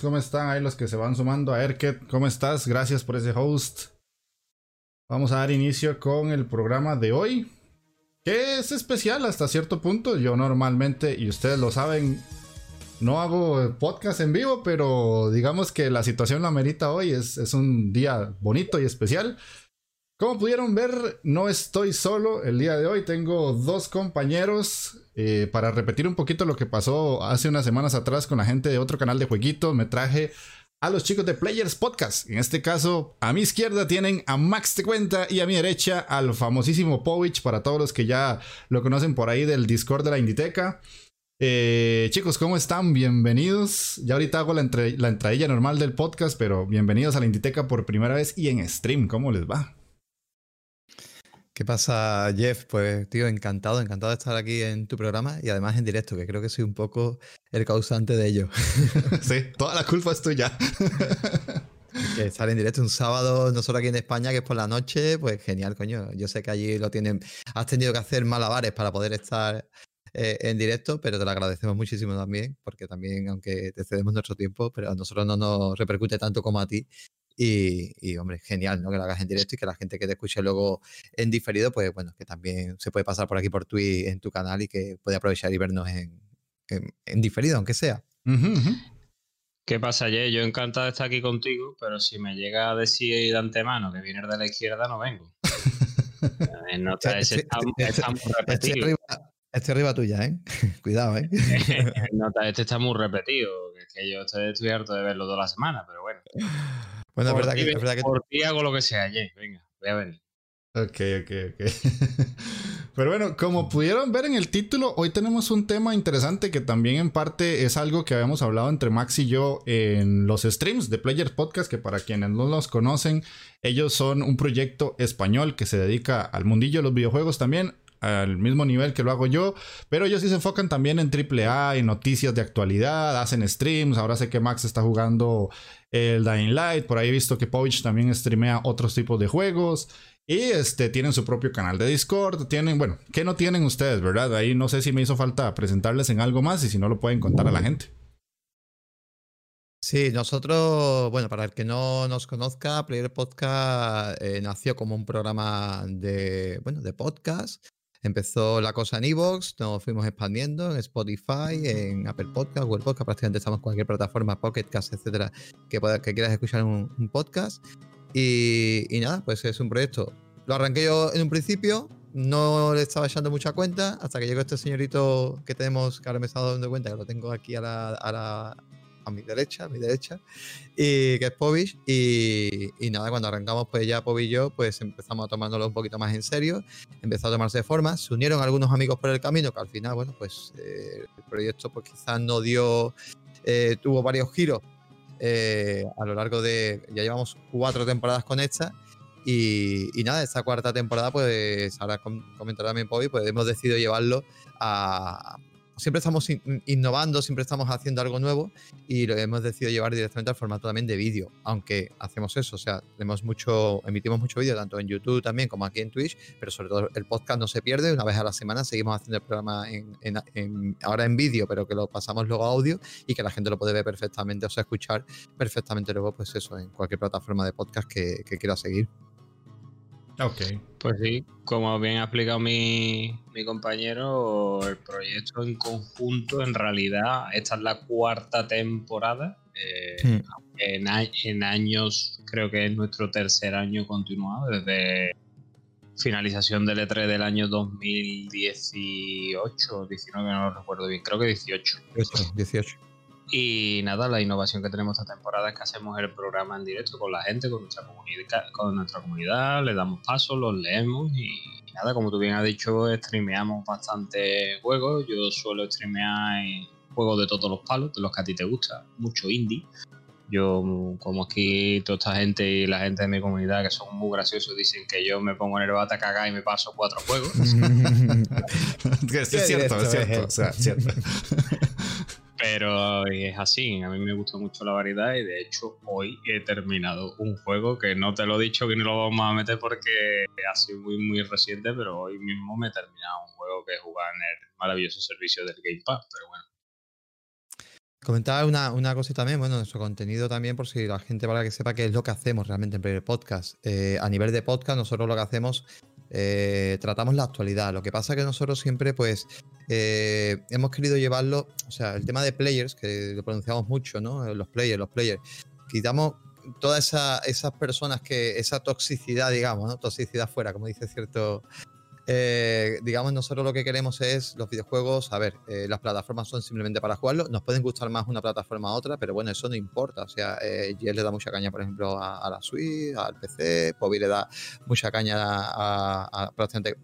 ¿Cómo están? Ahí los que se van sumando a Erket, ¿cómo estás? Gracias por ese host. Vamos a dar inicio con el programa de hoy, que es especial hasta cierto punto. Yo normalmente, y ustedes lo saben, no hago podcast en vivo, pero digamos que la situación lo amerita hoy. Es, es un día bonito y especial. Como pudieron ver, no estoy solo el día de hoy. Tengo dos compañeros. Eh, para repetir un poquito lo que pasó hace unas semanas atrás con la gente de otro canal de jueguitos, me traje a los chicos de Players Podcast. En este caso, a mi izquierda tienen a Max Te Cuenta y a mi derecha al famosísimo Povich, para todos los que ya lo conocen por ahí del Discord de la Inditeca. Eh, chicos, ¿cómo están? Bienvenidos. Ya ahorita hago la, la entradilla normal del podcast, pero bienvenidos a la Inditeca por primera vez y en stream. ¿Cómo les va? ¿Qué pasa, Jeff? Pues, tío, encantado, encantado de estar aquí en tu programa y además en directo, que creo que soy un poco el causante de ello. sí, toda la culpa es tuya. que estar en directo un sábado, no solo aquí en España, que es por la noche, pues genial, coño. Yo sé que allí lo tienen. Has tenido que hacer malabares para poder estar eh, en directo, pero te lo agradecemos muchísimo también, porque también, aunque te cedemos nuestro tiempo, pero a nosotros no nos repercute tanto como a ti. Y, hombre, genial, ¿no? Que lo hagas en directo y que la gente que te escuche luego en diferido, pues bueno, que también se puede pasar por aquí por Twitch en tu canal y que puede aprovechar y vernos en, en, diferido, aunque sea. ¿Qué pasa, Jay? Yo encantado de estar aquí contigo, pero si me llega a decir de antemano que vienes de la izquierda, no vengo. Nota ese está, muy repetido. Estoy arriba, tuya, ¿eh? Cuidado, ¿eh? Nota, este está muy repetido. Es que yo estoy, estoy harto de verlo toda la semana, pero bueno. Bueno, es verdad, que, es verdad que. Por ti hago lo que sea, Jay. Venga, voy a ver. Ok, ok, ok. Pero bueno, como pudieron ver en el título, hoy tenemos un tema interesante que también en parte es algo que habíamos hablado entre Max y yo en los streams de Player Podcast, que para quienes no los conocen, ellos son un proyecto español que se dedica al mundillo de los videojuegos también, al mismo nivel que lo hago yo, pero ellos sí se enfocan también en AAA, en noticias de actualidad, hacen streams, ahora sé que Max está jugando el Dying Light, por ahí he visto que Pouch también streamea otros tipos de juegos. Y este, tienen su propio canal de Discord, tienen, bueno, ¿qué no tienen ustedes, verdad? Ahí no sé si me hizo falta presentarles en algo más y si no lo pueden contar a la gente. Sí, nosotros, bueno, para el que no nos conozca, Player Podcast eh, nació como un programa de, bueno, de podcast Empezó la cosa en Evox, nos fuimos expandiendo en Spotify, en Apple Podcast, Google Podcast, prácticamente estamos en cualquier plataforma, Pocket Cast, etcétera, que, que quieras escuchar un, podcast. Y, nada, pues es un proyecto. Lo arranqué yo en un principio, no le estaba echando mucha cuenta hasta que llegó este señorito que tenemos, que ahora me he dando cuenta que lo tengo aquí a la, mi derecha, a mi derecha, y que es Povich. Y, y, nada, cuando arrancamos, pues ya Povich y yo, pues empezamos a tomárnoslo un poquito más en serio, empezó a tomarse forma, se unieron algunos amigos por el camino, que al final, bueno, pues eh, el proyecto pues quizás no dio, eh, tuvo varios giros eh, a lo largo de, ya llevamos cuatro temporadas con esta. Y, y, nada, esta cuarta temporada, pues ahora comentará también Povich, pues hemos decidido llevarlo a, siempre estamos innovando, siempre estamos haciendo algo nuevo y lo hemos decidido llevar directamente al formato también de vídeo, aunque hacemos eso, o sea, tenemos mucho, emitimos mucho vídeo tanto en YouTube también como aquí en Twitch, pero sobre todo el podcast no se pierde, una vez a la semana seguimos haciendo el programa en, ahora en vídeo, pero que lo pasamos luego a audio y que la gente lo puede ver perfectamente, o sea, escuchar perfectamente luego, pues eso, en cualquier plataforma de podcast que quiera seguir. Ok. Pues sí, como bien ha explicado mi, compañero, el proyecto en conjunto, en realidad, esta es la cuarta temporada. Eh, hmm. en, años, creo que es nuestro tercer año continuado, desde finalización del E3 del año 2018 19, no lo recuerdo bien, creo que 18. 18. Y nada, la innovación que tenemos esta temporada es que hacemos el programa en directo con la gente, con nuestra, comunidad, con nuestra comunidad, le damos paso, los leemos y, nada, como tú bien has dicho, streameamos bastante juegos. Yo suelo streamear juegos de todos los palos, de los que a ti te gusta, mucho indie. Yo, como aquí toda esta gente y la gente de mi comunidad que son muy graciosos, dicen que yo me pongo en el bata a cagar y me paso cuatro juegos. es cierto, es cierto. O sea, cierto. Pero es así, a mí me gusta mucho la variedad y de hecho hoy he terminado un juego que no te lo he dicho que no lo vamos a meter porque ha sido muy muy reciente, pero hoy mismo me he terminado un juego que jugar en el maravilloso servicio del Game Pass, pero bueno. Comentaba una, una cosa también, bueno, nuestro contenido también, por si la gente para que sepa qué es lo que hacemos realmente en Player Podcast. Eh, a nivel de podcast, nosotros lo que hacemos, eh, tratamos la actualidad. Lo que pasa es que nosotros siempre, pues, eh, hemos querido llevarlo, o sea, el tema de players, que lo pronunciamos mucho, ¿no? Los players, los players. Quitamos todas esa, esas personas que, esa toxicidad, digamos, ¿no? Toxicidad fuera, como dice cierto eh, digamos, nosotros lo que queremos es los videojuegos. A ver, eh, las plataformas son simplemente para jugarlo. Nos pueden gustar más una plataforma a otra, pero bueno, eso no importa. O sea, eh, le da mucha caña, por ejemplo, a, la Switch, al PC. Pobi le da mucha caña a, a, prácticamente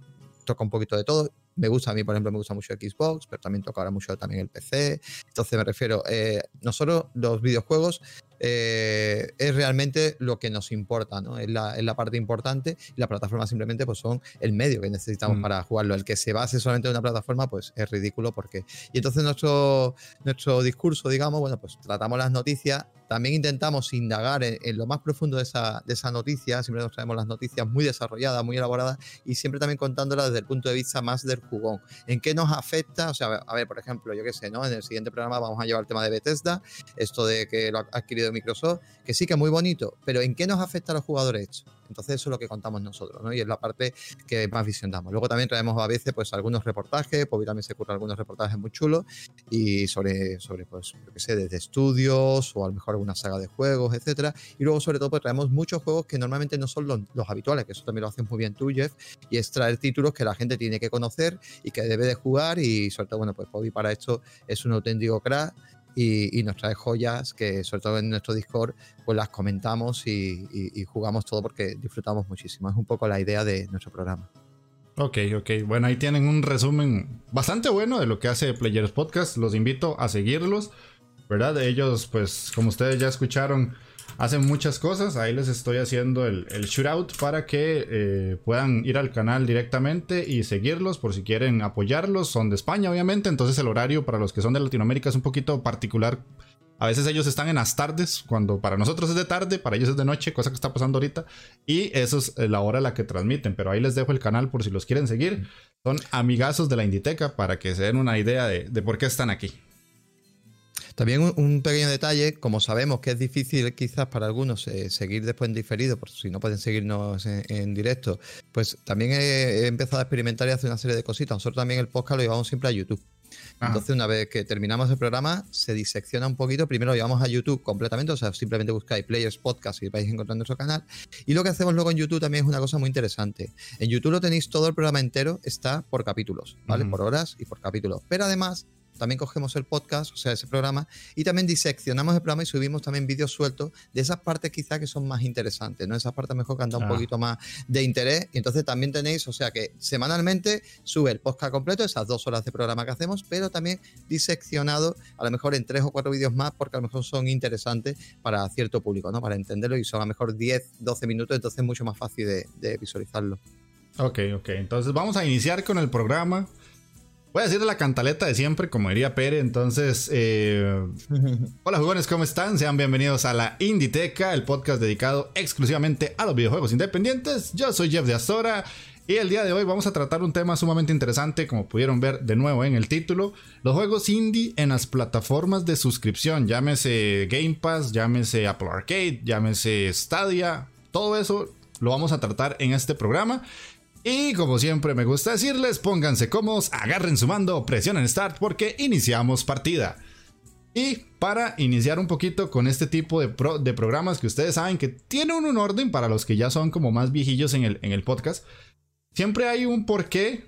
toca un poquito de todo. Me gusta a mí, por ejemplo, me gusta mucho Xbox, pero también toca ahora mucho también el PC. Entonces me refiero, eh, nosotros los videojuegos eh, es realmente lo que nos importa, ¿no? Es la, es la, parte importante y la plataforma simplemente pues son el medio que necesitamos mm. para jugarlo. El que se base solamente en una plataforma pues es ridículo porque... Y entonces nuestro, nuestro discurso, digamos, bueno, pues tratamos las noticias, también intentamos indagar en, lo más profundo de esa, de esa noticia, siempre nos traemos las noticias muy desarrolladas, muy elaboradas y siempre también contándolas desde el punto de vista más del jugón. ¿En qué nos afecta? O sea, a ver, por ejemplo, yo qué sé, ¿no? En el siguiente programa vamos a llevar el tema de Bethesda, esto de que lo ha adquirido de Microsoft, que sí que es muy bonito, pero ¿en qué nos afecta a los jugadores Entonces eso es lo que contamos nosotros, ¿no? Y es la parte que más visión damos. Luego también traemos a veces pues algunos reportajes, pues también se ocurren algunos reportajes muy chulos y sobre, sobre pues, yo qué sé, desde estudios o a lo mejor alguna saga de juegos, etcétera. Y luego sobre todo pues traemos muchos juegos que normalmente no son los, los habituales, que eso también lo haces muy bien tú, Jeff, y es traer títulos que la gente tiene que conocer y que debe de jugar y sobre todo, bueno, pues Bobby para esto es un auténtico crack y, nos trae joyas que sobre todo en nuestro Discord pues las comentamos y, jugamos todo porque disfrutamos muchísimo. Es un poco la idea de nuestro programa. Ok, ok. Bueno, ahí tienen un resumen bastante bueno de lo que hace Players Podcast. Los invito a seguirlos, ¿verdad? Ellos, pues, como ustedes ya escucharon, hacen muchas cosas. Ahí les estoy haciendo el, el shootout para que eh, puedan ir al canal directamente y seguirlos por si quieren apoyarlos. Son de España, obviamente. Entonces el horario para los que son de Latinoamérica es un poquito particular. A veces ellos están en las tardes, cuando para nosotros es de tarde, para ellos es de noche, cosa que está pasando ahorita. Y eso es la hora a la que transmiten. Pero ahí les dejo el canal por si los quieren seguir. Son amigazos de la Inditeca para que se den una idea de, de por qué están aquí. También un, pequeño detalle, como sabemos que es difícil quizás para algunos eh, seguir después en diferido, por si no pueden seguirnos en, directo, pues también he, empezado a experimentar y hacer una serie de cositas. Nosotros también el podcast lo llevamos siempre a YouTube. Entonces, una vez que terminamos el programa, se disecciona un poquito. Primero lo llevamos a YouTube completamente, o sea, simplemente buscáis Players Podcast y vais encontrando nuestro canal. Y lo que hacemos luego en YouTube también es una cosa muy interesante. En YouTube lo tenéis todo el programa entero, está por capítulos, ¿vale? Por horas y por capítulos. Pero además también cogemos el podcast, o sea, ese programa, y también diseccionamos el programa y subimos también vídeos sueltos de esas partes quizás que son más interesantes, ¿no? Esas partes mejor que han dado un poquito más de interés. Y entonces también tenéis, o sea, que semanalmente sube el podcast completo, esas dos horas de programa que hacemos, pero también diseccionado a lo mejor en tres o cuatro vídeos más, porque a lo mejor son interesantes para cierto público, ¿no? Para entenderlo y son a lo mejor 10, 12 minutos, entonces es mucho más fácil de, de visualizarlo. Ok, ok. Entonces vamos a iniciar con el programa. Voy a decir la cantaleta de siempre, como diría Pere. Entonces, eh, hola jugones, ¿cómo están? Sean bienvenidos a la Inditeca, el podcast dedicado exclusivamente a los videojuegos independientes. Yo soy Jeff de Azora y el día de hoy vamos a tratar un tema sumamente interesante, como pudieron ver de nuevo en el título, los juegos indie en las plataformas de suscripción, llámese Game Pass, llámese Apple Arcade, llámese Stadia, todo eso lo vamos a tratar en este programa. Y como siempre me gusta decirles, pónganse cómodos, agarren su mando, presionen Start porque iniciamos partida. Y para iniciar un poquito con este tipo de, de programas que ustedes saben que tienen un orden para los que ya son como más viejillos en el, en el podcast, siempre hay un porqué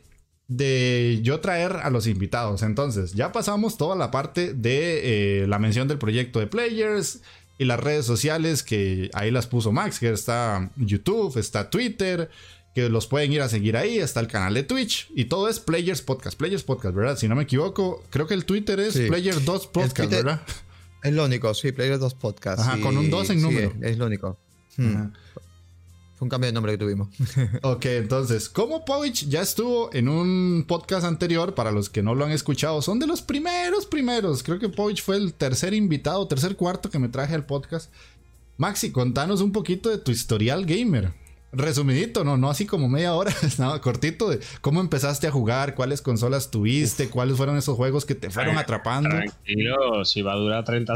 de yo traer a los invitados. Entonces, ya pasamos toda la parte de eh, la mención del proyecto de Players y las redes sociales que ahí las puso Max, que está YouTube, está Twitter, que los pueden ir a seguir ahí, está el canal de Twitch y todo es Players Podcast, Players Podcast, ¿verdad? Si no me equivoco, creo que el Twitter es Players 2 Podcast, ¿verdad? Es lo único, sí, Players 2 Podcast. Ajá, con un 2 en número. es, lo único. Hmm. Fue un cambio de nombre que tuvimos. ok, entonces, como Povich ya estuvo en un podcast anterior, para los que no lo han escuchado, son de los primeros, primeros. Creo que Povich fue el tercer invitado, tercer cuarto que me traje al podcast. Maxi, contanos un poquito de tu historial gamer resumidito, no, no así como media hora, nada cortito de cómo empezaste a jugar, cuáles consolas tuviste, cuáles fueron esos juegos que te fueron atrapando. Tranquilo, si va a durar 30,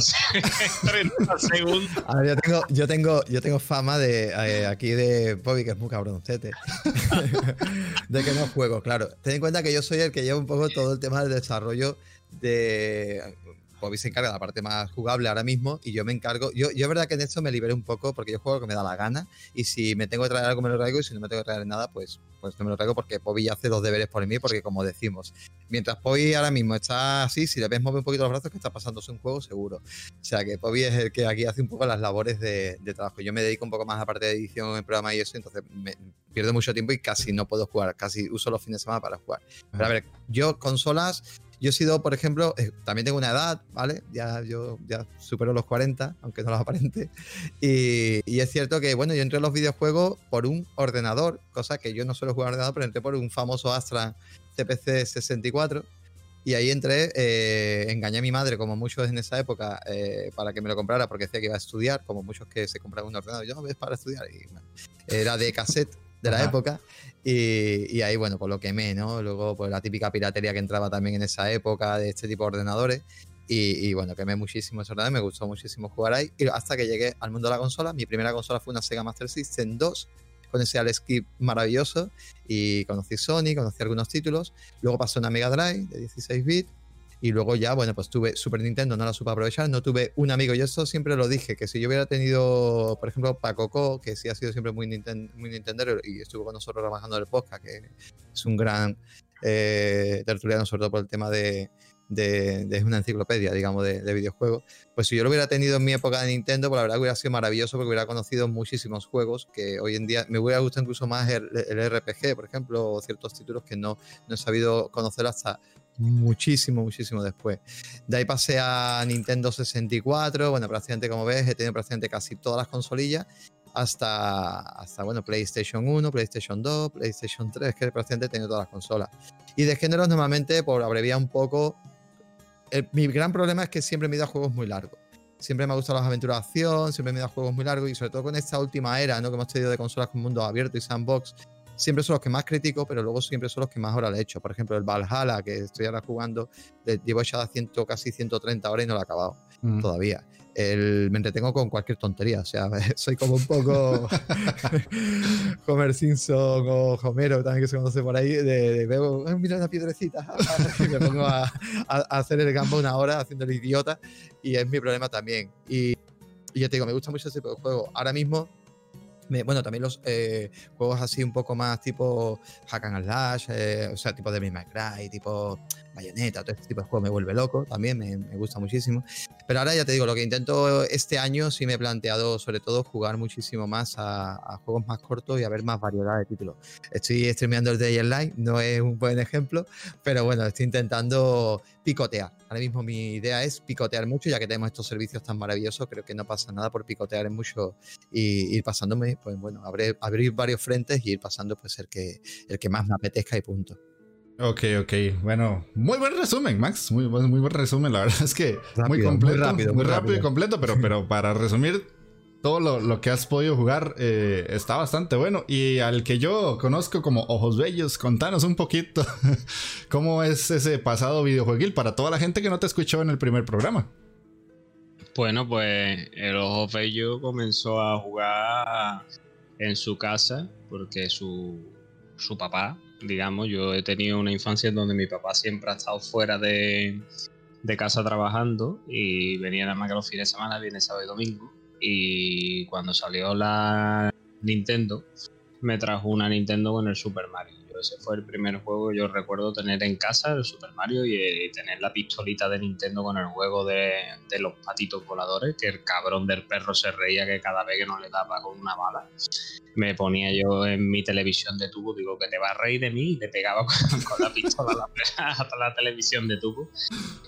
30 segundos. yo tengo, yo tengo, yo tengo fama de eh, aquí de Bobby, que es muy cabrón, de que no juego, claro. Ten en cuenta que yo soy el que lleva un poco todo el tema del desarrollo de Bobby se encarga de la parte más jugable ahora mismo y yo me encargo. Yo, yo es verdad que en esto me liberé un poco porque yo juego lo que me da la gana y si me tengo que traer algo me lo traigo y si no me tengo que traer nada, pues, pues no me lo traigo porque Bobby hace los deberes por mí porque como decimos, mientras Bobby ahora mismo está así, si le ves mover un poquito los brazos que está pasándose un juego seguro. O sea que Bobby es el que aquí hace un poco las labores de, trabajo. Yo me dedico un poco más a la parte de edición en el programa y eso, entonces me pierdo mucho tiempo y casi no puedo jugar, casi uso los fines de semana para jugar. Pero a ver, yo consolas yo he sido, por ejemplo, eh, también tengo una edad, ¿vale? Ya yo ya supero los 40, aunque no los aparente. Y, y, es cierto que, bueno, yo entré en los videojuegos por un ordenador, cosa que yo no suelo jugar ordenador, pero entré por un famoso Astra CPC 64. Y ahí entré, eh, engañé a mi madre, como muchos en esa época, eh, para que me lo comprara, porque decía que iba a estudiar, como muchos que se compraban un ordenador. Yo ves para estudiar. Y, era de cassette de la época. Y, ahí, bueno, pues lo quemé, ¿no? Luego, pues la típica piratería que entraba también en esa época de este tipo de ordenadores. Y, bueno, quemé muchísimo ese ordenador, me gustó muchísimo jugar ahí. Y hasta que llegué al mundo de la consola, mi primera consola fue una Sega Master System 2 con ese Alex Skip maravilloso y conocí Sony, conocí algunos títulos. Luego pasó una Mega Drive de 16 bits y luego ya, bueno, pues tuve Super Nintendo, no la supe aprovechar, no tuve un amigo. Yo eso siempre lo dije, que si yo hubiera tenido, por ejemplo, Paco que sí ha sido siempre muy, muy Nintendo y estuvo con nosotros trabajando en el podcast, que es un gran eh, tertuliano, sobre todo por el tema de, de, una enciclopedia, digamos, de, videojuegos. Pues si yo lo hubiera tenido en mi época de Nintendo, pues la verdad hubiera sido maravilloso porque hubiera conocido muchísimos juegos que hoy en día me hubiera gustado incluso más el, el RPG, por ejemplo, o ciertos títulos que no, no he sabido conocer hasta muchísimo, muchísimo después. De ahí pasé a Nintendo 64, bueno, prácticamente como ves, he tenido prácticamente casi todas las consolillas, hasta, hasta bueno, PlayStation 1, PlayStation 2, PlayStation 3, que prácticamente he tenido todas las consolas. Y de géneros normalmente, por abreviar un poco, mi gran problema es que siempre me he ido a juegos muy largos. Siempre me ha gustado las aventuras acción, siempre me he juegos muy largos y sobre todo con esta última era ¿no? que hemos tenido de consolas con mundo abierto y sandbox, siempre son los que más critico, pero luego siempre son los que más horas le he hecho. Por ejemplo, el Valhalla, que estoy ahora jugando, llevo ciento, casi 130 horas y no lo he acabado mm. todavía. El, me entretengo con cualquier tontería, o sea, soy como un poco Homer Simpson o Homero, también que se conoce por ahí, de, veo, mira una piedrecita, y me pongo a, hacer el gambo una hora haciendo el idiota, y es mi problema también. Y, y ya te digo, me gusta mucho ese tipo de juego. Ahora mismo bueno, también los eh, juegos así un poco más tipo Hack and Slash, eh, o sea, tipo de May Cry, tipo Bayonetta, todo este tipo de juegos me vuelve loco, también me, gusta muchísimo. Pero ahora ya te digo, lo que intento este año sí me he planteado sobre todo jugar muchísimo más a, juegos más cortos y a ver más variedad de títulos. Estoy streameando el Day Live, no es un buen ejemplo, pero bueno, estoy intentando picotear. Ahora mismo mi idea es picotear mucho, ya que tenemos estos servicios tan maravillosos, creo que no pasa nada por picotear en mucho y ir pasándome, pues bueno, abrir, abrir varios frentes y ir pasando pues el que, el que más me apetezca y punto. Ok, ok. Bueno, muy buen resumen, Max. Muy, muy buen resumen. La verdad es que muy completo. Muy rápido, muy rápido, y completo, pero, pero para resumir todo lo, que has podido jugar eh, está bastante bueno. Y al que yo conozco como Ojos Bellos, contanos un poquito cómo es ese pasado videojueguil para toda la gente que no te escuchó en el primer programa. Bueno, pues el Ojos Bello comenzó a jugar en su casa porque su, su papá digamos, yo he tenido una infancia en donde mi papá siempre ha estado fuera de, casa trabajando y venía nada más que los fines de semana, viene sábado y domingo. Y cuando salió la Nintendo, me trajo una Nintendo con el Super Mario. Ese fue el primer juego que yo recuerdo tener en casa, el Super Mario, y, eh, tener la pistolita de Nintendo con el juego de, de, los patitos voladores, que el cabrón del perro se reía que cada vez que no le daba con una bala, me ponía yo en mi televisión de tubo, digo que te va a reír de mí, y le pegaba con, la pistola hasta la televisión de tubo.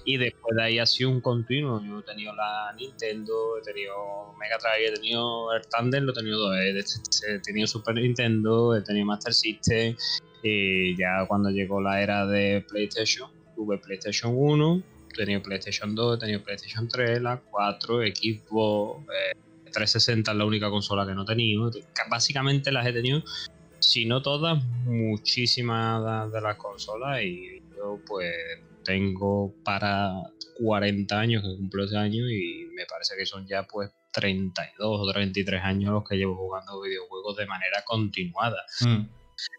Y después de ahí ha sido un continuo. Yo he tenido la Nintendo, he tenido Mega Drive, he tenido el Thunder, lo he tenido dos, he tenido Super Nintendo, he tenido Master System. Y ya cuando llegó la era de PlayStation, tuve PlayStation 1, he tenido PlayStation 2, he tenido PlayStation 3, la 4, Xbox. Eh, 360 es la única consola que no he tenido. Básicamente las he tenido, si no todas, muchísimas de las consolas. Y yo, pues, tengo para 40 años que cumplo ese año y me parece que son ya, pues, 32 o 33 años los que llevo jugando videojuegos de manera continuada. Mm.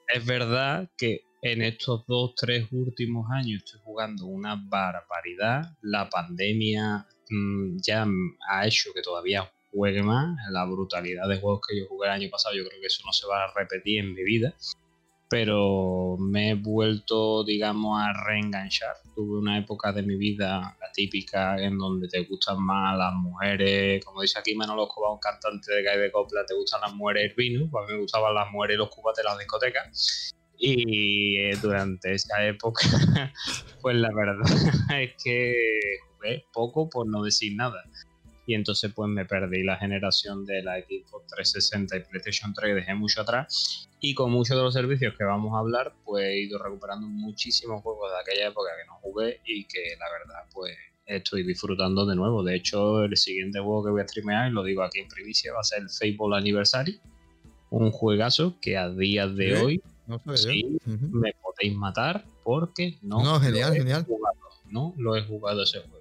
Es verdad que en estos dos, tres últimos años estoy jugando una barbaridad. La pandemia mm, ya ha hecho que todavía juegue más. La brutalidad de juegos que yo jugué el año pasado, yo creo que eso no se va a repetir en mi vida. Pero me he vuelto, digamos, a reenganchar. Tuve una época de mi vida, la típica, en donde te gustan más las mujeres. Como dice aquí Manolo Escobar, un cantante de calle de copla, te gustan las mujeres el vino. Pues a mí me gustaban las mujeres y los cubates de las discotecas. Y eh, durante esa época, pues la verdad es que jugué poco por no decir nada y entonces pues me perdí la generación de la Xbox 360 y PlayStation 3, dejé mucho atrás y con muchos de los servicios que vamos a hablar pues he ido recuperando muchísimos juegos de aquella época que no jugué y que la verdad pues estoy disfrutando de nuevo. De hecho el siguiente juego que voy a streamear, y lo digo aquí en primicia, va a ser el Fable Anniversary, un juegazo que a día de hoy me podéis matar porque no, no genial, genial. Jugado, no lo he jugado ese juego.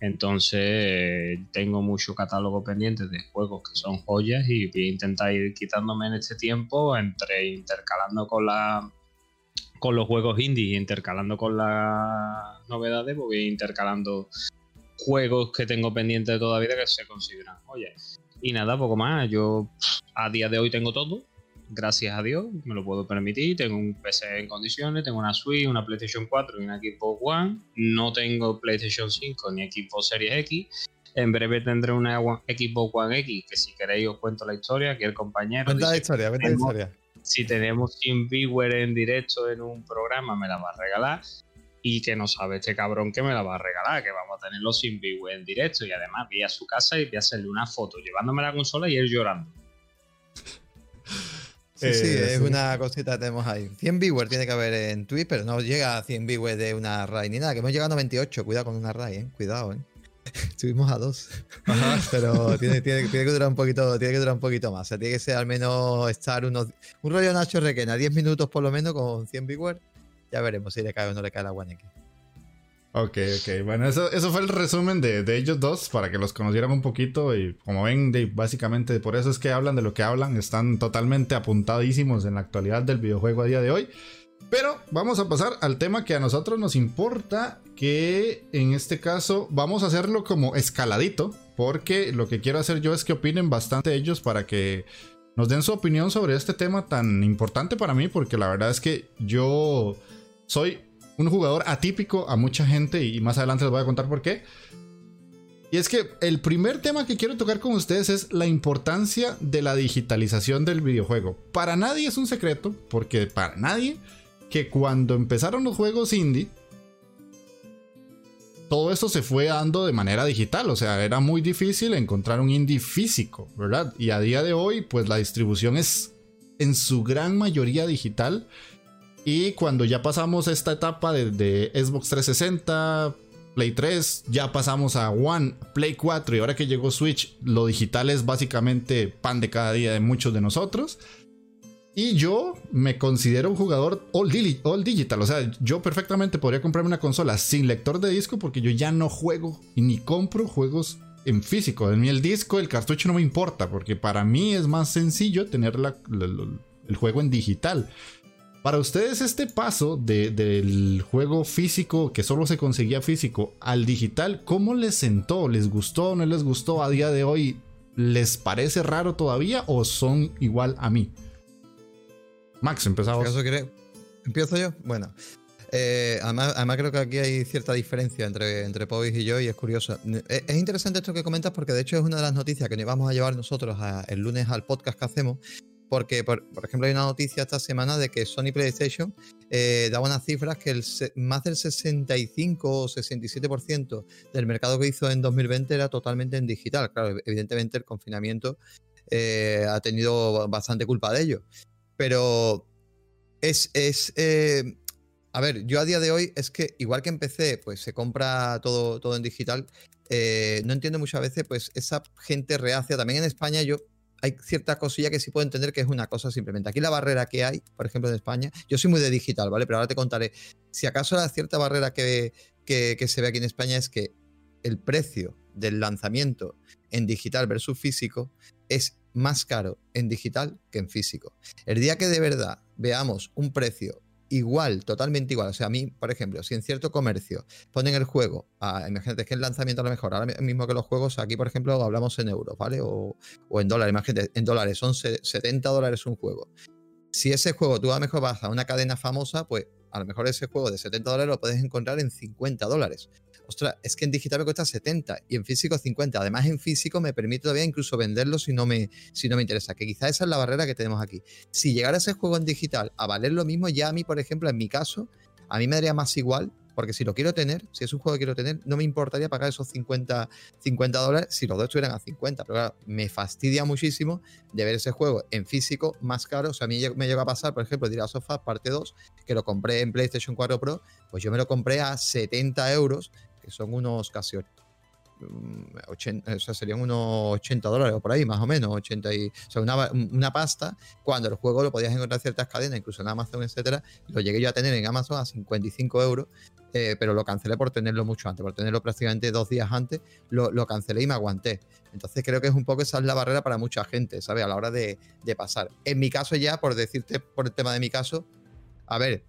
Entonces tengo mucho catálogo pendiente de juegos que son joyas y voy a intentar ir quitándome en este tiempo entre intercalando con la con los juegos indie e intercalando con las novedades, pues voy intercalando juegos que tengo pendientes todavía que se consideran joyas. Y nada, poco más. Yo a día de hoy tengo todo gracias a Dios, me lo puedo permitir. Tengo un PC en condiciones, tengo una Switch, una PlayStation 4 y una Xbox One. No tengo PlayStation 5 ni Xbox Series X. En breve tendré una Xbox One X, que si queréis os cuento la historia, que el compañero... Cuenta la historia, cuenta la historia. Si tenemos Team Viewer en directo en un programa, me la va a regalar. Y que no sabe este cabrón que me la va a regalar, que vamos a tenerlo sin Viewer en directo. Y además voy a su casa y voy a hacerle una foto llevándome la consola y él llorando. Sí, sí, eh, es una cosita que tenemos ahí. 100 viewers tiene que haber en Twitch, pero no llega a 100 viewers de una RAI ni nada, que hemos llegado a 98. Cuidado con una RAI, ¿eh? Cuidado, ¿eh? Estuvimos a dos. Pero tiene, tiene, que durar un poquito, tiene que durar un poquito más. O sea, tiene que ser al menos estar unos. Un rollo Nacho Requena, 10 minutos por lo menos con 100 viewers. Ya veremos si le cae o no le cae la One X. Ok, ok. Bueno, eso, eso fue el resumen de, ellos dos para que los conocieran un poquito. Y como ven, básicamente por eso es que hablan de lo que hablan. Están totalmente apuntadísimos en la actualidad del videojuego a día de hoy. Pero vamos a pasar al tema que a nosotros nos importa. Que en este caso vamos a hacerlo como escaladito. Porque lo que quiero hacer yo es que opinen bastante ellos para que nos den su opinión sobre este tema tan importante para mí. Porque la verdad es que yo soy un jugador atípico a mucha gente y más adelante les voy a contar por qué. Y es que el primer tema que quiero tocar con ustedes es la importancia de la digitalización del videojuego. Para nadie es un secreto, porque para nadie, que cuando empezaron los juegos indie, todo esto se fue dando de manera digital, o sea, era muy difícil encontrar un indie físico, ¿verdad? Y a día de hoy, pues la distribución es en su gran mayoría digital y cuando ya pasamos esta etapa de, Xbox 360, Play 3, ya pasamos a One, Play 4 y ahora que llegó Switch, lo digital es básicamente pan de cada día de muchos de nosotros. Y yo me considero un jugador all, digital. O sea, yo perfectamente podría comprarme una consola sin lector de disco porque yo ya no juego y ni compro juegos en físico. En mí el disco, el cartucho no me importa porque para mí es más sencillo tener el juego en digital. Para ustedes este paso del juego físico, que solo se conseguía físico, al digital, ¿cómo les sentó? ¿Les gustó o no les gustó a día de hoy? ¿Les parece raro todavía o son igual a mí? Max, empezamos. ¿Empiezo yo? Bueno. Eh, además, creo que aquí hay cierta diferencia entre, entre y yo y es curioso. Eh, es, interesante esto que comentas porque de hecho es una de las noticias que nos vamos a llevar nosotros el lunes al podcast que hacemos. Porque, por, ejemplo, hay una noticia esta semana de que Sony PlayStation eh, daba unas cifras que el, más del 65 o 67% del mercado que hizo en 2020 era totalmente en digital. Claro, evidentemente el confinamiento ha tenido bastante culpa de ello. Pero es, es a ver, yo a día de hoy es que igual que empecé, pues se compra todo, todo en digital. Eh, no entiendo muchas veces, pues esa gente reacia. También en España yo hay cierta cosilla que sí puedo entender que es una cosa simplemente. Aquí la barrera que hay, por ejemplo, en España, yo soy muy de digital, ¿vale? Pero ahora te contaré. Si acaso la cierta barrera que, que, que se ve aquí en España es que el precio del lanzamiento en digital versus físico es más caro en digital que en físico. El día que de verdad veamos un precio igual, totalmente igual. O sea, a mí, por ejemplo, si en cierto comercio ponen el juego, imagínate que el lanzamiento a lo mejor, ahora mismo que los juegos, aquí por ejemplo hablamos en euros, ¿vale? O, en dólares, imagínate, en dólares son 70 dólares un juego. Si ese juego tú a lo mejor vas a una cadena famosa, pues a lo mejor ese juego de 70 dólares lo puedes encontrar en 50 dólares ostras, es que en digital me cuesta 70 y en físico 50. Además, en físico me permite todavía incluso venderlo si no me, si no me interesa, que quizás esa es la barrera que tenemos aquí. Si llegara ese juego en digital a valer lo mismo, ya a mí, por ejemplo, en mi caso, a mí me daría más igual porque si lo quiero tener, si es un juego que quiero tener, no me importaría pagar esos 50, 50 dólares si los dos estuvieran a 50. Pero claro, me fastidia muchísimo de ver ese juego en físico más caro. O sea, a mí me llega a pasar, por ejemplo, a Sofá parte 2, que lo compré en PlayStation 4 Pro, pues yo me lo compré a 70 euros que son unos casi 80, mm, o sea, serían unos 80 dólares o por ahí, más o menos, 80 y, o sea, una, pasta, cuando el juego lo podías encontrar en ciertas cadenas, incluso en Amazon, etcétera, lo llegué yo a tener en Amazon a 55 euros, eh, pero lo cancelé por tenerlo mucho antes, por tenerlo prácticamente dos días antes, lo, cancelé y me aguanté. Entonces creo que es un poco esa es la barrera para mucha gente, ¿sabes? A la hora de, de pasar. En mi caso ya, por decirte, por el tema de mi caso, a ver,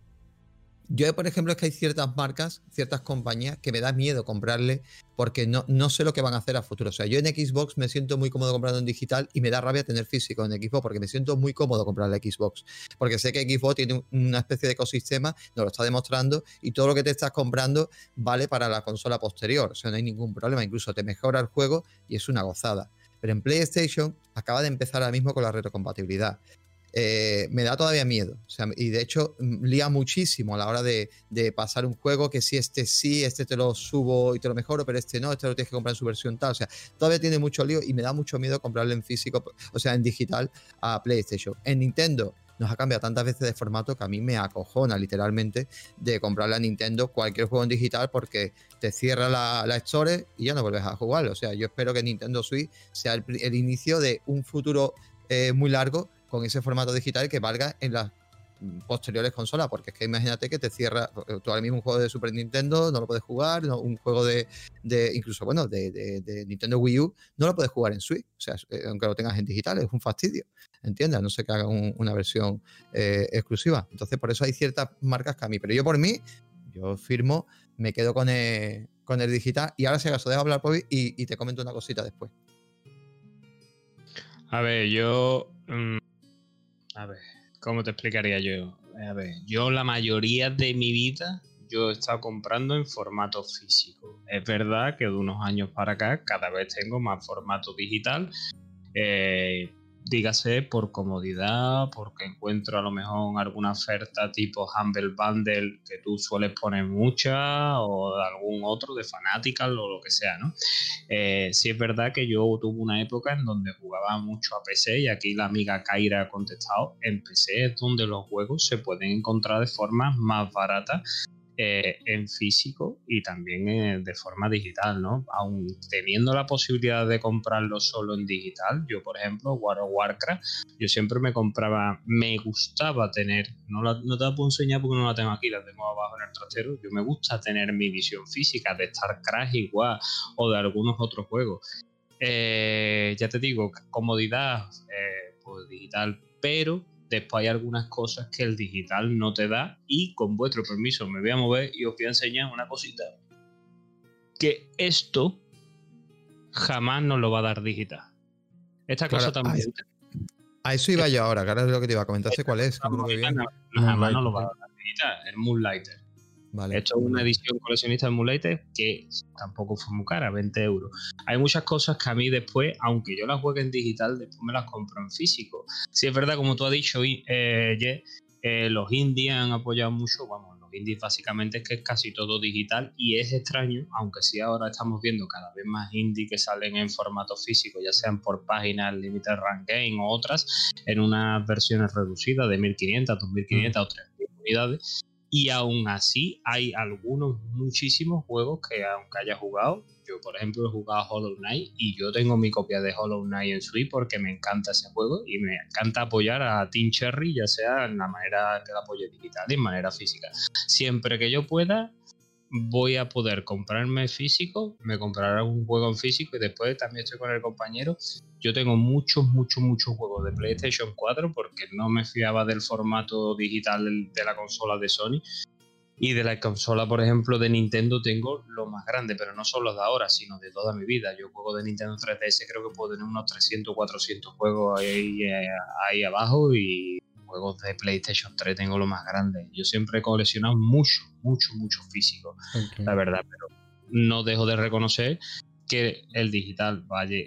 yo, por ejemplo, es que hay ciertas marcas, ciertas compañías que me da miedo comprarle porque no, no sé lo que van a hacer a futuro. O sea, yo en Xbox me siento muy cómodo comprando en digital y me da rabia tener físico en Xbox porque me siento muy cómodo comprar la Xbox. Porque sé que Xbox tiene una especie de ecosistema, nos lo está demostrando y todo lo que te estás comprando vale para la consola posterior. O sea, no hay ningún problema. Incluso te mejora el juego y es una gozada. Pero en PlayStation acaba de empezar ahora mismo con la retrocompatibilidad. Eh, me da todavía miedo. y de hecho, mm, lía muchísimo a la hora de, pasar un juego que si este sí, este te lo subo y te lo mejoro, pero este no, este lo tienes que comprar en su versión tal. O sea, todavía tiene mucho lío y me da mucho miedo comprarlo en físico, o sea, en digital a PlayStation. En Nintendo nos ha cambiado tantas veces de formato que a mí me acojona literalmente de comprarle a Nintendo cualquier juego en digital porque te cierra la, la y ya no vuelves a jugar. O sea, yo espero que Nintendo Switch sea el, inicio de un futuro eh, muy largo con ese formato digital que valga en las posteriores consolas, porque es que imagínate que te cierra, eh, tú ahora mismo un juego de Super Nintendo no lo puedes jugar, un juego de, incluso, bueno, de, Nintendo Wii U no lo puedes jugar en Switch, o sea, eh, aunque lo tengas en digital, es un fastidio, ¿entiendes? No sé que haga una versión eh, exclusiva. Entonces, por eso hay ciertas marcas que a mí, pero yo por mí, yo firmo, me quedo con el, con el digital y ahora si acaso dejo hablar por y, y te comento una cosita después. A ver, yo... Mm, a ver, ¿cómo te explicaría yo? A ver, yo la mayoría de mi vida yo he estado comprando en formato físico. Es verdad que de unos años para acá cada vez tengo más formato digital. Eh, dígase por comodidad, porque encuentro a lo mejor alguna oferta tipo Humble Bundle que tú sueles poner mucha o algún otro de Fanatical o lo que sea, ¿no? Eh, sí es verdad que yo tuve una época en donde jugaba mucho a PC y aquí la amiga Kaira ha contestado, en PC es donde los juegos se pueden encontrar de forma más barata eh, en físico y también eh, de forma digital, ¿no? Aún teniendo la posibilidad de comprarlo solo en digital, yo por ejemplo, World of Warcraft, yo siempre me compraba, me gustaba tener, no, no te la puedo enseñar porque no la tengo aquí, la tengo abajo en el trastero, yo me gusta tener mi visión física de StarCraft igual o de algunos otros juegos. Eh, ya te digo, comodidad, pues digital, pero Después hay algunas cosas que el digital no te da y con vuestro permiso me voy a mover y os voy a enseñar una cosita. Que esto jamás nos lo va a dar digital. Esta cosa también... A eso iba yo ahora, ahora es lo que te iba a comentar, sé cuál es. jamás no lo va a dar digital, el Moonlighter. Vale. Esto es una edición coleccionista de Moonlighter que tampoco fue muy cara, 20 euros. Hay muchas cosas que a mí después, aunque yo las juegue en digital, después me las compro en físico. Si es verdad, como tú has dicho, eh, eh, los indies han apoyado mucho, vamos, los indies básicamente es que es casi todo digital y es extraño, aunque sí ahora estamos viendo cada vez más indies que salen en formato físico, ya sean por páginas Limited Rank Game o otras, en unas versiones reducidas de 1500, 2500 o 3000 unidades y aún así hay algunos, muchísimos juegos que aunque haya jugado, yo por ejemplo he jugado Hollow Knight y yo tengo mi copia de Hollow Knight en Switch porque me encanta ese juego y me encanta apoyar a Team Cherry, ya sea en la manera que la apoye digital y en manera física. Siempre que yo pueda, voy a poder comprarme físico, me compraré un juego en físico y después también estoy con el compañero. Yo tengo muchos, muchos, muchos juegos de PlayStation 4 porque no me fiaba del formato digital de la consola de Sony. Y de la consola, por ejemplo, de Nintendo tengo lo más grande, pero no solo de ahora, sino de toda mi vida. Yo juego de Nintendo 3DS, creo que puedo tener unos 300, 400 juegos ahí, eh, ahí abajo y juegos de PlayStation 3 tengo lo más grande. Yo siempre he coleccionado mucho, mucho, mucho físico, la verdad, pero no dejo de reconocer que el digital vaya,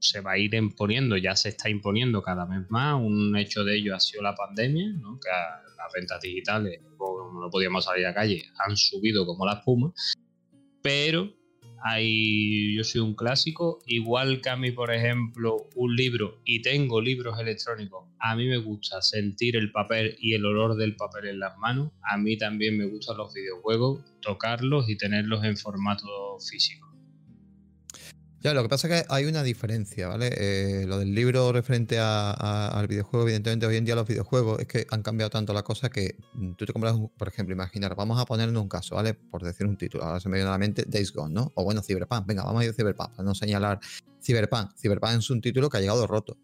se va a ir imponiendo, ya se está imponiendo cada vez más. Un hecho de ello ha sido la pandemia, ¿no? que las ventas digitales, como no podíamos salir a la calle, han subido como la espuma, pero hay, yo soy un clásico, igual que a mí, por ejemplo, un libro, y tengo libros electrónicos, a mí me gusta sentir el papel y el olor del papel en las manos, a mí también me gustan los videojuegos, tocarlos y tenerlos en formato físico. Ya, lo que pasa es que hay una diferencia, ¿vale? Eh, lo del libro referente al videojuego, evidentemente hoy en día los videojuegos es que han cambiado tanto la cosa que mm, tú te compras, por ejemplo, imaginar, vamos a ponernos un caso, ¿vale? Por decir un título, ahora se me viene a la mente Days Gone, ¿no? O bueno, Cyberpunk, venga, vamos a ir a Cyberpunk, para no señalar Cyberpunk. Cyberpunk es un título que ha llegado roto.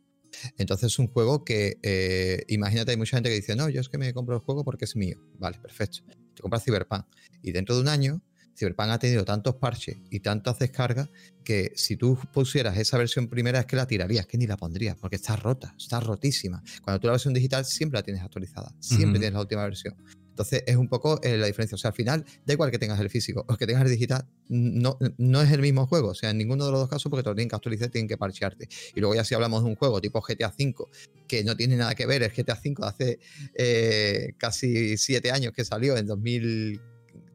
Entonces es un juego que, eh, imagínate, hay mucha gente que dice, no, yo es que me compro el juego porque es mío. Vale, perfecto. Te compras Cyberpunk. Y dentro de un año Cyberpunk ha tenido tantos parches y tantas descargas que si tú pusieras esa versión primera es que la tirarías, que ni la pondrías, porque está rota, está rotísima. Cuando tú la versión digital siempre la tienes actualizada, siempre tienes la última versión. Entonces es un poco eh, la diferencia. O sea, al final, da igual que tengas el físico o que tengas el digital, no, no es el mismo juego. O sea, en ninguno de los dos casos, porque te lo tienen que actualizar, tienen que parchearte. Y luego ya si hablamos de un juego tipo GTA V, que no tiene nada que ver, el GTA V hace eh, casi siete años que salió, en 2000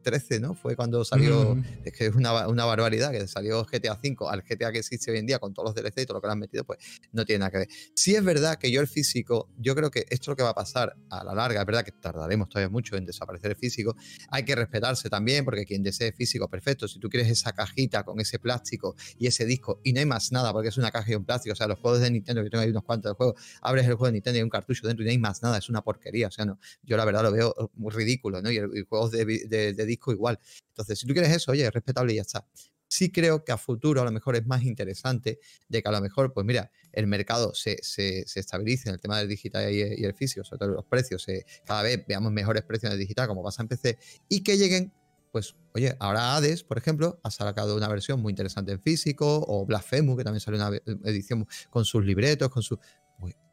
13, ¿no? Fue cuando salió, es que es una, una, barbaridad, que salió GTA V al GTA que existe hoy en día con todos los DLC y todo lo que le han metido, pues no tiene nada que ver. Sí es verdad que yo el físico, yo creo que esto es lo que va a pasar a la larga, es verdad que tardaremos todavía mucho en desaparecer el físico, hay que respetarse también, porque quien desee físico, perfecto, si tú quieres esa cajita con ese plástico y ese disco y no hay más nada, porque es una caja y un plástico, o sea, los juegos de Nintendo, que tengo ahí unos cuantos de juegos, abres el juego de Nintendo y hay un cartucho dentro y no hay más nada, es una porquería, o sea, no, yo la verdad lo veo muy ridículo, ¿no? Y, el, juegos de, de disco igual. Entonces, si tú quieres eso, oye, es respetable y ya está. Sí creo que a futuro a lo mejor es más interesante de que a lo mejor, pues mira, el mercado se, se, estabilice en el tema del digital y, el físico, sobre todo los precios, cada vez veamos mejores precios en el digital, como pasa en PC, y que lleguen pues, oye, ahora Hades, por ejemplo, ha sacado una versión muy interesante en físico, o Blasphemous, que también salió una edición con sus libretos, con su...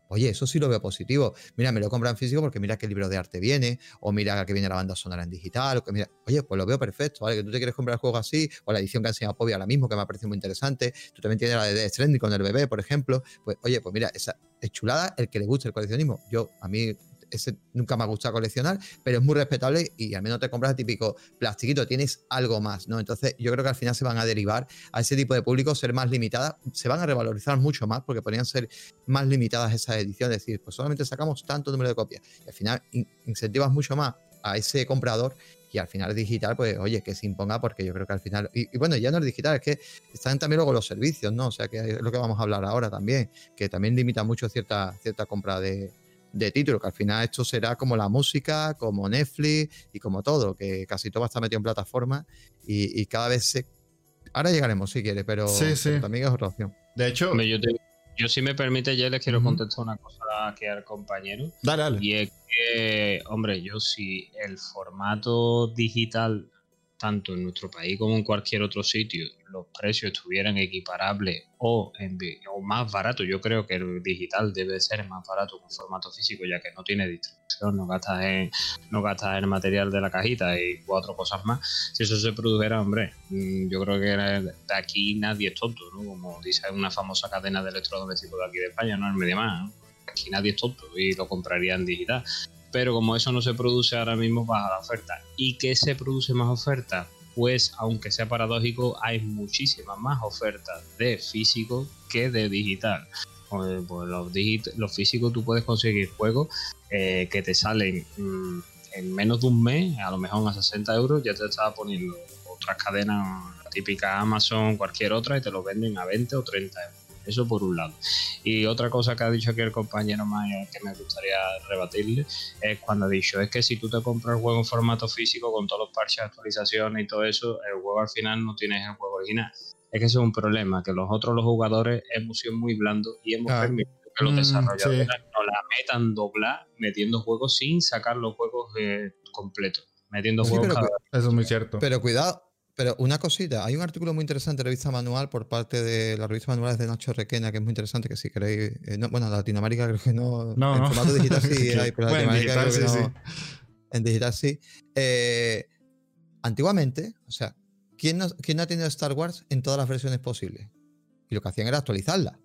Oye, eso sí lo veo positivo. Mira, me lo compran físico porque mira qué libro de arte viene, o mira que viene la banda sonora en digital, o que mira, oye, pues lo veo perfecto, ¿vale? Que tú te quieres comprar el juego así, o la edición que ha enseñado Pobi ahora mismo, que me ha parecido muy interesante. Tú también tienes la de Death Stranding con el bebé, por ejemplo. Pues, oye, pues mira, esa es chulada el que le guste el coleccionismo. Yo, a mí, nunca me ha gustado coleccionar, pero es muy respetable y al menos te compras el típico plastiquito, tienes algo más, ¿no? Entonces yo creo que al final se van a derivar a ese tipo de público, ser más limitadas, se van a revalorizar mucho más porque podrían ser más limitadas esas ediciones, es decir, pues solamente sacamos tanto número de copias y al final incentivas mucho más a ese comprador y al final digital, pues oye, que se imponga porque yo creo que al final, y, y, bueno, ya no es digital, es que están también luego los servicios, ¿no? O sea, que es lo que vamos a hablar ahora también, que también limita mucho cierta, cierta compra de, de título, que al final esto será como la música, como Netflix y como todo, que casi todo va a estar metido en plataforma y, cada vez se... Ahora llegaremos si quiere, pero, también es otra opción. De hecho... Yo, si me permite, ya les quiero contestar una cosa aquí al compañero. Dale, dale. Y es que, hombre, yo si el formato digital tanto en nuestro país como en cualquier otro sitio, los precios estuvieran equiparables o, en, o más baratos, yo creo que el digital debe ser más barato que formato físico, ya que no tiene distribución, no gastas en, no gastas en material de la cajita y cuatro cosas más. Si eso se produjera, hombre, mm, yo creo que de aquí nadie es tonto, ¿no? Como dice una famosa cadena de electrodomésticos de aquí de España, ¿no? El Mediamar, Aquí nadie es tonto y lo compraría en digital pero como eso no se produce ahora mismo baja la oferta. ¿Y qué se produce más oferta? Pues aunque sea paradójico, hay muchísimas más ofertas de físico que de digital. Pues, pues los, los físicos tú puedes conseguir juegos eh, que te salen mm, en menos de un mes, a lo mejor a 60 euros, ya te estaba poniendo otras cadenas, la típica Amazon, cualquier otra, y te lo venden a 20 o 30 euros. Eso por un lado. Y otra cosa que ha dicho aquí el compañero Maya que me gustaría rebatirle es cuando ha dicho, es que si tú te compras el juego en formato físico con todos los parches, actualizaciones y todo eso, el juego al final no tienes el juego original. Es que eso es un problema, que los otros los jugadores hemos sido muy blandos y hemos permitido que los mm, desarrolladores no la metan doblar metiendo juegos sin sacar los juegos eh, completos. Metiendo juegos Eso es muy cierto. Pero cuidado, pero una cosita, hay un artículo muy interesante de revista manual por parte de la revista manual de Nacho Requena, que es muy interesante, que si queréis, eh, bueno, en Latinoamérica creo que no, no en formato digital sí hay, pero Latinoamérica digital, sí, En digital sí. Eh, antiguamente, o sea, ¿quién no, ¿quién no ha tenido Star Wars en todas las versiones posibles? Y lo que hacían era actualizarla.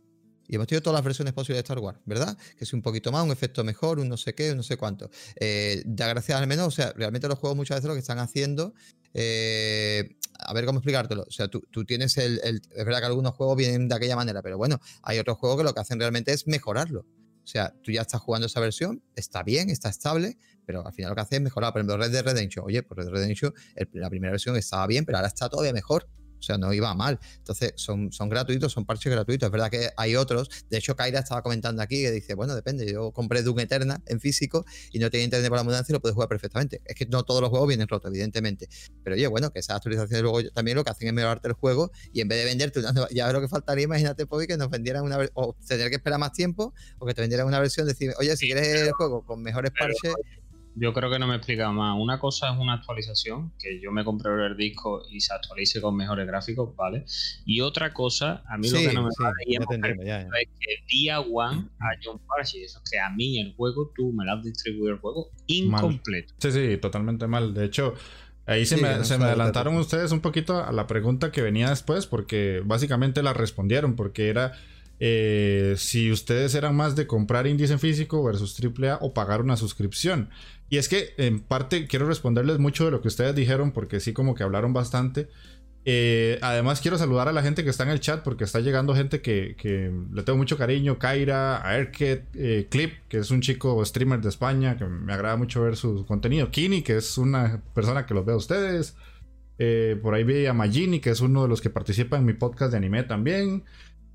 Y hemos tenido todas las versiones posibles de Star Wars, ¿verdad? Que es un poquito más, un efecto mejor, un no sé qué, un no sé cuánto. Eh, ya gracias al menos, o sea, realmente los juegos muchas veces lo que están haciendo eh, a ver cómo explicártelo. O sea, tú, tienes el, Es verdad que algunos juegos vienen de aquella manera, pero bueno, hay otros juegos que lo que hacen realmente es mejorarlo. O sea, tú ya estás jugando esa versión, está bien, está estable, pero al final lo que hace es mejorar. Por ejemplo, Red Dead Redemption. Oye, pues Red Dead Redemption, la primera versión estaba bien, pero ahora está todavía mejor. O sea, no iba mal. Entonces, son, son gratuitos, son parches gratuitos. Es verdad que hay otros. De hecho, Kaira estaba comentando aquí que dice, bueno, depende. Yo compré Doom Eterna en físico y no tenía internet para la mudanza y lo puedes jugar perfectamente. Es que no todos los juegos vienen rotos, evidentemente. Pero oye, bueno, que esas actualizaciones luego también lo que hacen es mejorarte el juego y en vez de venderte una ya lo que faltaría, imagínate, Poby, que nos vendieran una o tener que esperar más tiempo o que te vendieran una versión, decir, oye, si quieres el juego con mejores parches yo creo que no me he explicado más. Una cosa es una actualización, que yo me compré el disco y se actualice con mejores gráficos, ¿vale? Y otra cosa, a mí lo que no me es que día one haya un parche. Eso es que a mí el juego, tú me lo has distribuido el juego incompleto. Sí, sí, totalmente mal. De hecho, ahí se, me, se me adelantaron ustedes un poquito a la pregunta que venía después, porque básicamente la respondieron, porque era eh, si ustedes eran más de comprar indies en físico versus AAA o pagar una suscripción. Y es que en parte quiero responderles mucho de lo que ustedes dijeron porque sí como que hablaron bastante. Eh, además quiero saludar a la gente que está en el chat porque está llegando gente que, le tengo mucho cariño. Kaira, a eh, Clip, que es un chico streamer de España, que me agrada mucho ver su contenido. Kini, que es una persona que los ve a ustedes. por ahí vi a Magini, que es uno de los que participa en mi podcast de anime también.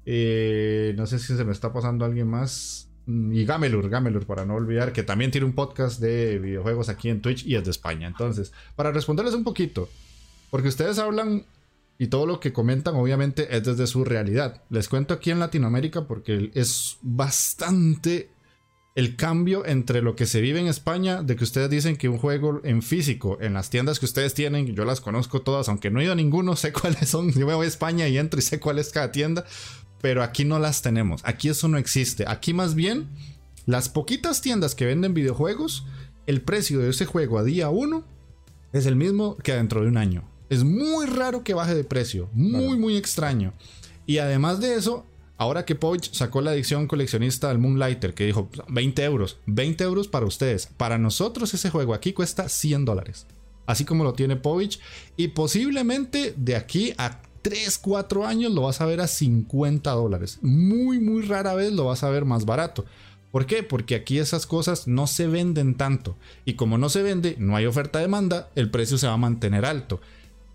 Eh, no sé si se me está pasando alguien más. Mm, y Gamelur, Gamelur, para no olvidar, que también tiene un podcast de videojuegos aquí en Twitch y es de España. Entonces, para responderles un poquito, porque ustedes hablan y todo lo que comentan obviamente es desde su realidad. Les cuento aquí en Latinoamérica porque es bastante el cambio entre lo que se vive en España, de que ustedes dicen que un juego en físico, en las tiendas que ustedes tienen, yo las conozco todas, aunque no he ido a ninguno, sé cuáles son, yo me voy a España y entro y sé cuál es cada tienda, pero aquí no las tenemos. Aquí eso no existe. Aquí más bien, las poquitas tiendas que venden videojuegos, el precio de ese juego a día 1 es el mismo que dentro de un año. Es muy raro que baje de precio. Muy, muy extraño. Y además de eso, ahora que Poich sacó la edición coleccionista del Moonlighter, que dijo 20 euros, 20 euros para ustedes. Para nosotros ese juego aquí cuesta 100 dólares. Así como lo tiene Povich. Y posiblemente de aquí a 3, 4 años lo vas a ver a 50 dólares. Muy, muy rara vez lo vas a ver más barato. ¿Por qué? Porque aquí esas cosas no se venden tanto. Y como no se vende, no hay oferta-demanda, el precio se va a mantener alto.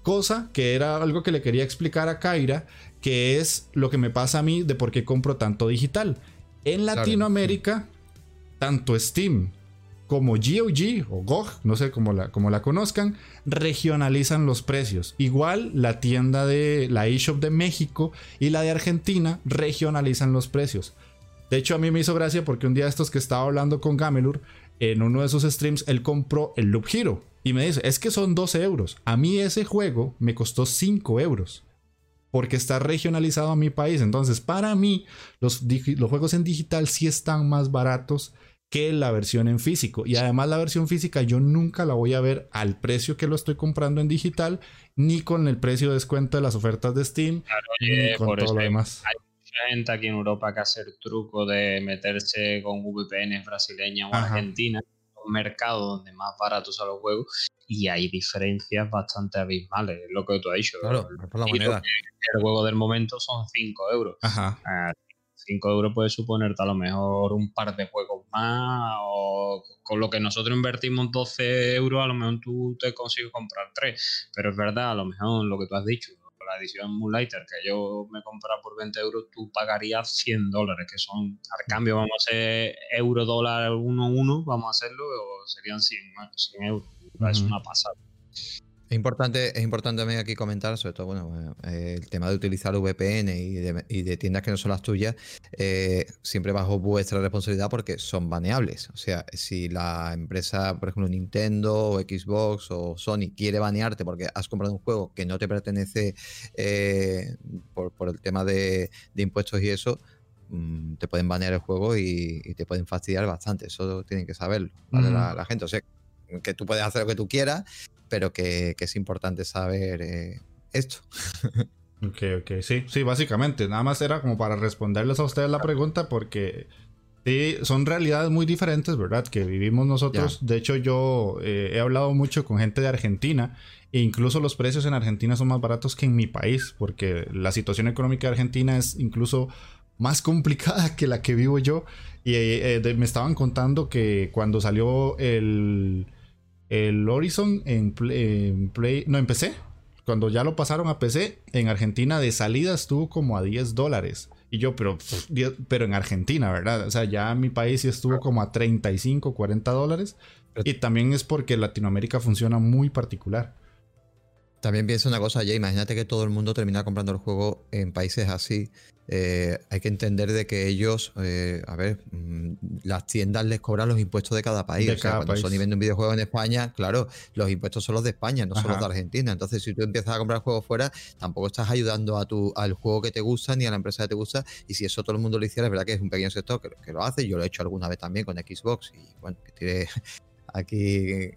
Cosa que era algo que le quería explicar a Kaira, que es lo que me pasa a mí de por qué compro tanto digital. En Latinoamérica, tanto Steam como GOG o GOG, no sé cómo la, la conozcan, regionalizan los precios. Igual la tienda de la eShop de México y la de Argentina regionalizan los precios. De hecho, a mí me hizo gracia porque un día estos que estaba hablando con Gamelur, en uno de sus streams, él compró el Loop Hero. Y me dice, es que son 12 euros. A mí ese juego me costó 5 euros. Porque está regionalizado a mi país. Entonces, para mí, los, los juegos en digital sí están más baratos que la versión en físico. Y además la versión física yo nunca la voy a ver al precio que lo estoy comprando en digital, ni con el precio de descuento de las ofertas de Steam, ni con todo lo demás. Hay mucha gente aquí en Europa que hace el truco de meterse con VPN brasileña o argentina, un mercado donde más baratos son los juegos, y hay diferencias bastante abismales, es lo que tú has dicho. Claro, por la moneda. El juego del momento son 5 euros. Ajá. Ah, 5 euros puede suponer a lo mejor un par de juegos más o con lo que nosotros invertimos 12 euros a lo mejor tú te consigues comprar 3 pero es verdad a lo mejor lo que tú has dicho la edición Moonlighter que yo me comprara por 20 euros tú pagarías 100 dólares que son al cambio vamos a hacer euro dólar 1 1 vamos a hacerlo o serían 100, 100 euros. Es una pasada es importante, es importante también aquí comentar, sobre todo, bueno, eh, el tema de utilizar VPN y de, tiendas que no son las tuyas, eh, siempre bajo vuestra responsabilidad porque son baneables. O sea, si la empresa, por ejemplo, Nintendo o Xbox o Sony quiere banearte porque has comprado un juego que no te pertenece eh, por, el tema de, impuestos y eso, mm, te pueden banear el juego y, te pueden fastidiar bastante. Eso tienen que saberlo, la, la gente. O sea, que tú puedes hacer lo que tú quieras pero que, es importante saber eh, esto. ok, ok, sí, sí, básicamente. Nada más era como para responderles a ustedes la pregunta porque sí, son realidades muy diferentes, ¿verdad? Que vivimos nosotros. De hecho, yo eh, he hablado mucho con gente de Argentina e incluso los precios en Argentina son más baratos que en mi país porque la situación económica de Argentina es incluso más complicada que la que vivo yo. Y eh, me estaban contando que cuando salió el el Horizon en Play, no, en PC. Cuando ya lo pasaron a PC, en Argentina de salida estuvo como a 10 dólares. Y yo, pero, pero en Argentina, ¿verdad? O sea, ya en mi país sí estuvo como a 35, 40 dólares. Y también es porque Latinoamérica funciona muy particular. También piensa una cosa, ya imagínate que todo el mundo termina comprando el juego en países así eh, hay que entender de que ellos, eh, a ver, mm, las tiendas les cobran los impuestos de cada país. o sea, cuando Sony vende un videojuego en España, claro, los impuestos son los de España, no son los de Argentina. Entonces, si tú empiezas a comprar juegos fuera, tampoco estás ayudando a tu, al juego que te gusta ni a la empresa que te gusta. Y si eso todo el mundo lo hiciera, es verdad que es un pequeño sector que, que lo hace. Yo lo he hecho alguna vez también con Xbox y bueno, que tiene aquí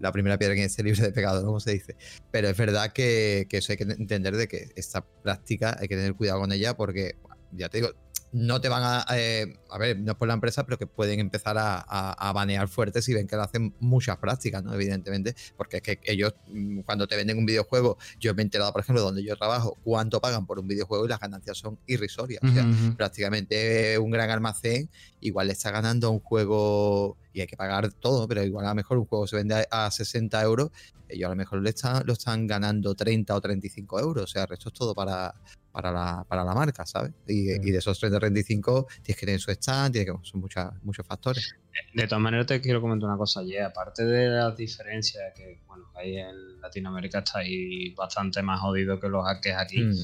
la primera piedra que esté libre de pecado, ¿no? Como se dice. Pero es verdad que, que, eso hay que entender de que esta práctica hay que tener cuidado con ella porque, ya te digo, no te van a. Eh, a ver, no es por la empresa, pero que pueden empezar a, banear fuertes si ven que lo hacen muchas prácticas, ¿no? Evidentemente, porque es que ellos, mm, cuando te venden un videojuego, yo me he enterado, por ejemplo, donde yo trabajo, cuánto pagan por un videojuego y las ganancias son irrisorias. o sea, prácticamente un gran almacén igual le está ganando un juego y hay que pagar todo, pero igual a lo mejor un juego se vende a, 60 euros, ellos a lo mejor le están, lo están ganando 30 o 35 euros. O sea, el resto es todo para, para la, para la marca, ¿sabes? Y, de esos 30 35 tienes que tener su stand, tienes que, son muchas, muchos factores. De todas maneras, te quiero comentar una cosa, y aparte de las diferencias que, bueno, ahí en Latinoamérica está ahí bastante más jodido que los que aquí. Mm.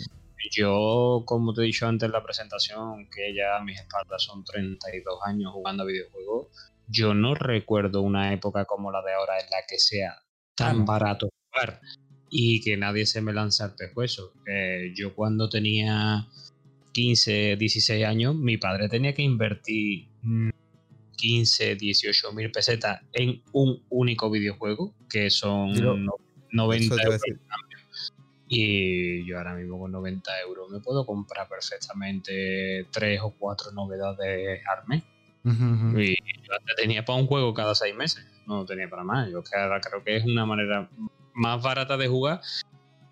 Yo, como te he dicho antes en la presentación, que ya mis espaldas son 32 años jugando a videojuegos, yo no recuerdo una época como la de ahora en la que sea tan barato jugar y que nadie se me lance al pescuezo. Eh, yo cuando tenía 15, 16 años, mi padre tenía que invertir 15, 18 mil pesetas en un único videojuego, que son 90 euros. Y yo ahora mismo con 90 euros me puedo comprar perfectamente tres o cuatro novedades Arme. Y yo antes tenía para un juego cada seis meses, no tenía para más. Yo creo que es una manera más barata de jugar,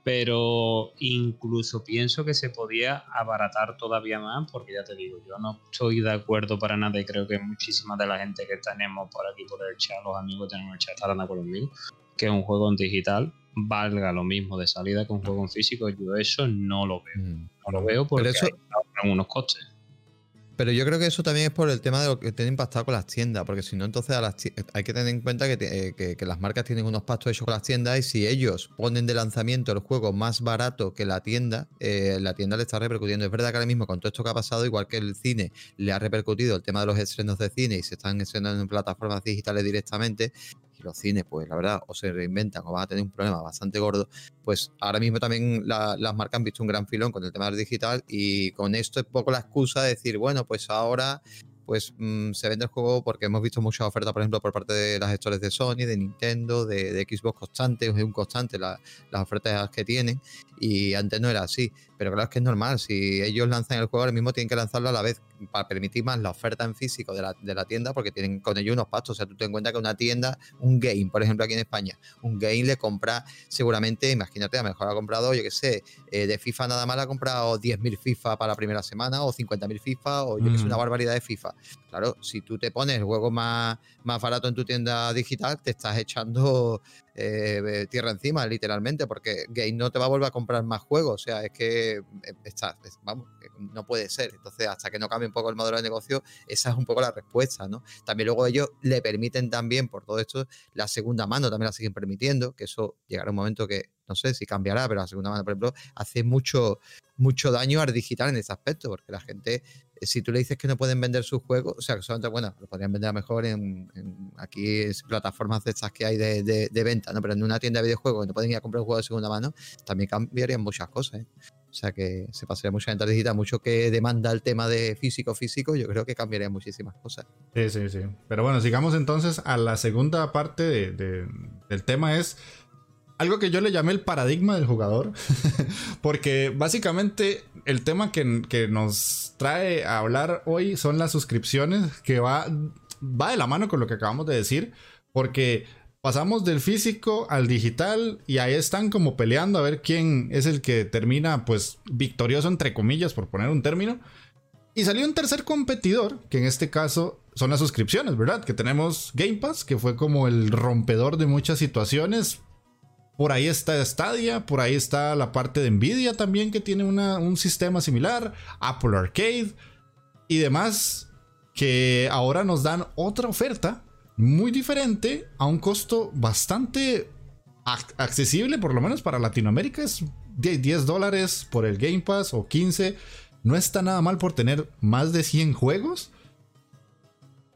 pero incluso pienso que se podía abaratar todavía más, porque ya te digo, yo no estoy de acuerdo para nada y creo que muchísima de la gente que tenemos por aquí por el chat, los amigos que tenemos el chat, estarán de acuerdo conmigo, que un juego en digital valga lo mismo de salida que un juego en físico. Yo eso no lo veo. Mm. No lo veo porque eso... hay unos costes. Pero yo creo que eso también es por el tema de lo que tiene impactado con las tiendas, porque si no, entonces hay que tener en cuenta eh, que, las marcas tienen unos pactos hechos con las tiendas y si ellos ponen de lanzamiento el juego más barato que la tienda, eh, la tienda le está repercutiendo. Es verdad que ahora mismo con todo esto que ha pasado, igual que el cine le ha repercutido el tema de los estrenos de cine y se están estrenando en plataformas digitales directamente, los cines, pues la verdad, o se reinventan o van a tener un problema bastante gordo, pues ahora mismo también las marcas han visto un gran filón con el tema del digital y con esto es poco la excusa de decir, bueno, pues ahora pues mm, se vende el juego porque hemos visto muchas ofertas, por ejemplo, por parte de las gestores de Sony, de Nintendo, de, Xbox constante, es un constante las ofertas que tienen, y antes no era así. Pero claro, es que es normal, si ellos lanzan el juego ahora mismo tienen que lanzarlo a la vez para permitir más la oferta en físico de la, tienda, porque tienen con ellos unos pastos. O sea, tú te en cuenta que una tienda, un game, por ejemplo, aquí en España, un game le compra seguramente, imagínate, a lo mejor ha comprado, yo qué sé, eh, de FIFA nada más ha comprado 10.000 FIFA para la primera semana, o 50.000 FIFA, o yo que sé, una mm. barbaridad de FIFA. Claro, si tú te pones el juego más, más barato en tu tienda digital, te estás echando eh, tierra encima, literalmente, porque Game no te va a volver a comprar más juegos. O sea, es que eh, está, vamos, no puede ser. Entonces, hasta que no cambie un poco el modelo de negocio, esa es un poco la respuesta, ¿no? También luego ellos le permiten también, por todo esto, la segunda mano también la siguen permitiendo, que eso llegará un momento que no sé si cambiará, pero la segunda mano, por ejemplo, hace mucho, mucho daño al digital en ese aspecto, porque la gente si tú le dices que no pueden vender sus juegos, o sea, que solamente, bueno, lo podrían vender a mejor en, aquí es plataformas de estas que hay de, venta, ¿no? Pero en una tienda de videojuegos no pueden ir a comprar un juego de segunda mano, también cambiarían muchas cosas, ¿eh? O sea que se pasaría mucha venta digital, mucho que demanda el tema de físico-físico, yo creo que cambiaría muchísimas cosas. Sí, sí, sí. Pero bueno, sigamos entonces a la segunda parte del tema es algo que yo le llamé el paradigma del jugador, porque básicamente el tema que, que, nos trae a hablar hoy son las suscripciones, que va, va de la mano con lo que acabamos de decir, porque pasamos del físico al digital y ahí están como peleando a ver quién es el que termina pues victorioso entre comillas, por poner un término. Y salió un tercer competidor, que en este caso son las suscripciones, ¿verdad? Que tenemos Game Pass, que fue como el rompedor de muchas situaciones, por ahí está Stadia, por ahí está la parte de Nvidia también que tiene un sistema similar, Apple Arcade y demás que ahora nos dan otra oferta muy diferente a un costo bastante accesible, por lo menos para Latinoamérica es 10 dólares por el Game Pass o 15. No está nada mal por tener más de 100 juegos.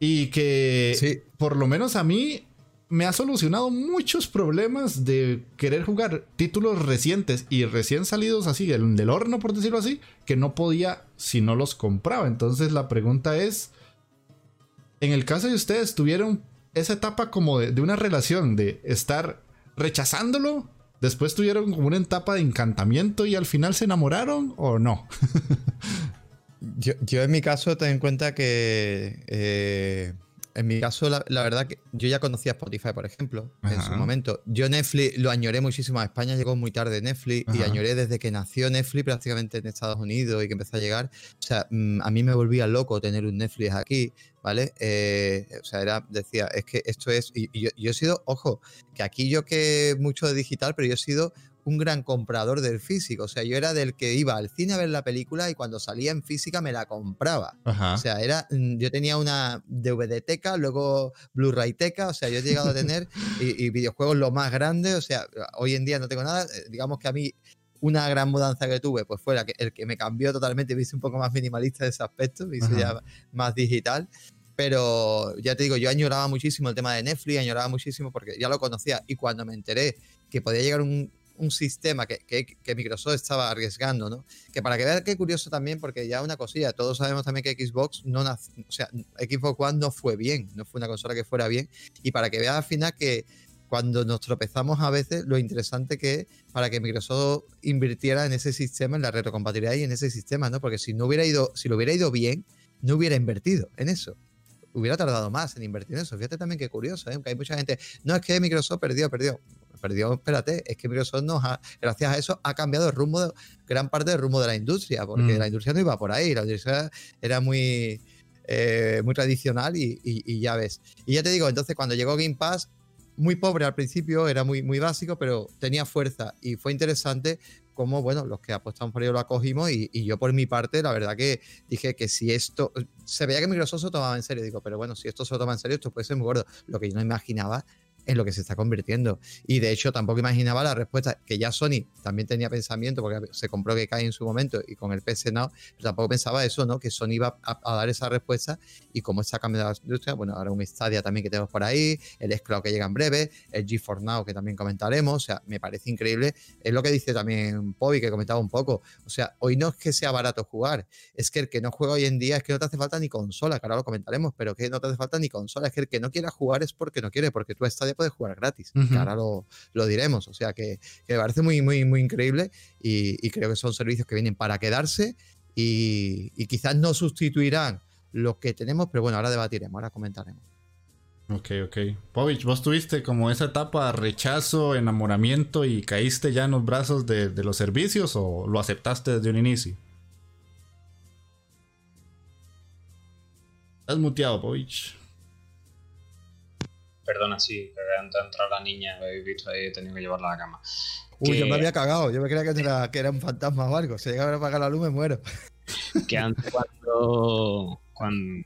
Y que por lo menos a mí me ha solucionado muchos problemas de querer jugar títulos recientes y recién salidos así del, horno, por decirlo así, que no podía si no los compraba. Entonces la pregunta es, en el caso de ustedes, ¿tuvieron esa etapa como de, una relación de estar rechazándolo? Después tuvieron como una etapa de encantamiento y al final se enamoraron o no? yo, en mi caso ten en cuenta que... Eh, en mi caso, la, verdad que yo ya conocía Spotify, por ejemplo, en su momento. Yo Netflix lo añoré muchísimo a España, llegó muy tarde Netflix y añoré desde que nació Netflix prácticamente en Estados Unidos y que empezó a llegar. O sea, mm, a mí me volvía loco tener un Netflix aquí, ¿vale? Eh, o sea, era, decía, es que esto es, y, yo, yo, he sido, ojo, que aquí yo que mucho de digital, pero yo he sido un gran comprador del físico. O sea, yo era del que iba al cine a ver la película y cuando salía en física me la compraba. O sea, era, mm, yo tenía una DVD teca, luego Blu-ray teca, o sea, yo he llegado a tener y, videojuegos lo más grande. O sea, hoy en día no tengo nada. Eh, digamos que a mí una gran mudanza que tuve, pues fue que, el que me cambió totalmente, me hice un poco más minimalista de ese aspecto, me hice ya más digital. Pero ya te digo, yo añoraba muchísimo el tema de Netflix, añoraba muchísimo porque ya lo conocía y cuando me enteré que podía llegar un, un sistema que, que, Microsoft estaba arriesgando, ¿no? Que para que vean qué curioso también, porque ya una cosilla, todos sabemos también que Xbox no o sea, Xbox One no fue bien, no fue una consola que fuera bien, y para que vean al final que cuando nos tropezamos a veces, lo interesante que es para que Microsoft invirtiera en ese sistema, en la retrocompatibilidad y en ese sistema, ¿no? Porque si no hubiera ido, si lo hubiera ido bien, no hubiera invertido en eso hubiera tardado más en invertir en eso. Fíjate también qué curioso, ¿eh? que hay mucha gente, no es que Microsoft perdió, perdió perdió, espérate, es que Microsoft nos ha, gracias a eso ha cambiado el rumbo, de, gran parte del rumbo de la industria, porque mm. la industria no iba por ahí, la industria era muy, eh, muy tradicional y, ya ves. Y ya te digo, entonces cuando llegó Game Pass, muy pobre al principio, era muy, muy básico, pero tenía fuerza y fue interesante como, bueno, los que apostamos por ello lo acogimos y, y, yo por mi parte, la verdad que dije que si esto, se veía que Microsoft se tomaba en serio, digo, pero bueno, si esto se lo toma en serio, esto puede ser muy gordo. Lo que yo no imaginaba en lo que se está convirtiendo. Y de hecho tampoco imaginaba la respuesta, que ya Sony también tenía pensamiento, porque se compró que cae en su momento y con el PS Now, pero tampoco pensaba eso, ¿no? Que Sony iba a, dar esa respuesta y cómo está cambiando la industria, bueno, ahora un Stadia también que tenemos por ahí, el Xcloud que llega en breve, el GeForce Now que también comentaremos, o sea, me parece increíble. Es lo que dice también Poby, que comentaba un poco, o sea, hoy no es que sea barato jugar, es que el que no juega hoy en día es que no te hace falta ni consola, que ahora lo comentaremos, pero que no te hace falta ni consola, es que el que no quiera jugar es porque no quiere, porque tú Stadia puedes jugar gratis, que ahora lo, diremos, o sea, que, me parece muy, muy, muy increíble y, creo que son servicios que vienen para quedarse y, y quizás no sustituirán lo que tenemos, pero bueno, ahora debatiremos, ahora comentaremos. Ok, ok. Povich, ¿vos tuviste como esa etapa rechazo, enamoramiento y caíste ya en los brazos de, los servicios o lo aceptaste desde un inicio? Estás muteado, Povich. Perdona, sí, que antes de entrar la niña, habéis visto ahí, he tenido que llevarla a la cama. Uy, yo me había cagado, yo me creía que era, que era un fantasma o algo. Si llegaba a apagar la luz, me muero. Que antes cuando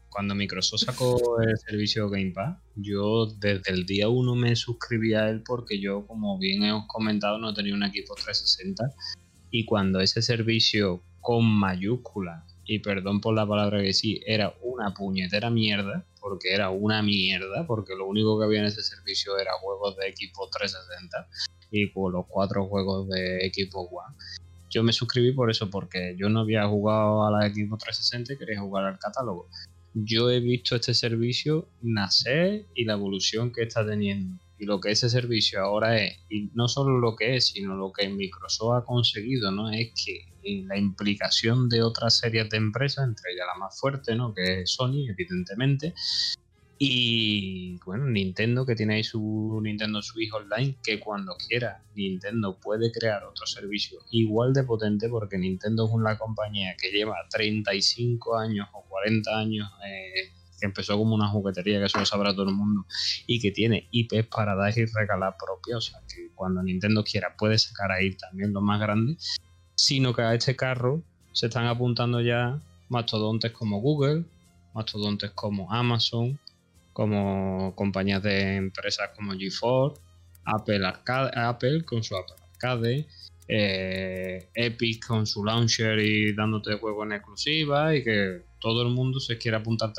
cuando, Microsoft sacó el servicio Game Pass, yo desde el día uno me suscribí a él porque yo, como bien hemos comentado, no tenía un equipo 360 y cuando ese servicio con mayúscula, y perdón por la palabra que sí, era una puñetera mierda, porque era una mierda, porque lo único que había en ese servicio era juegos de equipo 360 y con los cuatro juegos de equipo One yo me suscribí por eso, porque yo no había jugado a la Xbox 360 y quería jugar al catálogo. Yo he visto este servicio nacer y la evolución que está teniendo. Y lo que ese servicio ahora es, y no solo lo que es, sino lo que Microsoft ha conseguido, ¿no? Es que la implicación de otras series de empresas, entre ellas la más fuerte, ¿no? Que es Sony, evidentemente, y bueno, Nintendo que tiene ahí su Nintendo Switch Online, que cuando quiera Nintendo puede crear otro servicio igual de potente, porque Nintendo es una compañía que lleva 35 años o 40 años, eh, que empezó como una juguetería, que eso lo sabrá todo el mundo, y que tiene IPs para dar y regalar propios, o sea que cuando Nintendo quiera puede sacar ahí también lo más grande, sino que a este carro se están apuntando ya mastodontes como Google, mastodontes como Amazon, como compañías de empresas como GeForce, Apple, Apple con su Apple Arcade, eh, Epic con su launcher y dándote juegos en exclusiva y que todo el mundo se quiere apuntar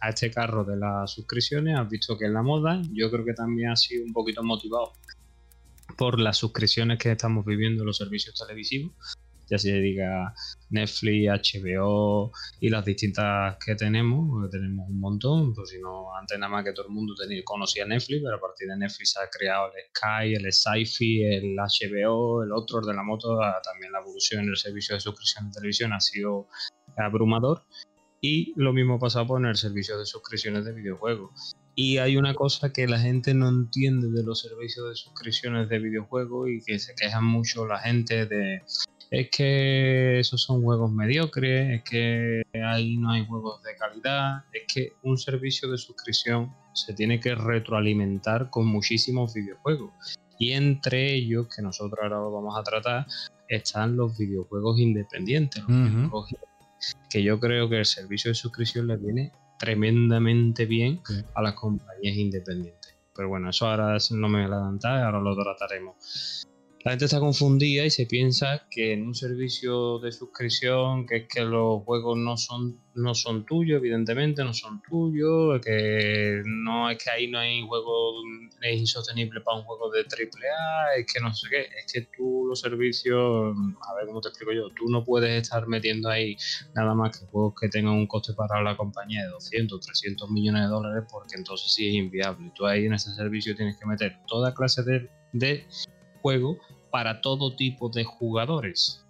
a este carro de las suscripciones. Has visto que es la moda. Yo creo que también ha sido un poquito motivado por las suscripciones que estamos viviendo en los servicios televisivos ya se diga Netflix, HBO y las distintas que tenemos, tenemos un montón, pues si no, antes nada más que todo el mundo conocía Netflix, pero a partir de Netflix se ha creado el Sky, el Sci-Fi, el HBO, el otro, de la moto, también la evolución en el servicio de suscripción de televisión ha sido abrumador. Y lo mismo ha pasado con el servicio de suscripciones de videojuegos. Y hay una cosa que la gente no entiende de los servicios de suscripciones de videojuegos y que se quejan mucho la gente de es que esos son juegos mediocres, es que ahí no hay juegos de calidad, es que un servicio de suscripción se tiene que retroalimentar con muchísimos videojuegos. Y entre ellos, que nosotros ahora vamos a tratar, están los videojuegos independientes, que yo creo que el servicio de suscripción le viene tremendamente bien a las compañías independientes. Pero bueno, eso ahora no me voy a adelantar, ahora lo trataremos la gente está confundida y se piensa que en un servicio de suscripción, que es que los juegos no son, no son tuyos, evidentemente no son tuyos, que no es que ahí no hay juego, es insostenible para un juego de AAA, es que no sé qué, es que tú los servicios, a ver cómo te explico yo, tú no puedes estar metiendo ahí nada más que juegos que tengan un coste para la compañía de 200, 300 millones de dólares, porque entonces sí es inviable. Tú ahí en ese servicio tienes que meter toda clase de, de juego para todo tipo de jugadores.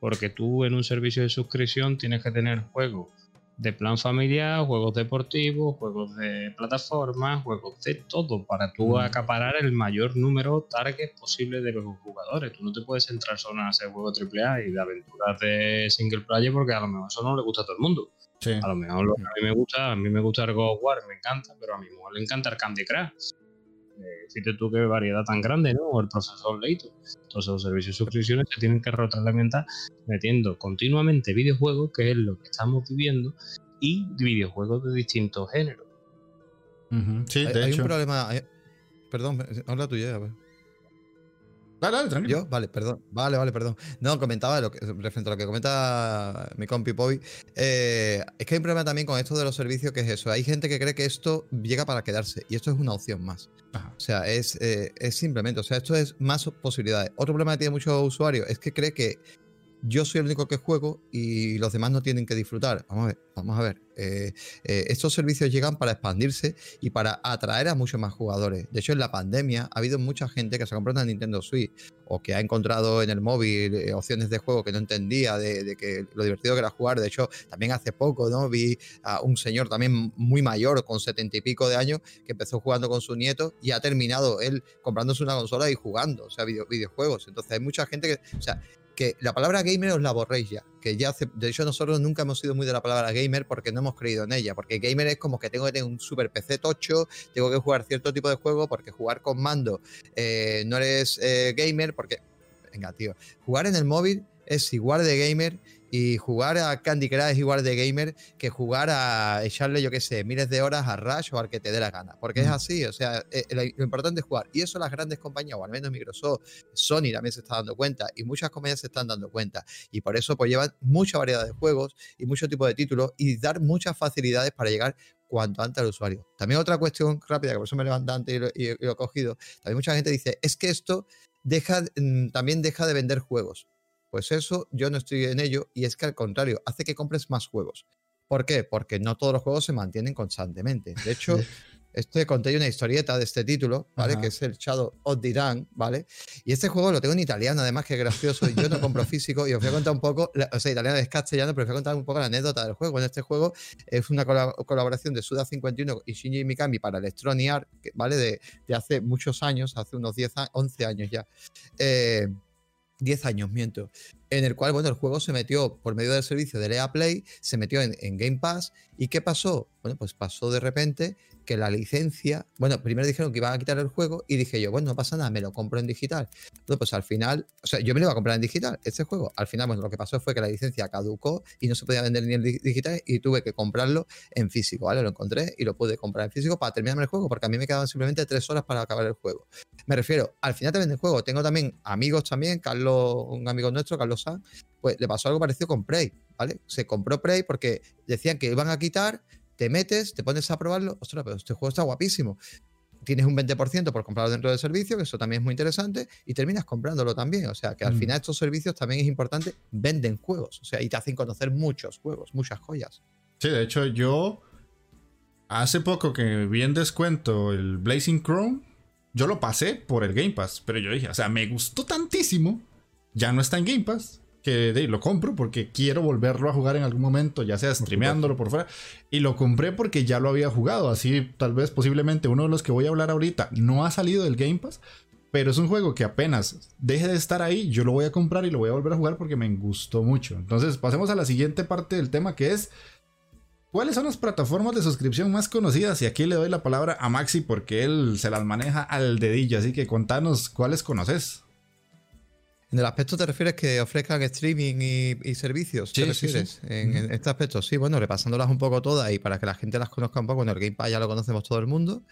Porque tú en un servicio de suscripción tienes que tener juegos de plan familiar, juegos deportivos, juegos de plataforma, juegos de todo, para tú mm. acaparar el mayor número target posible de los jugadores. Tú no te puedes centrar solo en hacer juegos AAA y de aventuras de single player porque a lo mejor eso no le gusta a todo el mundo. A lo mejor lo que a mí me gusta, a mí me gusta el God of War, me encanta, pero a mi mujer le encanta el Candy Crush fíjate tú qué variedad tan grande, ¿no? O el profesor Leito. Entonces los servicios de suscripciones se tienen que retroalimentar metiendo continuamente videojuegos, que es lo que estamos viviendo, y videojuegos de distintos géneros. Sí, de hay, un problema, perdón, habla tú ya, a ver. Dale, dale, tranquilo. ¿Yo? Vale, perdón. Vale, vale, perdón. No, comentaba lo que, referente a lo que comenta mi compi Poy. Eh, es que hay un problema también con esto de los servicios, que es eso. Hay gente que cree que esto llega para quedarse y esto es una opción más. O sea, es, eh, es simplemente, o sea, esto es más posibilidades. Otro problema que tiene muchos usuarios es que cree que yo soy el único que juego y los demás no tienen que disfrutar. Vamos a ver, vamos a ver. Eh, eh, estos servicios llegan para expandirse y para atraer a muchos más jugadores. De hecho, en la pandemia ha habido mucha gente que se ha comprado una Nintendo Switch o que ha encontrado en el móvil eh, opciones de juego que no entendía, de, que lo divertido que era jugar. De hecho, también hace poco, ¿no? Vi a un señor también muy mayor, con setenta y pico de años, que empezó jugando con su nieto y ha terminado él comprándose una consola y jugando, o sea, videojuegos. Entonces hay mucha gente que, o sea, la palabra gamer os la borréis ya. Que ya de hecho, nosotros nunca hemos sido muy de la palabra gamer porque no hemos creído en ella. Porque gamer es como que tengo que tener un super PC tocho, tengo que jugar cierto tipo de juego, porque jugar con mando eh, no eres eh, gamer, porque. Venga, tío. Jugar en el móvil es igual de gamer y jugar a Candy Crush es igual de gamer que jugar a echarle, yo qué sé, miles de horas a Rush o al que te dé la gana. Porque es así, o sea, eh, lo importante es jugar. Y eso las grandes compañías, o al menos Microsoft, Sony también se está dando cuenta y muchas compañías se están dando cuenta. Y por eso pues llevan mucha variedad de juegos y mucho tipo de títulos y dar muchas facilidades para llegar cuanto antes al usuario. También otra cuestión rápida, que por eso me levanté antes y lo, he cogido, también mucha gente dice, es que esto deja, mm, también deja de vender juegos. Pues eso yo no estoy en ello y es que al contrario, hace que compres más juegos. ¿Por qué? Porque no todos los juegos se mantienen constantemente. De hecho, esto conté una historieta de este título, ¿vale? Que es el Shadow of ¿vale? Y este juego lo tengo en italiano, además, que es gracioso. Yo no compro físico y os voy a contar un poco, o sea, italiano es castellano, pero os voy a contar un poco la anécdota del juego. En este juego es una colaboración de Suda51 y Shinji Mikami para Electronic Arts, ¿vale? De, de, hace muchos años, hace unos 10, 11 años ya. Eh, 10 años, miento, en el cual, bueno, el juego se metió por medio del servicio de EA Play, se metió en, Game Pass, ¿y qué pasó? Bueno, pues pasó de repente que la licencia, bueno, primero dijeron que iban a quitar el juego y dije yo, bueno, no pasa nada, me lo compro en digital. Entonces, pues al final, o sea, yo me lo iba a comprar en digital, este juego. Al final, bueno, lo que pasó fue que la licencia caducó y no se podía vender ni en digital y tuve que comprarlo en físico, ¿vale? Lo encontré y lo pude comprar en físico para terminarme el juego porque a mí me quedaban simplemente tres horas para acabar el juego. Me refiero, al final te venden el juego. Tengo también amigos también, Carlos, un amigo nuestro, Carlos Pues le pasó algo parecido con Prey, ¿vale? Se compró Prey porque decían que iban a quitar te metes, te pones a probarlo, ostras, pero este juego está guapísimo. Tienes un 20% por comprarlo dentro del servicio, que eso también es muy interesante, y terminas comprándolo también. O sea, que al mm. final estos servicios también es importante, venden juegos, o sea, y te hacen conocer muchos juegos, muchas joyas. Sí, de hecho, yo hace poco que vi en descuento el Blazing Chrome, yo lo pasé por el Game Pass, pero yo dije, o sea, me gustó tantísimo, ya no está en Game Pass, que lo compro porque quiero volverlo a jugar en algún momento, ya sea streameándolo por fuera. Y lo compré porque ya lo había jugado. Así, tal vez, posiblemente, uno de los que voy a hablar ahorita no ha salido del Game Pass. Pero es un juego que apenas deje de estar ahí, yo lo voy a comprar y lo voy a volver a jugar porque me gustó mucho. Entonces, pasemos a la siguiente parte del tema que es. ¿Cuáles son las plataformas de suscripción más conocidas? Y aquí le doy la palabra a Maxi porque él se las maneja al dedillo. Así que contanos cuáles conoces. En el aspecto te refieres que ofrezcan streaming y, servicios, ¿te refieres? En, este aspecto, sí, bueno, repasándolas un poco todas y para que la gente las conozca un poco, bueno, el Game Pass ya lo conocemos todo el mundo.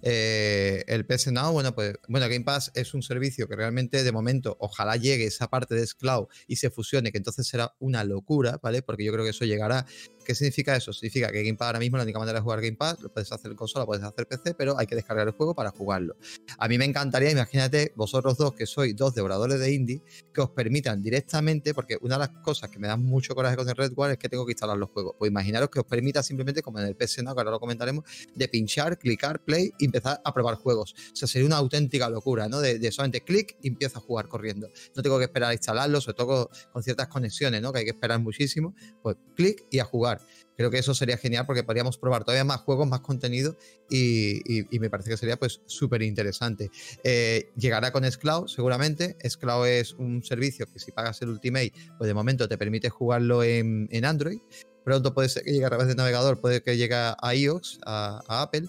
Eh, el PS Now, bueno, pues, bueno, Game Pass es un servicio que realmente de momento, ojalá llegue esa parte de Scloud y se fusione, que entonces será una locura, ¿vale? Porque yo creo que eso llegará ¿Qué significa eso? Significa que Game Pass ahora mismo la única manera de jugar Game Pass, lo puedes hacer en consola, puedes hacer PC, pero hay que descargar el juego para jugarlo. A mí me encantaría, imagínate, vosotros dos, que sois dos devoradores de indie, que os permitan directamente, porque una de las cosas que me da mucho coraje con el Red War es que tengo que instalar los juegos. Pues imaginaros que os permita simplemente, como en el PS que ahora lo comentaremos, de pinchar, clicar, play y empezar a probar juegos. O sea, sería una auténtica locura, ¿no? De, solamente clic y empiezo a jugar corriendo. No tengo que esperar a instalarlo, sobre todo con ciertas conexiones, ¿no? Que hay que esperar muchísimo. Pues clic y a jugar. Creo que eso sería genial porque podríamos probar todavía más juegos, más contenido y, me parece que sería pues súper interesante. Eh, llegará con Scloud seguramente. Scloud es un servicio que si pagas el Ultimate, pues de momento te permite jugarlo en, Android. Pronto puede ser que llegue a través de navegador, puede que llegue a iOS, a, Apple.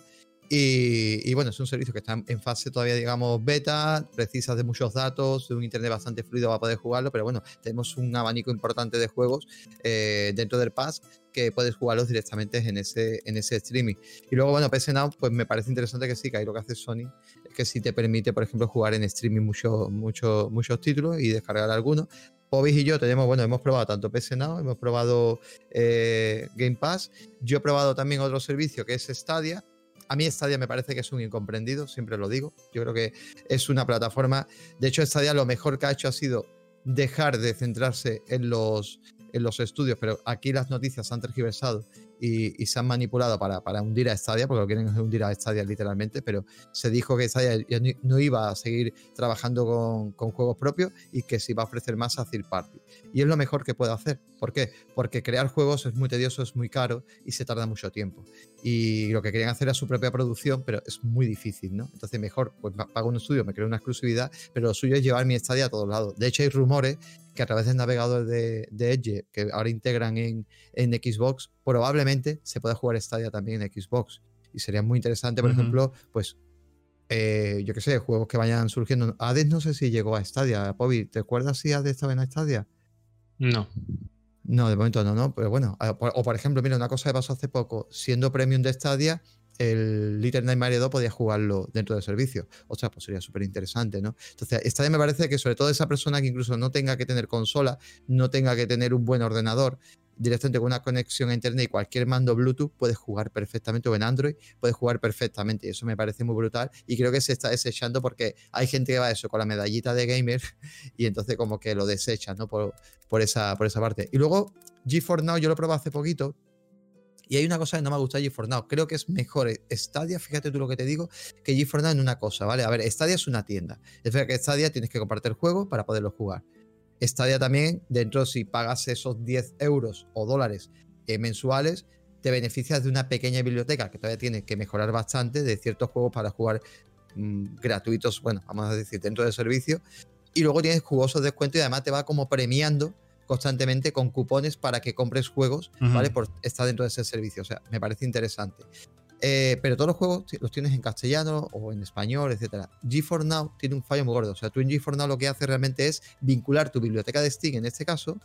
Y, bueno, es un servicio que está en fase todavía, digamos, beta, precisas de muchos datos, de un internet bastante fluido para poder jugarlo, pero bueno, tenemos un abanico importante de juegos eh, dentro del Pass que puedes jugarlos directamente en ese, en ese streaming. Y luego, bueno, PS Now, pues me parece interesante que sí, que ahí lo que hace Sony es que sí te permite, por ejemplo, jugar en streaming muchos muchos muchos títulos y descargar algunos. Pobis y yo tenemos, bueno, hemos probado tanto PS Now, hemos probado eh, Game Pass. Yo he probado también otro servicio que es Stadia. A mí Stadia me parece que es un incomprendido, siempre lo digo. Yo creo que es una plataforma. De hecho, Stadia lo mejor que ha hecho ha sido dejar de centrarse en los, en los estudios, pero aquí las noticias han tergiversado y, se han manipulado para, hundir a Stadia, porque lo quieren hundir a Stadia literalmente, pero se dijo que Stadia no iba a seguir trabajando con, con, juegos propios y que se iba a ofrecer más a third party. Y es lo mejor que puede hacer. ¿Por qué? Porque crear juegos es muy tedioso, es muy caro y se tarda mucho tiempo. Y lo que querían hacer era su propia producción, pero es muy difícil, ¿no? Entonces mejor, pues pago un estudio, me creo una exclusividad, pero lo suyo es llevar mi Stadia a todos lados. De hecho hay rumores que a través del navegador de, Edge, que ahora integran en, en, Xbox, probablemente se pueda jugar Stadia también en Xbox. Y sería muy interesante, por ejemplo, pues, eh, yo qué sé, juegos que vayan surgiendo. Hades no sé si llegó a Stadia. Pobi, ¿te acuerdas si Hades estaba en Stadia? No. No, de momento no, no. Pero bueno, o por ejemplo, mira, una cosa que pasó hace poco, siendo premium de Stadia, el Little Nightmare 2 podía jugarlo dentro del servicio. O sea, pues sería súper interesante, ¿no? Entonces, esta vez me parece que sobre todo esa persona que incluso no tenga que tener consola, no tenga que tener un buen ordenador, directamente con una conexión a internet y cualquier mando Bluetooth puede jugar perfectamente o en Android puede jugar perfectamente y eso me parece muy brutal y creo que se está desechando porque hay gente que va a eso con la medallita de gamer y entonces como que lo desecha ¿no? por, por, esa, por esa parte y luego GeForce Now yo lo probé hace poquito y hay una cosa que no me gusta de GeForce Now. Creo que es mejor Stadia, fíjate tú lo que te digo, que GeForce Now en una cosa, ¿vale? A ver, Stadia es una tienda. Es verdad que Stadia tienes que compartir el juego para poderlo jugar. Stadia también, dentro si pagas esos 10 euros o dólares eh, mensuales, te beneficias de una pequeña biblioteca que todavía tienes que mejorar bastante de ciertos juegos para jugar mm, gratuitos, bueno, vamos a decir, dentro del servicio. Y luego tienes jugosos descuentos y además te va como premiando constantemente con cupones para que compres juegos, ¿vale? Por estar dentro de ese servicio. O sea, me parece interesante. Eh, pero todos los juegos los tienes en castellano o en español, etc. G4 Now tiene un fallo muy gordo. O sea, tú en G4 Now lo que hace realmente es vincular tu biblioteca de Steam en este caso